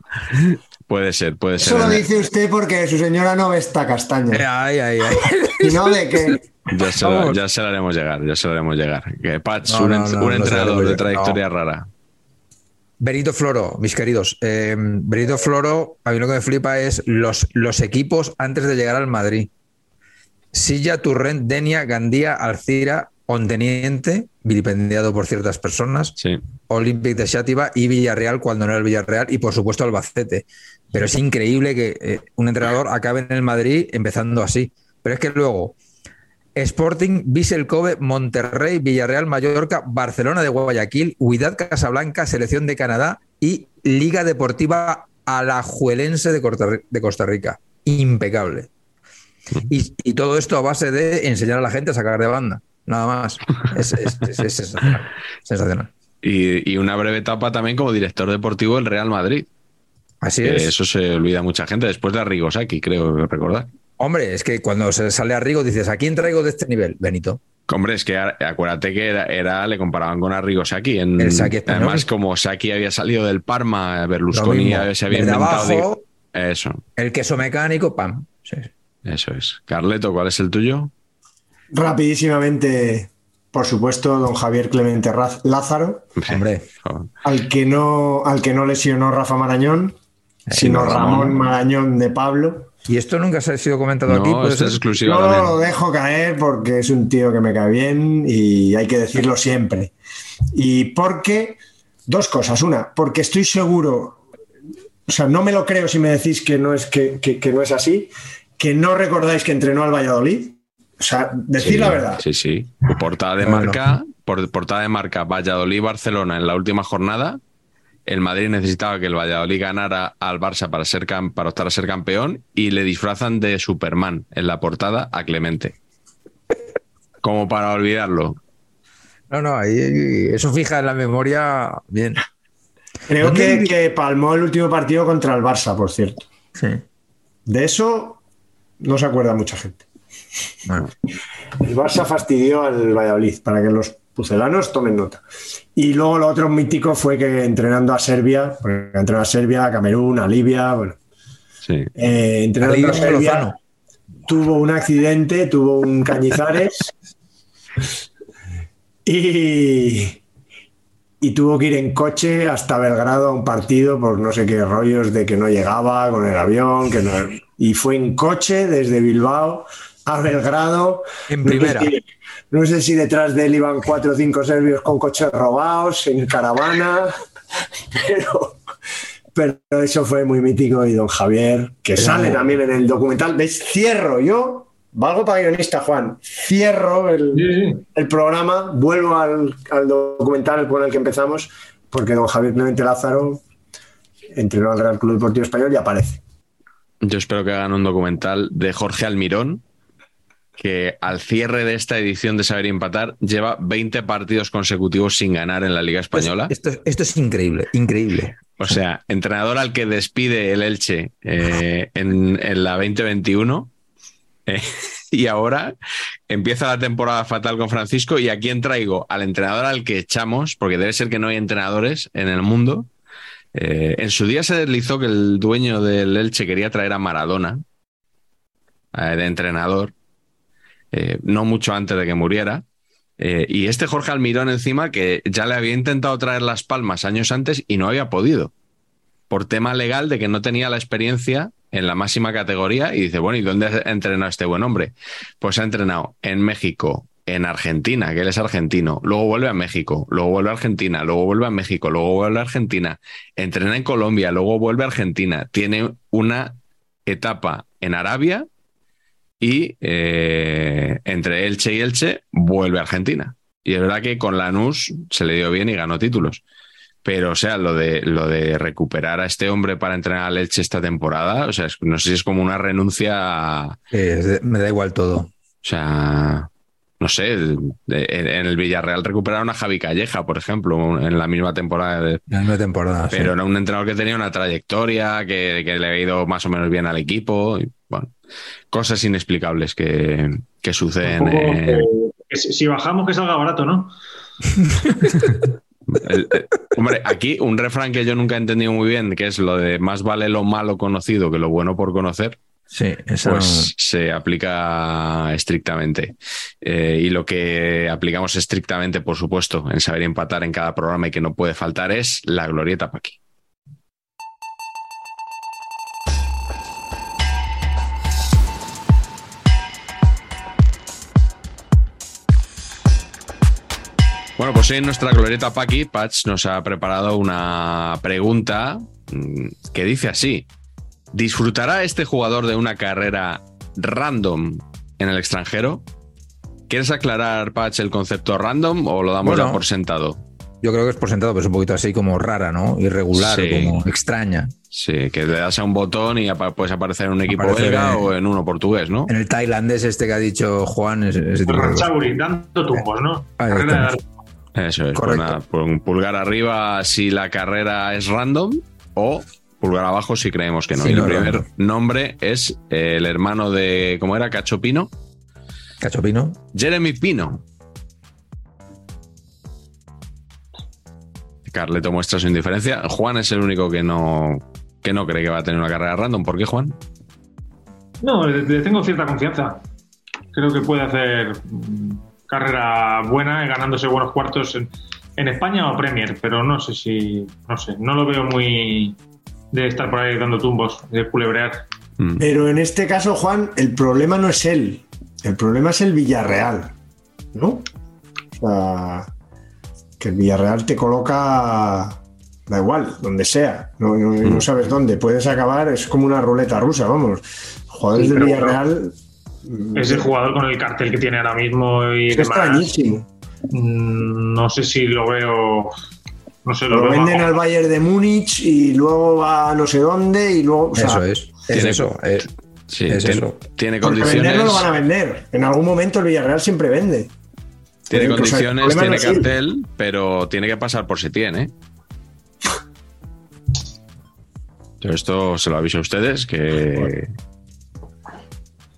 Puede ser, puede ser. Eso lo dice usted porque su señora no ve esta Eh, castaña. Ay, ay, ay. Y no de que. Ya se, la, Vamos. ya se la haremos llegar, ya se la haremos llegar. Que Pats, No, un, no, un entrenador de trayectoria no. rara. Benito Floro, mis queridos. eh, Benito Floro, a mí lo que me flipa es los, los equipos antes de llegar al Madrid. Silla, Turrent, Denia, Gandía, Alcira, Onteniente, vilipendiado por ciertas personas, Sí. Olympic de Xàtiva y Villarreal cuando no era el Villarreal y por supuesto Albacete. Pero es increíble que eh, un entrenador acabe en el Madrid empezando así. Pero es que luego Sporting, Vissel Kobe, Monterrey, Villarreal, Mallorca, Barcelona de Guayaquil, Huidad Casablanca, Selección de Canadá y Liga Deportiva Alajuelense de Costa Ri- de Costa Rica. Impecable. Y, y todo esto a base de enseñar a la gente a sacar de banda. Nada más. Es, es- es- sensacional. Sensacional. Y, y una breve etapa también como director deportivo del Real Madrid. Así es. Eso se olvida mucha gente después de Arrigosaki, creo recordar. Hombre, es que cuando se sale a Rigo dices, ¿a quién traigo de este nivel? Benito. Hombre, es que acuérdate que era, era- le comparaban con. En, El Saki español. además, como Saki había salido del Parma, Berlusconi se había Desde inventado. abajo, eso, el queso mecánico, pam. Sí. eso es. Carleto, ¿cuál es el tuyo? Rapidísimamente, por supuesto, don Javier Clemente Raz- Lázaro, Hombre, al que no, al que no lesionó Rafa Marañón, sino Ramón. Marañón de Pablo. y esto nunca se ha sido comentado aquí. Esto ser? es exclusivo No también. lo dejo caer porque es un tío que me cae bien y hay que decirlo siempre. Y porque, dos cosas. Una, porque estoy seguro, o sea, no me lo creo si me decís que no es, que, que- que no es así, que no recordáis que entrenó al Valladolid. O sea, decir Sí, la verdad. Sí, sí. Portada de Bueno. marca, por, portada de marca Valladolid-Barcelona en la última jornada. El Madrid necesitaba que el Valladolid ganara al Barça para, ser para optar a ser campeón y le disfrazan de Superman en la portada a Clemente. Como para olvidarlo. No, no, ahí, eso fija en la memoria bien. Creo que, ¿Dónde- que palmó el último partido contra el Barça, por cierto. Sí. De eso no se acuerda mucha gente. Bueno, El Barça fastidió al Valladolid, para que los pucelanos tomen nota. Y luego lo otro mítico fue que entrenando a Serbia, porque entrenó a Serbia, a Camerún, a Libia, bueno, Sí. eh, entrenando a Serbia, Lozano. tuvo un accidente, tuvo un cañizares y, y tuvo que ir en coche hasta Belgrado a un partido por no sé qué rollos de que no llegaba con el avión, que no, y fue en coche desde Bilbao a Belgrado. En primera. No sé, si, no sé si detrás de él iban cuatro o cinco serbios con coches robados, en caravana, pero, pero eso fue muy mítico y don Javier, que sale también en el documental, ¿ves? Cierro yo Valgo para guionista, Juan. Cierro el, Sí, sí. el programa, vuelvo al, al documental con el que empezamos, porque don Javier Clemente Lázaro entrenó al Real Club Deportivo Español y aparece. Yo espero que hagan un documental de Jorge Almirón, que al cierre de esta edición de Saber Empatar lleva 20 partidos consecutivos sin ganar en la Liga Española. Esto, esto es increíble, increíble. O sea, entrenador al que despide el Elche eh, en, en la 2021. eh, y ahora empieza la temporada fatal con Francisco. Y a quién traigo? Al entrenador al que echamos, porque debe ser que no hay entrenadores en el mundo. Eh, en su día se deslizó que el dueño del Elche quería traer a Maradona de entrenador, eh, no mucho antes de que muriera. Eh, y este Jorge Almirón encima que ya le había intentado traer las palmas años antes y no había podido. Por tema legal de que no tenía la experiencia en la máxima categoría y dice, bueno, ¿y dónde ha entrenado este buen hombre? Pues ha entrenado en México, en Argentina, que él es argentino, luego vuelve a México, luego vuelve a Argentina, luego vuelve a México, luego vuelve a Argentina, entrena en Colombia, luego vuelve a Argentina, tiene una etapa en Arabia y eh, entre Elche y Elche vuelve a Argentina. Y es verdad que con Lanús se le dio bien y ganó títulos. Pero, o sea, lo de, lo de recuperar a este hombre para entrenar al Elche esta temporada, o sea, no sé si es como una renuncia, a- Eh, me da igual todo. o sea, no sé, en el Villarreal recuperaron a Javi Calleja, por ejemplo, en la misma temporada de, La misma temporada. sí. pero era un entrenador que tenía una trayectoria, que, que le había ido más o menos bien al equipo. Y, bueno, cosas inexplicables que, que suceden. Eh, eh, que si si bajamos que salga barato, ¿no? el- el- hombre, aquí un refrán que yo nunca he entendido muy bien, que es lo de más vale lo malo conocido que lo bueno por conocer, Sí, esa pues se aplica estrictamente. Eh, y lo que aplicamos estrictamente, por supuesto, en saber empatar en cada programa y que no puede faltar es la glorieta Paqui. Bueno, pues hoy en nuestra glorieta Paqui, Patch nos ha preparado una pregunta mm, que dice así. ¿Disfrutará este jugador de una carrera random en el extranjero? ¿Quieres aclarar, Patch, el concepto random o lo damos Bueno. ya por sentado? yo creo que es por sentado, pero es un poquito así como rara, ¿no? Irregular, Sí. como extraña. Sí, que le das a un botón y puedes aparecer en un equipo Aparece belga en- o en uno portugués, ¿no? En el tailandés este que ha dicho Juan, ese, ese tipo de cosas. Ranchauri, dando tumbos, ¿no? Carrera de. Eso es. Pues Correcto. nada, pues un pulgar arriba si la carrera es random o pulgar abajo si creemos que no. Sí, y el no, primer nombre es eh, el hermano de, ¿cómo era? Cacho Pino. Cachopino. Jeremy Pino. Carleto muestra su indiferencia. Juan es el único que no, que no cree que va a tener una carrera random. ¿Por qué, Juan? No, le, le tengo cierta confianza. Creo que puede hacer carrera buena, ganándose buenos cuartos en, en España o Premier, pero no sé si, no sé, no lo veo muy de estar por ahí dando tumbos, de culebrear. Mm. Pero en este caso, Juan, el problema no es él. El problema es el Villarreal. ¿No? O sea, que el Villarreal te coloca. Da igual, donde sea. No, no- no Mm. sabes dónde. Puedes acabar, es como una ruleta rusa, vamos. Jugadores Sí, del pero bueno, Villarreal. Es el jugador con el cartel que tiene ahora mismo y es demás. extrañísimo. Mm, No sé si lo veo. No sé, lo, venden bajo. al Bayern de Múnich y luego va a no sé dónde y luego. o sea, eso es. Es tiene- eso. eh, Sí, Es tiene, eso. tiene condiciones. vender no lo van a vender. En algún momento el Villarreal siempre vende. Tiene Pero, o sea, el condiciones, tiene es cartel, pero tiene que pasar por Setién, ¿eh? Yo esto se lo aviso a ustedes que.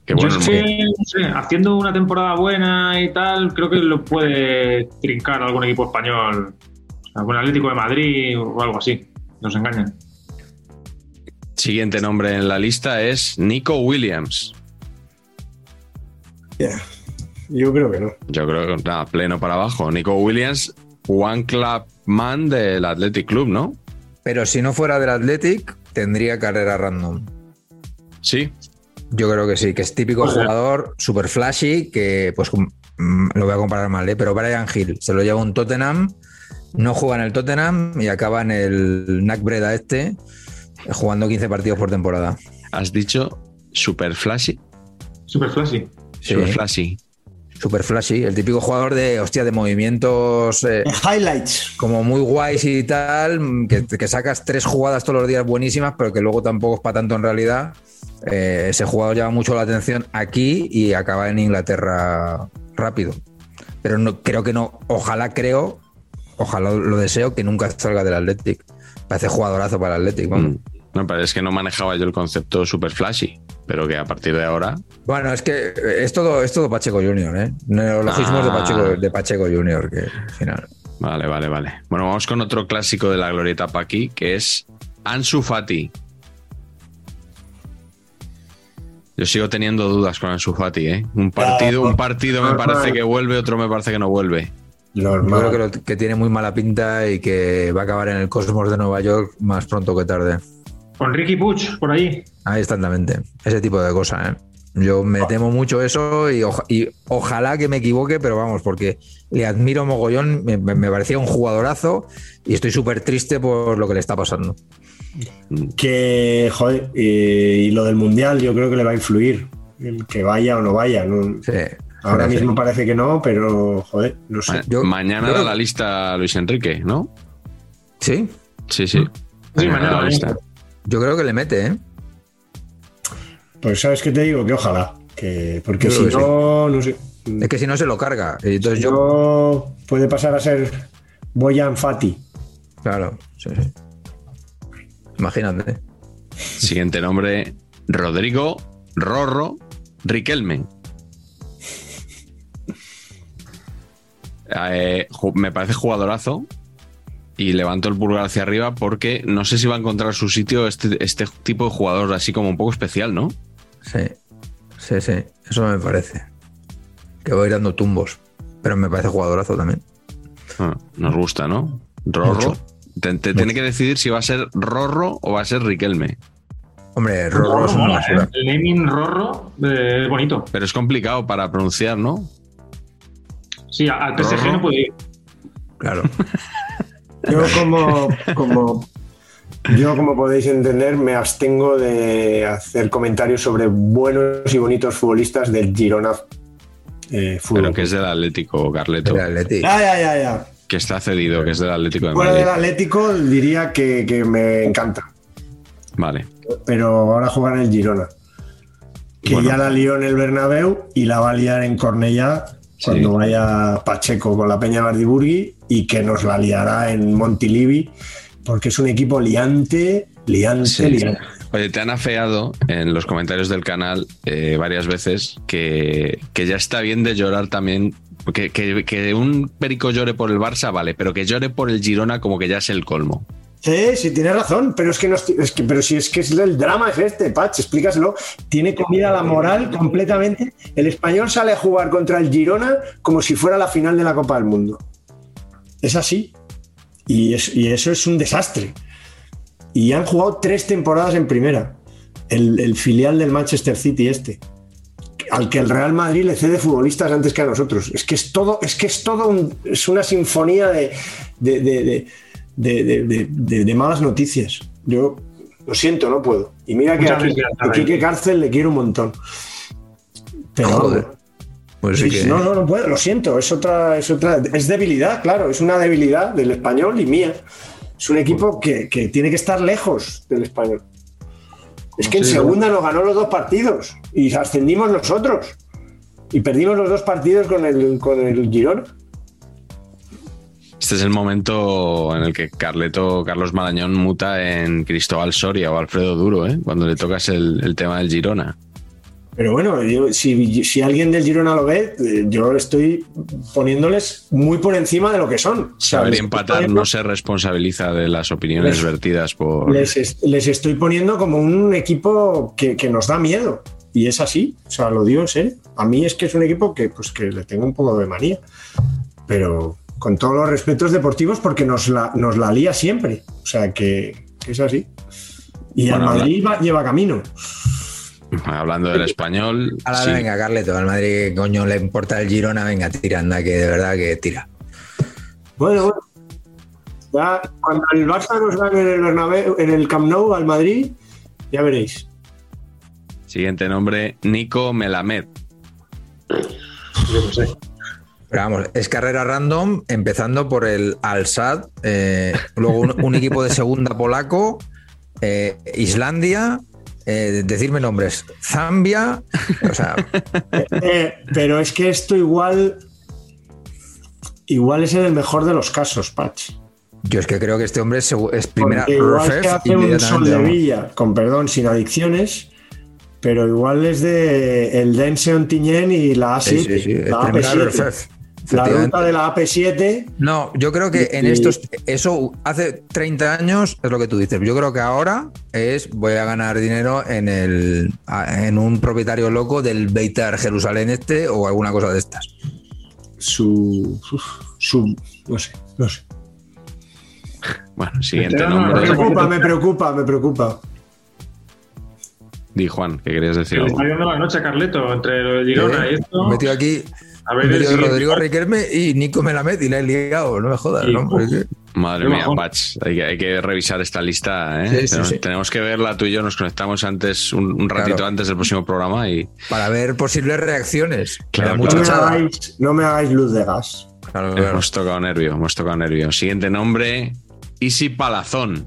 Que Yo bueno, es que, no sé, haciendo una temporada buena y tal, creo que lo puede trincar algún equipo español, algún Atlético de Madrid o algo así. Nos engañan. siguiente nombre en la lista es Nico Williams. Ya. Yo creo que no. Yo creo que nada, pleno para abajo. Nico Williams, One Club man del Athletic Club, ¿no? Pero si no fuera del Athletic, tendría carrera random. Sí. Yo creo que sí, que es típico jugador, super flashy, que pues mm, lo voy a comparar mal, ¿eh? pero Brian Hill se lo lleva un Tottenham, no juega en el Tottenham y acaba en el NAC Breda este, jugando 15 partidos por temporada. Has dicho super flashy. Super flashy. Sí, Super flashy. super flashy, el típico jugador de, hostia, de movimientos eh, Highlights. como muy guays y tal, que, que sacas tres jugadas todos los días buenísimas, pero que luego tampoco es para tanto en realidad. Eh, ese jugador llama mucho la atención aquí y acaba en Inglaterra rápido. Pero no, creo que no, ojalá creo, ojalá lo deseo que nunca salga del Athletic. Parece jugadorazo para el Athletic, vamos. Mm. No, pero es que no manejaba yo el concepto super flashy, pero que a partir de ahora. Bueno, es que es todo, es todo Pacheco Junior, ¿eh? Neologismos de, Ah. Pacheco, de Pacheco Junior, que al final. Vale, vale, vale. Bueno, vamos con otro clásico de la glorieta Paqui, que es Ansu Fati. Yo sigo teniendo dudas con Ansu Fati, ¿eh? Un partido, un partido me parece que vuelve, otro me parece que no vuelve. Yo Normal. creo que, lo- que tiene muy mala pinta y que va a acabar en el Cosmos de Nueva York más pronto que tarde. Con Ricky Puch, por ahí. Ahí exactamente. Ese tipo de cosas, ¿eh? Yo me temo mucho eso y, oja- y ojalá que me equivoque, pero vamos, porque le admiro mogollón, me, me- parecía un jugadorazo y estoy súper triste por lo que le está pasando. Que, joder, y, y lo del mundial yo creo que le va a influir. Que vaya o no vaya. ¿no? Sí, Ahora parece. mismo parece que no, pero, joder, no sé. Ma- yo- mañana yo- da la lista Luis Enrique, ¿no? Sí, Sí, sí. Sí, Mañana mañana, da la lista. yo creo que le mete, ¿eh? Pues, ¿sabes qué te digo? Que ojalá. Que, porque Yo si no, no sé. Es que si no se lo carga. Y Entonces yo, Yo puede pasar a ser Boyan Fati. claro, sí, sí. Imagínate. Siguiente nombre: Rodrigo Rorro Riquelme. Eh, me parece jugadorazo y levanto el pulgar hacia arriba porque no sé si va a encontrar su sitio este, este tipo de jugador así como un poco especial, ¿no? Sí, sí, sí. Eso me parece. Que va a ir dando tumbos. Pero me parece jugadorazo también. Ah, nos gusta, ¿no? Rorro. Te, te tiene que decidir si va a ser Rorro o va a ser Riquelme. Hombre, Rorro es una basura. El naming Rorro eh, es bonito. Pero es complicado para pronunciar, ¿no? Sí, al PSG Rorro. no puede ir. Claro. Yo como, como yo como podéis entender me abstengo de hacer comentarios sobre buenos y bonitos futbolistas del Girona eh, Fútbol. Pero que es del Atlético, Carleto. El Atleti. Ya, ya, ya, ya. Que está cedido, que es del Atlético de Fuera Madrid. del Atlético diría que, que me encanta, Vale. pero ahora juega en el Girona. Que Bueno. ya la lió en el Bernabéu y la va a liar en Cornellá cuando Sí. vaya Pacheco con la Peña Bardiburgui y que nos la liará en Montilivi porque es un equipo liante, liante, Sí. liante. Oye, te han afeado en los comentarios del canal eh, varias veces que, que ya está bien de llorar también. Que, que- que un perico llore por el Barça, vale, pero que llore por el Girona como que ya es el colmo. Sí, sí, tienes razón, pero es que, no es que, pero si es que es el drama es este, Pach, explícaselo. Tiene comida la moral completamente. El español sale a jugar contra el Girona como si fuera la final de la Copa del Mundo. Es así. Y, es- y eso es un desastre. Y han jugado tres temporadas en primera. El, el filial del Manchester City este. Al que el Real Madrid le cede futbolistas antes que a nosotros. Es que es todo, es que es todo un- es una sinfonía de, de- de- de- de, de- de- malas noticias. Yo lo siento, no puedo. Y mira que a, a Quique Cárcel le quiero un montón. Pero Joder. Pues sí Sí, que- No, no, no puedo, lo siento, es otra, es otra, es debilidad, claro, es una debilidad del español y mía. Es un equipo que, que tiene que estar lejos del español. Es que en segunda nos ganó los dos partidos y ascendimos nosotros. Y perdimos los dos partidos con el, con el Girona. Este es el momento en el que Carleto, Carlos Marañón muta en Cristóbal Soria o Alfredo Duro, ¿eh? cuando le tocas el, el tema del Girona. Pero bueno, yo- si, si alguien del Girona lo ve, eh, yo estoy poniéndoles muy por encima de lo que son. Sea, Saber empatar no se responsabiliza de las opiniones Les- vertidas por... les, es- les estoy poniendo como un equipo que, que nos da miedo. Y es así, o sea, lo digo en serio. A mí es que es un equipo que, pues, que le tengo un poco de manía. Pero con todos los respetos deportivos, porque nos la, nos la lía siempre. O sea que, que es así. Y Bueno, el Madrid va- lleva camino. Hablando del español. Ahora sí. venga, Carleto, al Madrid, ¿qué coño le importa el Girona? Venga, tira, anda, que de verdad que tira. Bueno, bueno. Ya cuando el Barça nos gane en el, Bernabéu- en el Camp Nou al Madrid, ya veréis. Siguiente nombre, Nico Melamed. Yo no sé. Pero vamos, es carrera random, empezando por el Al-Sad, eh, luego un, un equipo de segunda polaco, eh, Islandia, eh, decirme nombres, Zambia, o sea, Eh, pero es que esto igual. Igual es en el mejor de los casos, Patch. yo es que creo que este hombre es, es primera Porque igual que hace un sol de villa, con perdón, sin adicciones, pero igual es de el Dense Ontinyent y la A7. Sí, sí, sí, es la primera AP7. RFEF. La ruta de la AP7. No, yo creo que en estos, eso hace 30 años es lo que tú dices. Yo creo que ahora es voy a ganar dinero en el en un propietario loco del Beitar Jerusalén este o alguna cosa de estas. Su, su. No sé, no sé. Bueno, siguiente Veterano, Me nombre. no, preocupa, me preocupa, me preocupa. Di Juan, ¿qué querías decir? Está yendo la noche Carleto entre lo de Girona Eh, y esto. metido aquí A ver, el Rodrigo Riquelme y Nico Melamed y la he liado, no me jodas, Sí, ¿no? Porque- Madre mía. Patch, hay que, hay que revisar esta lista. ¿eh? Sí, sí, tenemos, sí. tenemos que verla tú y yo, nos conectamos antes, un, un ratito Claro. antes del próximo programa y para ver posibles reacciones. Claro, No me, hagáis, no me hagáis luz de gas. Claro, claro. hemos tocado nervio, hemos tocado nervio. Siguiente nombre, Easy Palazón.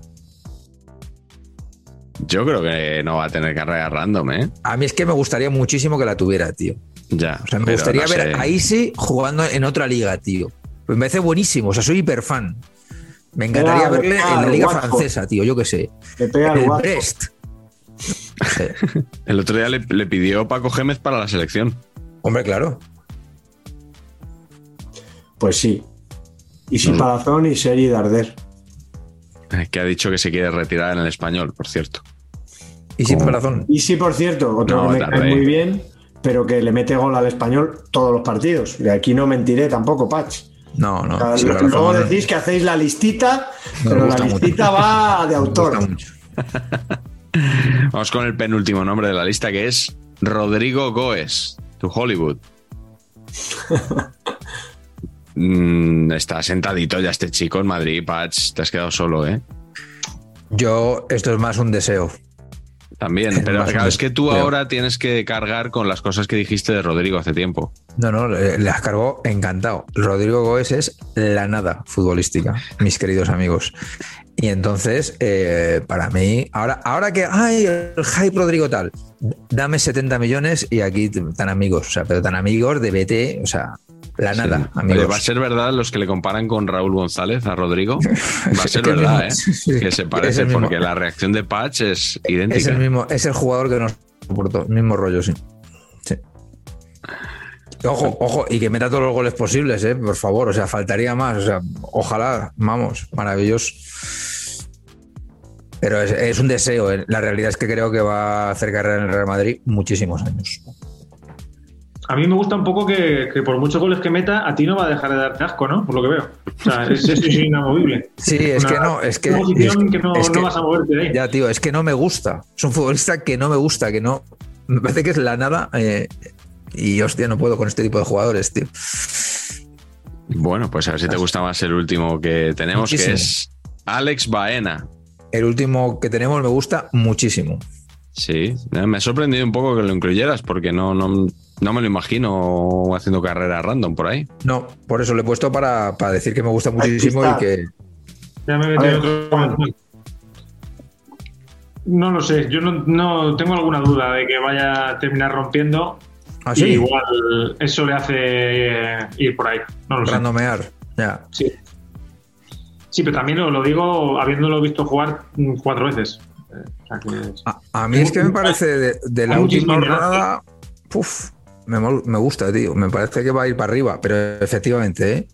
Yo creo que no va a tener carrera random, ¿eh? A mí es que me gustaría muchísimo que la tuviera, tío. Ya. O sea, me gustaría no ver sé. a Isi jugando en otra liga, tío. Pues me parece buenísimo, o sea, soy hiper fan. Me encantaría verle en la liga Watford. francesa, tío, yo qué sé. Me pega el. Brest. El otro día le, le pidió Paco Gémez para la selección. Hombre, claro. Pues sí. Y sin No. Palazón y Seri Darder. Que ha dicho que se quiere retirar en el español, por cierto. Y sin corazón. Y sí, por cierto, otro No, que me tarde. cae muy bien, pero que le mete gol al español todos los partidos. De aquí no mentiré tampoco, Patch. No, no. O sea, luego no. decís que hacéis la listita, pero la mucho. listita va de autor. Vamos con el penúltimo nombre de la lista, que es Rodrigo Goes, tu Hollywood. Mm, está sentadito ya este chico en Madrid, Patch. Te has quedado solo, ¿eh? Yo, esto es más un deseo. También. Pero claro, es que tú ahora tienes que cargar con las cosas que dijiste de Rodrigo hace tiempo. No, no, las cargó encantado. Rodrigo Goes es la nada futbolística, mis queridos amigos. Y entonces, eh, para mí, ahora, ahora que, ay, el hype Rodrigo tal, dame 70 millones y aquí tan amigos, o sea, pero tan amigos de BT, o sea, la nada, Sí. amigos. Oye, ¿Va a ser verdad los que le comparan con Raúl González a Rodrigo? Va a ser verdad, mismo- ¿eh? sí, Que se parece, porque la reacción de Patch es idéntica. Es el mismo, es el jugador que nos soportó, mismo rollo, sí. Sí. Ojo, ojo, y que meta todos los goles posibles, ¿eh? por favor, o sea, faltaría más, o sea, ojalá, vamos, maravilloso. Pero es, es un deseo, ¿eh? la realidad es que creo que va a hacer carrera en el Real Madrid muchísimos años. A mí me gusta un poco que, que por muchos goles que meta, a ti no va a dejar de darte asco, ¿no? Por lo que veo. O sea, es, es inamovible. Sí, es Una- que no, es que, una posición es- que no, es no que- vas a moverte de ahí. Ya, tío, es que no me gusta. Es un futbolista que no me gusta, que no. Me parece que es la nada. eh, y hostia, no puedo con este tipo de jugadores, tío. Bueno, pues a ver si te gusta más el último que tenemos, que es Alex Baena. El último que tenemos me gusta muchísimo. Sí, me ha sorprendido un poco que lo incluyeras, porque no, no, no me lo imagino haciendo carrera random por ahí. No, por eso lo he puesto para, para decir que me gusta muchísimo y que. Ya me metido otro comentario. No lo sé, yo no, no tengo alguna duda de que vaya a terminar rompiendo. Ah, Y sí, igual eso le hace eh, ir por ahí. No lo sé. randomear. Ya. Sí. Sí, pero también lo, lo digo habiéndolo visto jugar cuatro veces. O sea que es- A, a mí es que me parece de, de la última jornada. Puf, me, me gusta, tío. Me parece que va a ir para arriba, pero efectivamente, ¿eh?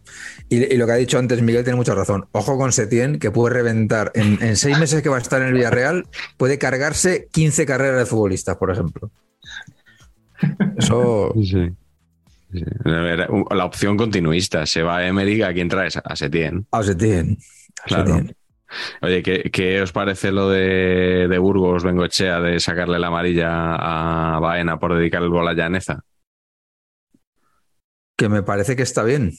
Y, y lo que ha dicho antes Miguel tiene mucha razón. Ojo con Setién, que puede reventar. En, en seis meses que va a estar en el Villarreal, puede cargarse 15 carreras de futbolistas, por ejemplo. Eso. Sí. La opción continuista. Se va a Emery, ¿a quién traes? A Setién. A Setién. Claro. Setién. Oye, ¿qué, qué os parece lo de, de Burgos, Bengochea, de sacarle la amarilla a Baena por dedicar el gol a Llaneza? Que me parece que está bien.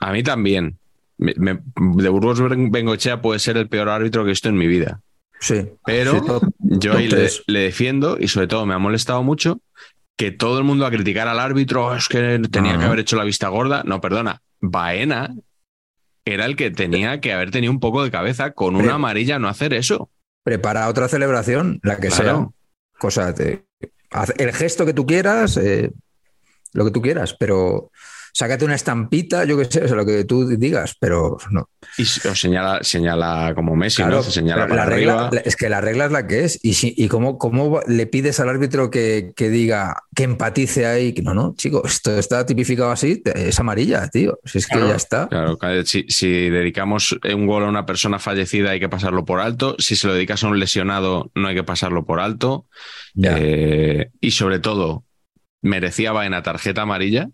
A mí también. Me- me- de Burgos Bengochea puede ser el peor árbitro que he visto en mi vida. Sí. Pero Sí, top- yo top ahí le, defiendo y sobre todo me ha molestado mucho que todo el mundo a criticar al árbitro "Oh, es que tenía No, que haber hecho la vista gorda. No, perdona. Baena era el que tenía que haber tenido un poco de cabeza con una amarilla no hacer eso. Prepara otra celebración, la que Claro. sea. Cosa de, haz el gesto que tú quieras, eh, lo que tú quieras, pero sácate una estampita, yo qué sé, o sea, lo que tú digas, pero no. Y señala, señala como Messi, Claro, ¿no? Se señala para la regla, arriba. es que la regla es la que es. Y, si, y cómo, cómo le pides al árbitro que, que diga, que empatice ahí. No, no, chico, esto está tipificado así, es amarilla, tío. Si es que Claro. ya está. Claro, si, si dedicamos un gol a una persona fallecida hay que pasarlo por alto. Si se lo dedicas a un lesionado no hay que pasarlo por alto. Eh, y sobre todo, merecía Baena tarjeta amarilla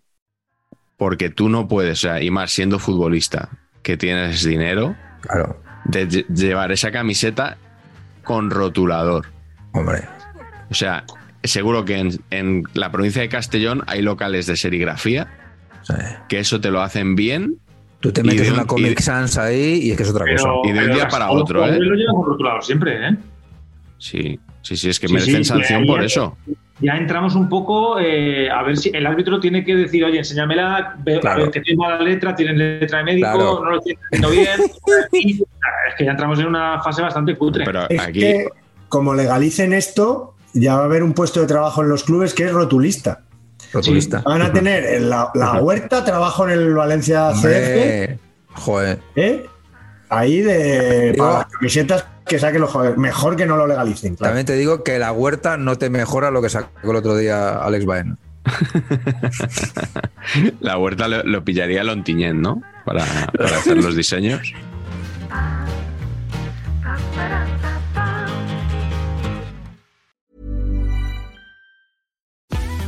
porque tú no puedes, o sea, y más siendo futbolista, que tienes dinero, Claro, de lle- llevar esa camiseta con rotulador. hombre. O sea, seguro que en, en la provincia de Castellón hay locales de serigrafía que eso te lo hacen bien tú te metes de un- una Comic Sans ahí y es que es otra cosa. Y de un día para otro, ¿eh? lo llevan con rotulado siempre, ¿eh? Sí, sí, sí, es que Sí, merecen sí, sanción por ya- eso. Ya entramos un poco eh, a ver si el árbitro tiene que decir, oye, enséñamela, ve- a Claro. que tiene mala letra, tiene letra de médico, Claro. no lo estoy entendiendo bien. Y, es que ya entramos en una fase bastante cutre. Pero Es aquí, que, como legalicen esto, ya va a haber un puesto de trabajo en los clubes que es rotulista. Rotulista. Van a tener en la, la huerta trabajo en el Valencia CF, joder. ¿eh? ahí de para las camisetas que saquen los jugadores. Mejor que no lo legalicen. claro. También te digo que la huerta no te mejora lo que sacó el otro día Alex Baena. la huerta lo, lo pillaría Lontiñén, ¿no? Para, para hacer los diseños.